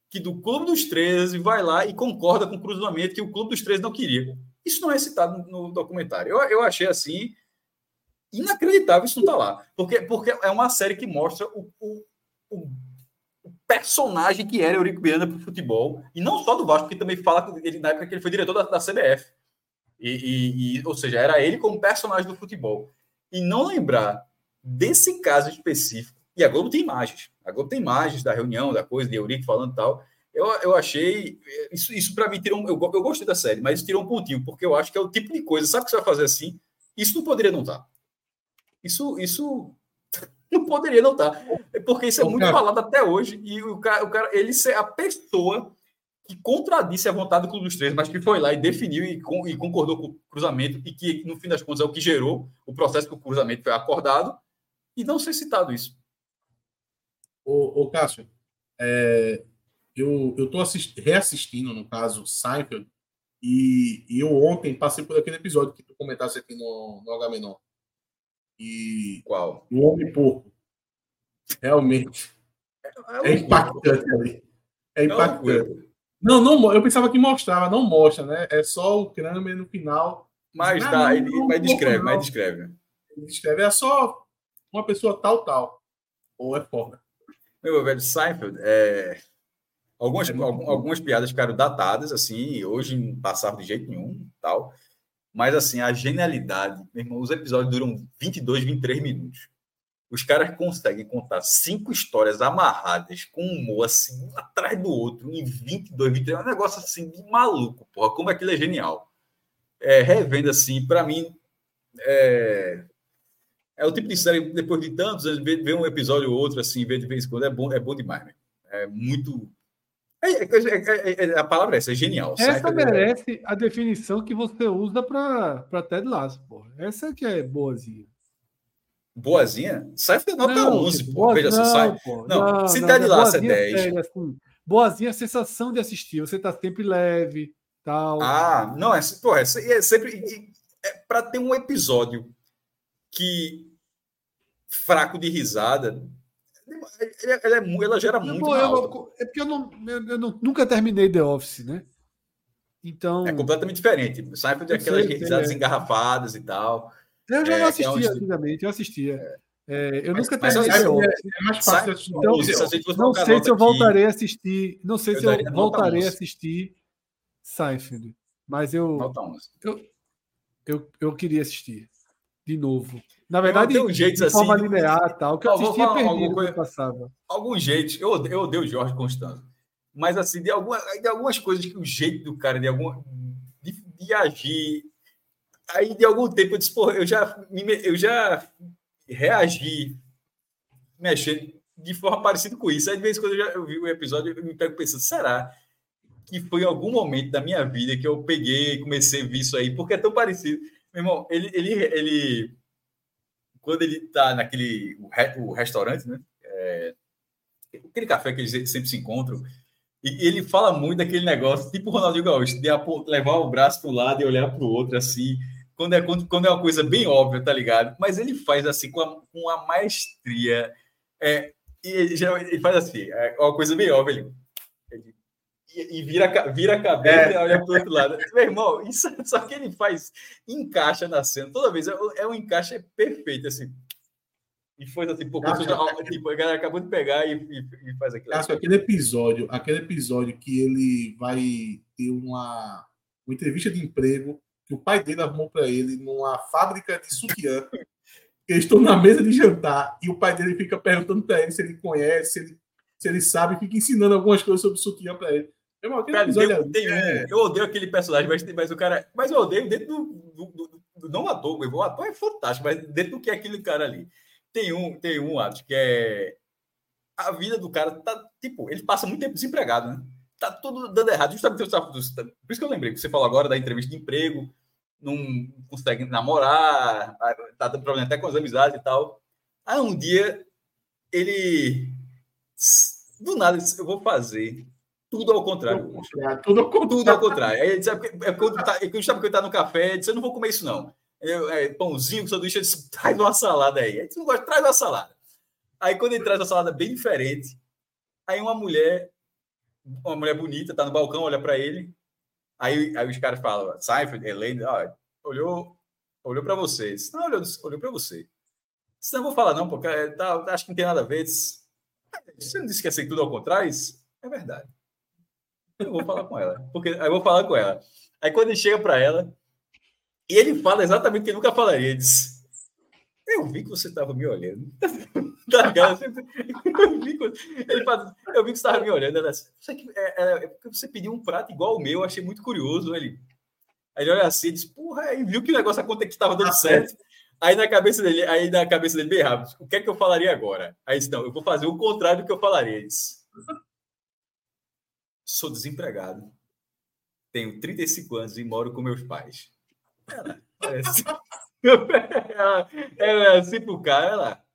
que do Clube dos 13 vai lá e concorda com o cruzamento que o Clube dos 13 não queria. Isso não é citado no, documentário. Eu, eu achei assim inacreditável isso não tá lá. Porque, porque é uma série que mostra o, o, o personagem que era Eurico Miranda para o futebol, e não só do Vasco, porque também fala ele, na época que ele foi diretor da, da CBF. E, e, e, ou seja, era ele como personagem do futebol. E não lembrar desse caso específico, e a Globo tem imagens, a Globo tem imagens da reunião, da coisa, de Eurico falando tal. Eu, eu achei. Isso, isso para mim tirou um. Eu, eu gostei da série, mas isso tirou um pontinho, porque eu acho que é o tipo de coisa, sabe que você vai fazer assim? Isso não poderia não estar. Tá. Isso, isso não poderia não estar. Tá. Porque isso é muito cara... falado até hoje. E o cara, o cara ele ser a pessoa que contradisse a vontade do Clube dos Três, mas que foi lá e definiu e, com, e, concordou com o cruzamento, e que, no fim das contas, é o que gerou o processo que o cruzamento foi acordado, e não ser citado isso. Ô, ô Cássio, é, eu estou reassistindo, no caso, Seinfeld, e, e, eu ontem passei por aquele episódio que tu comentasse aqui no, no H-Menor. E Qual? O Homem Porco. Realmente. É, é, é impactante ali. É impactante. Não, não, eu pensava que mostrava, não mostra, né? É só o Kramer no final. Mas ah, dá, ele, não, mas descreve, não. mas descreve. Ele descreve, é só uma pessoa tal, tal. Ou é foda. Meu velho, Seinfeld, é... Algumas, é algumas piadas ficaram datadas, assim, hoje não passavam de jeito nenhum, tal. Mas, assim, a genialidade, meu irmão, os episódios duram 22, 23 minutos. Os caras conseguem contar cinco histórias amarradas com um humor, assim, um atrás do outro, em 22, 23. É um negócio, assim, de maluco, porra. Como aquilo é genial. É, revendo, assim, para mim, é... é o tipo de série, depois de tantos anos, ver um episódio ou outro, assim, ver de vez em quando, é bom, é bom demais, né? É muito é, é, é, é, a palavra é essa, é genial. Essa merece a definição que você usa para Ted Lasso, pô. Essa que é boazinha. Boazinha? Seinfeld nota não, 11, pô. Boa, Veja não, só, pô. Não, não, se Ted Lasso é 10. Séria, assim, boazinha é a sensação de assistir. Você tá sempre leve, tal. Ah, não, é, pô, é, é sempre... É, para ter um episódio que fraco de risada, ela, é, ela gera muito. Eu, é porque eu, não, eu, eu não, nunca terminei The Office, né? Então. É completamente diferente. Seinfeld é aquelas risadas é. engarrafadas e tal. Eu já é, assisti é antigamente, eu assistia. É, eu mas, nunca terminei The Office. É, mais fácil assistir. Então, não sei se eu voltarei a assistir. Não sei se eu voltarei a assistir Seinfeld. Mas eu, eu, eu, eu queria assistir de novo. Na verdade, tem um jeito de assim, forma linear tal, que eu assistia perdido coisa, passava. Algum jeito, eu odeio, eu odeio o Jorge Constantino. Mas assim, de, alguma, de algumas coisas que o jeito do cara, de, algum, de, de agir. Aí de algum tempo eu disse, porra, eu já, eu já reagi mexendo de forma parecida com isso. Aí de vez em quando eu, já, eu vi o episódio, eu me pego pensando, será que foi em algum momento da minha vida que eu peguei comecei a ver isso aí? Porque é tão parecido. Meu irmão, ele, ele, ele quando ele está naquele o, re, o, restaurante, né? É, aquele café que eles sempre se encontram, e ele fala muito daquele negócio, tipo o Ronaldinho Gaúcho, de levar o braço para um lado e olhar para o outro, assim, quando é, quando, quando é uma coisa bem óbvia, tá ligado? Mas ele faz assim com a, com a maestria. É, e ele, ele faz assim, é uma coisa bem óbvia. Ele, e, vira, vira a cabeça é. e olha para o outro lado. Meu irmão, isso, só que ele faz, encaixa na cena. Toda vez é, é um encaixe perfeito, assim. E foi assim, pô, Acho, tipo, a galera acabou de pegar e, e, e faz aquilo. Aquele episódio, aquele episódio que ele vai ter uma, uma entrevista de emprego que o pai dele arrumou para ele numa fábrica de sutiã. Eles estão na mesa de jantar e o pai dele fica perguntando para ele se ele conhece, se ele, se ele sabe, fica ensinando algumas coisas sobre sutiã para ele. Irmão, cara, tem, tem é... Eu odeio aquele personagem, mas, mas o cara. Mas eu odeio dentro do. do, do, do não ator, o ator é fantástico, mas dentro do que é aquele cara ali. Tem um, tem um, acho que é. A vida do cara tá. Tipo, ele passa muito tempo desempregado, né? Tá tudo dando errado. Justamente por isso que eu lembrei, que você falou agora da entrevista de emprego, não consegue namorar, tá dando problema até com as amizades e tal. Aí um dia ele. Do nada, eu vou fazer tudo ao contrário. Tudo ao contrário. Tudo ao contrário. Aí ele disse, é quando tá, é quando que eu tá no café, ele disse, eu não vou comer isso, não. Eu, é, pãozinho, sanduíche, eu disse, traz uma salada aí. Ele disse, não gosta, traz uma salada. Aí quando ele traz uma salada bem diferente, aí uma mulher, uma mulher bonita, tá no balcão, olha para ele. Aí, aí os caras falam, Seinfeld, Elaine, ó, olhou, olhou para você. Disse, não, olhou, olhou para você. Disse, não vou falar não, porque é, tá, acho que não tem nada a ver. Disse, você não disse que ia ser tudo ao contrário? É verdade. Eu vou falar com ela. Porque, aí eu vou falar com ela. Aí quando ele chega para ela, e ele fala exatamente o que nunca falaria. Ele diz: Eu vi que você estava me olhando. Eu, vi que, ele fala, eu vi que você estava me olhando. Ela disse, é, é, é, porque você pediu um prato igual o meu, eu achei muito curioso. Ele, aí ele olha assim e diz: Porra, aí viu que o negócio aconteceu que estava dando certo. Aí na cabeça dele, aí na cabeça dele, bem rápido, o que é que eu falaria agora? Aí disse, não, eu vou fazer o contrário do que eu falaria. Ele disse, Sou desempregado. Tenho 35 anos e moro com meus pais. Ela, parece... ela, ela é assim pro cara, ela.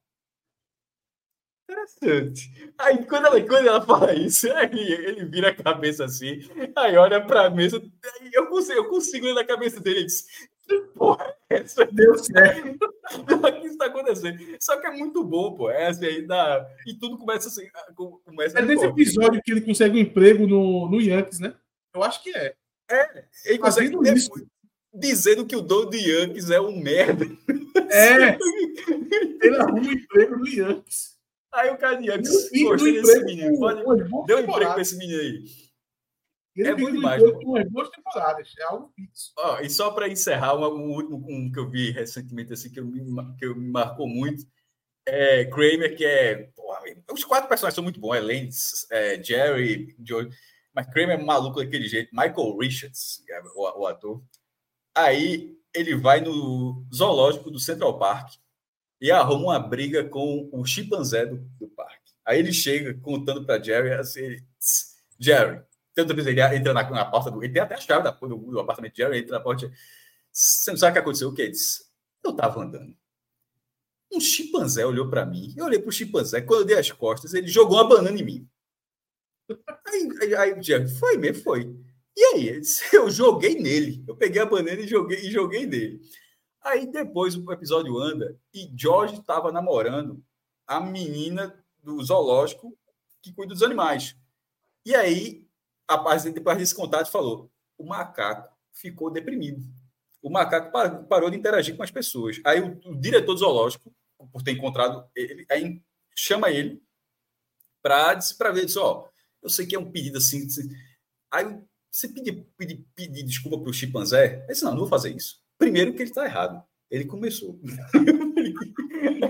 Interessante. Aí quando ela, quando ela fala isso, aí ele vira a cabeça assim, aí olha pra mesa, eu consigo, eu consigo ler na cabeça dele diz, porra, essa deu certo. o que está acontecendo? Só que é muito bom, pô. É assim, aí dá... E tudo começa assim. Começa é nesse episódio que ele consegue um emprego no, no Yankees, né? Eu acho que é. É, ele consegue isso. dizendo que o dono do Yankees é um merda. É. ele arruma um emprego no Yankees. Aí o cara de Yankees gostei desse menino. Pode... Deu um emprego para esse menino aí. Ele é muito demais. Umas duas temporadas, é algo fixo. Oh, e só para encerrar, um, um último um que eu vi recentemente, assim, que, eu me, que eu me marcou muito, é Kramer, que é. Porra, os quatro personagens são muito bons: é Lance, é, Jerry, Joe. Mas Kramer é maluco daquele jeito. Michael Richards, é o, o ator. Aí ele vai no zoológico do Central Park e arruma uma briga com o chimpanzé do, do parque. Aí ele chega contando para Jerry assim: Jerry, tanto vezes ele entra na, na, porta do. Ele tem até a chave da, do, do apartamento de Jerry, entra na porta. Você não sabe o que aconteceu? O que? Ele disse: Eu estava andando. Um chimpanzé olhou para mim. Eu olhei para o chimpanzé. Quando eu dei as costas, ele jogou uma banana em mim. Aí, aí, aí Jerry, foi mesmo, foi. E aí? Disse, eu joguei nele. Eu peguei a banana e joguei, e joguei nele. Aí depois o episódio anda e George estava namorando a menina do zoológico que cuida dos animais. E aí a depois desse contato, falou: o macaco ficou deprimido. O macaco parou de interagir com as pessoas. Aí o, o diretor do zoológico, por ter encontrado ele, aí chama ele para ver, disse, ó, eu sei que é um pedido assim. assim. Aí você pedir, pedir, pedir desculpa para o chimpanzé? Disse, não, não vou fazer isso. Primeiro que ele está errado. Ele começou.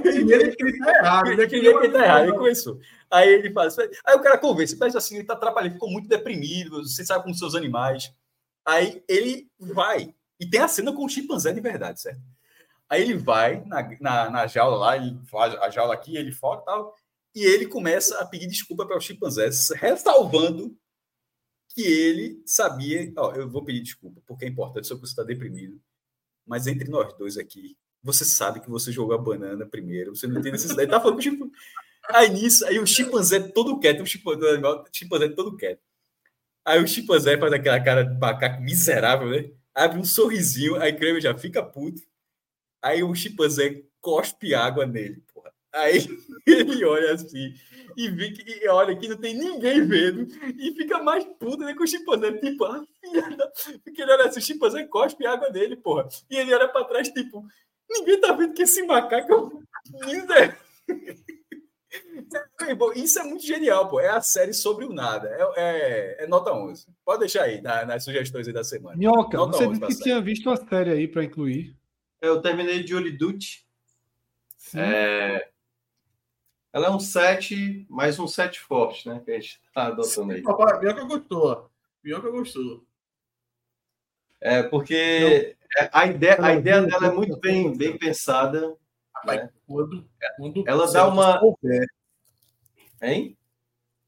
Ele está errado. Ele que ele está errado, ele começou. Aí ele assim, aí o cara convence, mas assim, ele está atrapalhando, ficou muito deprimido, você sabe com seus animais. Aí ele vai, e tem a cena com o chimpanzé de verdade, certo? Aí ele vai na, na, na jaula lá, ele faz a jaula aqui, ele foca e tal, e ele começa a pedir desculpa para o chimpanzé, ressalvando que ele sabia, ó, eu vou pedir desculpa, porque é importante, só que você está deprimido, mas entre nós dois aqui, você sabe que você jogou a banana primeiro, você não tem necessidade. Tá falando tipo. Aí nisso, aí o chimpanzé todo quieto, o chimpanzé, o chimpanzé todo quieto. Aí o chimpanzé faz aquela cara de macaco miserável, né? Abre um sorrisinho, aí Kramer já fica puto. Aí o chimpanzé cospe água nele. Aí ele olha assim e vê que e olha que não tem ninguém vendo e fica mais puto né, com o chimpanzé, tipo, ah, filha da... Porque ele olha assim, o chimpanzé cospe água nele, porra. E ele olha para trás, tipo, Ninguém tá vendo que esse macaco é Isso é muito genial, pô. É a série sobre o nada. É, é, é nota 11. Pode deixar aí na, nas sugestões aí da semana. Minhoca, nota você disse que tinha visto uma série aí para incluir. Eu terminei de Julie Duty. É... Ela é um 7, mais um 7 forte, né? Que a gente tá adotando aí. Minhoca gostou. Minhoca gostou. É, porque a ideia, a ideia dela é muito bem, bem pensada. Né? Quando, quando Ela dá uma. Souber, hein?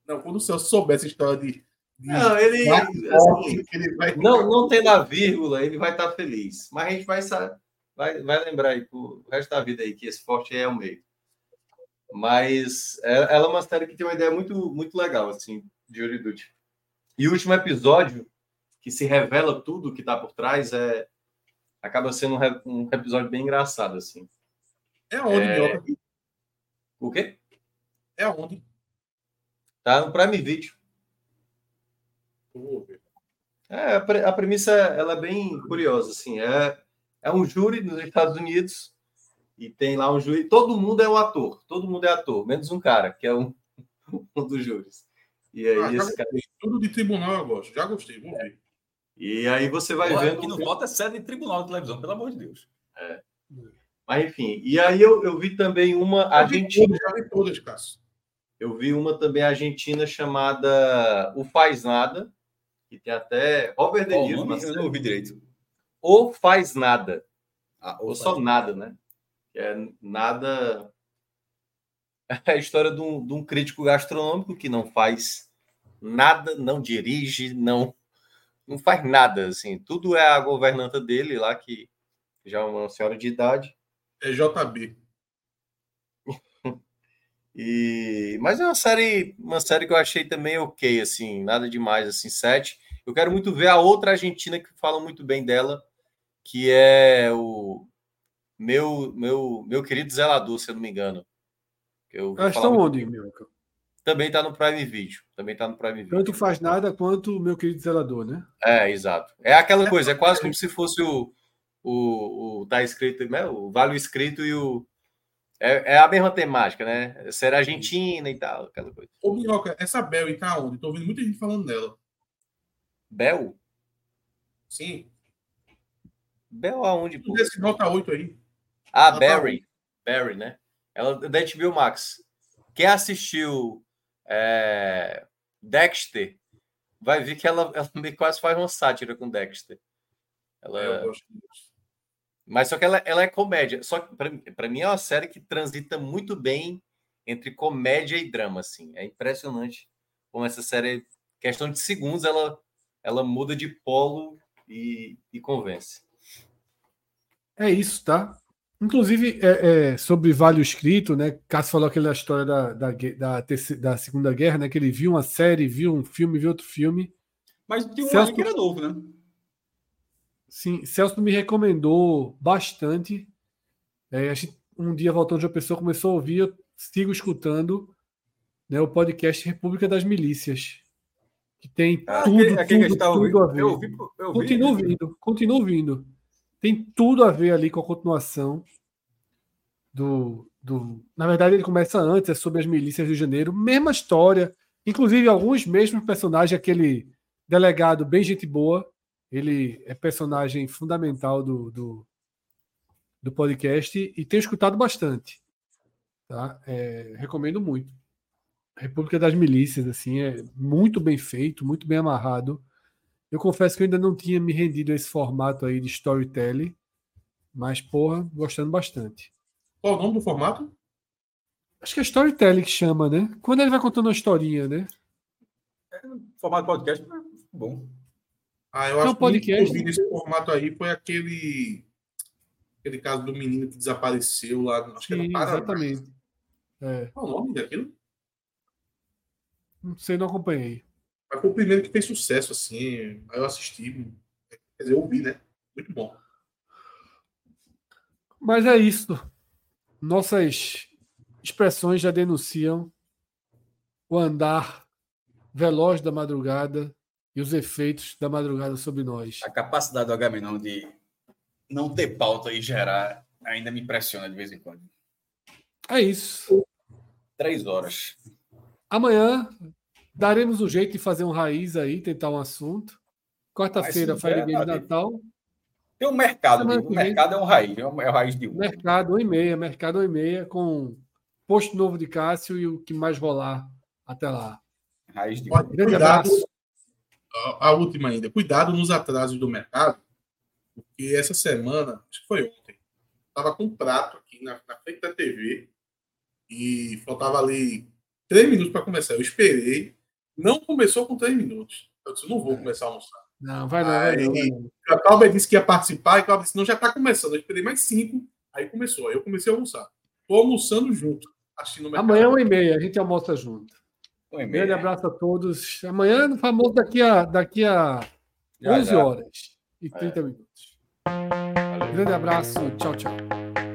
Não, quando o Celso souber essa história de. de não, ele. Assim, ele vai... Não, não tem na vírgula, ele vai estar feliz. Mas a gente vai, vai, vai lembrar aí pro resto da vida aí que esse forte é o meio. Mas é, ela é uma série que tem uma ideia muito, muito legal, assim, de Uriduti. E o último episódio, que se revela tudo que está por trás, é acaba sendo um, um, episódio bem engraçado, assim. É onde, é... O quê? É onde? Tá no Prime Video. É, a premissa ela é bem curiosa, assim. É, é um júri nos Estados Unidos e tem lá um júri. Todo mundo é um ator, todo mundo é ator, menos um cara, que é um, um dos júris. E aí, ah, esse cara... Tudo de tribunal eu gosto, já gostei, vamos ver. E aí você vai Olha, vendo. que não falta é sede de tribunal de televisão, pelo amor de Deus. É. Mas enfim, e aí eu, eu vi também uma eu argentina. já vi todas, Cássio. Eu vi uma também argentina chamada O Faz Nada, que tem até Robert De Niro. Oh, eu não ouvi direito. O Faz Nada. Ah, ou só nada, né? É nada. É a história de um, de um crítico gastronômico que não faz nada, não dirige, não não faz nada, assim. Tudo é a governanta dele lá, que já é uma senhora de idade. É JB. e mas é uma série, uma série que eu achei também ok, assim, nada demais, assim, sete. Eu quero muito ver a outra argentina que fala muito bem dela, que é o meu meu meu querido zelador, se eu não me engano. Eu Elas estão onde, meu? Também está no Prime Video. Também está no Prime Video. Tanto faz nada quanto meu querido zelador, né? É, exato. É aquela coisa, é quase como se fosse o. O, o tá escrito, né? o Vale escrito e o. É, é a mesma temática, né? Ser Argentina e tal, aquela coisa. Ô, Minhoca, essa Bel tá onde? Tô ouvindo muita gente falando dela. Bel? Sim. Bel aonde? Pô? Esse nota 8 aí. Ah, Barry. Tá Barry, né? Ela é da HBO Max. Quem assistiu é, Dexter, vai ver que ela, ela quase faz uma sátira com Dexter. Ela... É, eu gosto disso. Mas só que ela, ela é comédia. Só que para mim é uma série que transita muito bem entre comédia e drama, assim. É impressionante como essa série, questão de segundos, ela, ela muda de polo e, e convence. É isso, tá? Inclusive, é, é, sobre Vale Escrito, né? Cássio falou aquela história da, da, da, da, Segunda Guerra, né? Que ele viu uma série, viu um filme, viu outro filme. Mas tem um Celso, que era novo, né? Sim, Celso me recomendou bastante. É, a gente, um dia voltando de uma pessoa começou a ouvir, eu sigo escutando né, o podcast República das Milícias. Que tem ah, tudo, aquele, aquele tudo, tudo a ver. Eu ouvi, eu ouvi, continuo ouvindo, continuo ouvindo tem tudo a ver ali com a continuação do, do. Na verdade, ele começa antes, é sobre as milícias do Rio de Janeiro, mesma história, inclusive alguns mesmos personagens, aquele delegado bem gente boa, ele é personagem fundamental do, do, do podcast e tenho escutado bastante. Tá? É, recomendo muito. República das Milícias, assim, é muito bem feito, muito bem amarrado. Eu confesso que eu ainda não tinha me rendido a esse formato aí de storytelling, mas, porra, gostando bastante. Qual o nome do formato? Acho que é storytelling que chama, né? Quando ele vai contando uma historinha, né? É, formato podcast, bom. Ah, eu acho que podcast, que eu vi nesse formato aí foi aquele aquele caso do menino que desapareceu lá, acho que era Paraná. Exatamente. É. Qual o nome daquilo? Não sei, não acompanhei. Mas foi o primeiro que fez sucesso, assim. Aí eu assisti. Quer dizer, eu ouvi, né? Muito bom. Mas é isso. Nossas expressões já denunciam o andar veloz da madrugada e os efeitos da madrugada sobre nós. A capacidade do Agamenon de não ter pauta e gerar ainda me impressiona de vez em quando. É isso. Três horas. Amanhã Daremos um jeito de fazer um raiz aí, tentar um assunto. Quarta-feira, Fire Game Natal. Tem um mercado, o mercado é um raiz, é um, é raiz de um. Mercado 1 e meia, mercado 1 e meia, com posto novo de Cássio e o que mais rolar até lá. Raiz de um. Grande Cuidado, abraço. A última ainda. Cuidado nos atrasos do mercado, porque essa semana, acho que foi ontem, tava com um prato aqui na, na frente da TV e faltava ali três minutos para começar. Eu esperei, não começou com três minutos. Eu disse, não vou começar a almoçar. Não, vai não. A Cláudia disse que ia participar, e a Cláudia disse, não, já está começando. Eu esperei mais cinco, aí começou. Aí eu comecei a almoçar. Estou almoçando junto, assistindo Amanhã, uma e meia, a gente almoça junto. Um grande abraço a todos. Amanhã, no famoso, daqui a, daqui a já, 11 já. horas e 30 é. minutos. Valeu. Grande abraço. Tchau, tchau.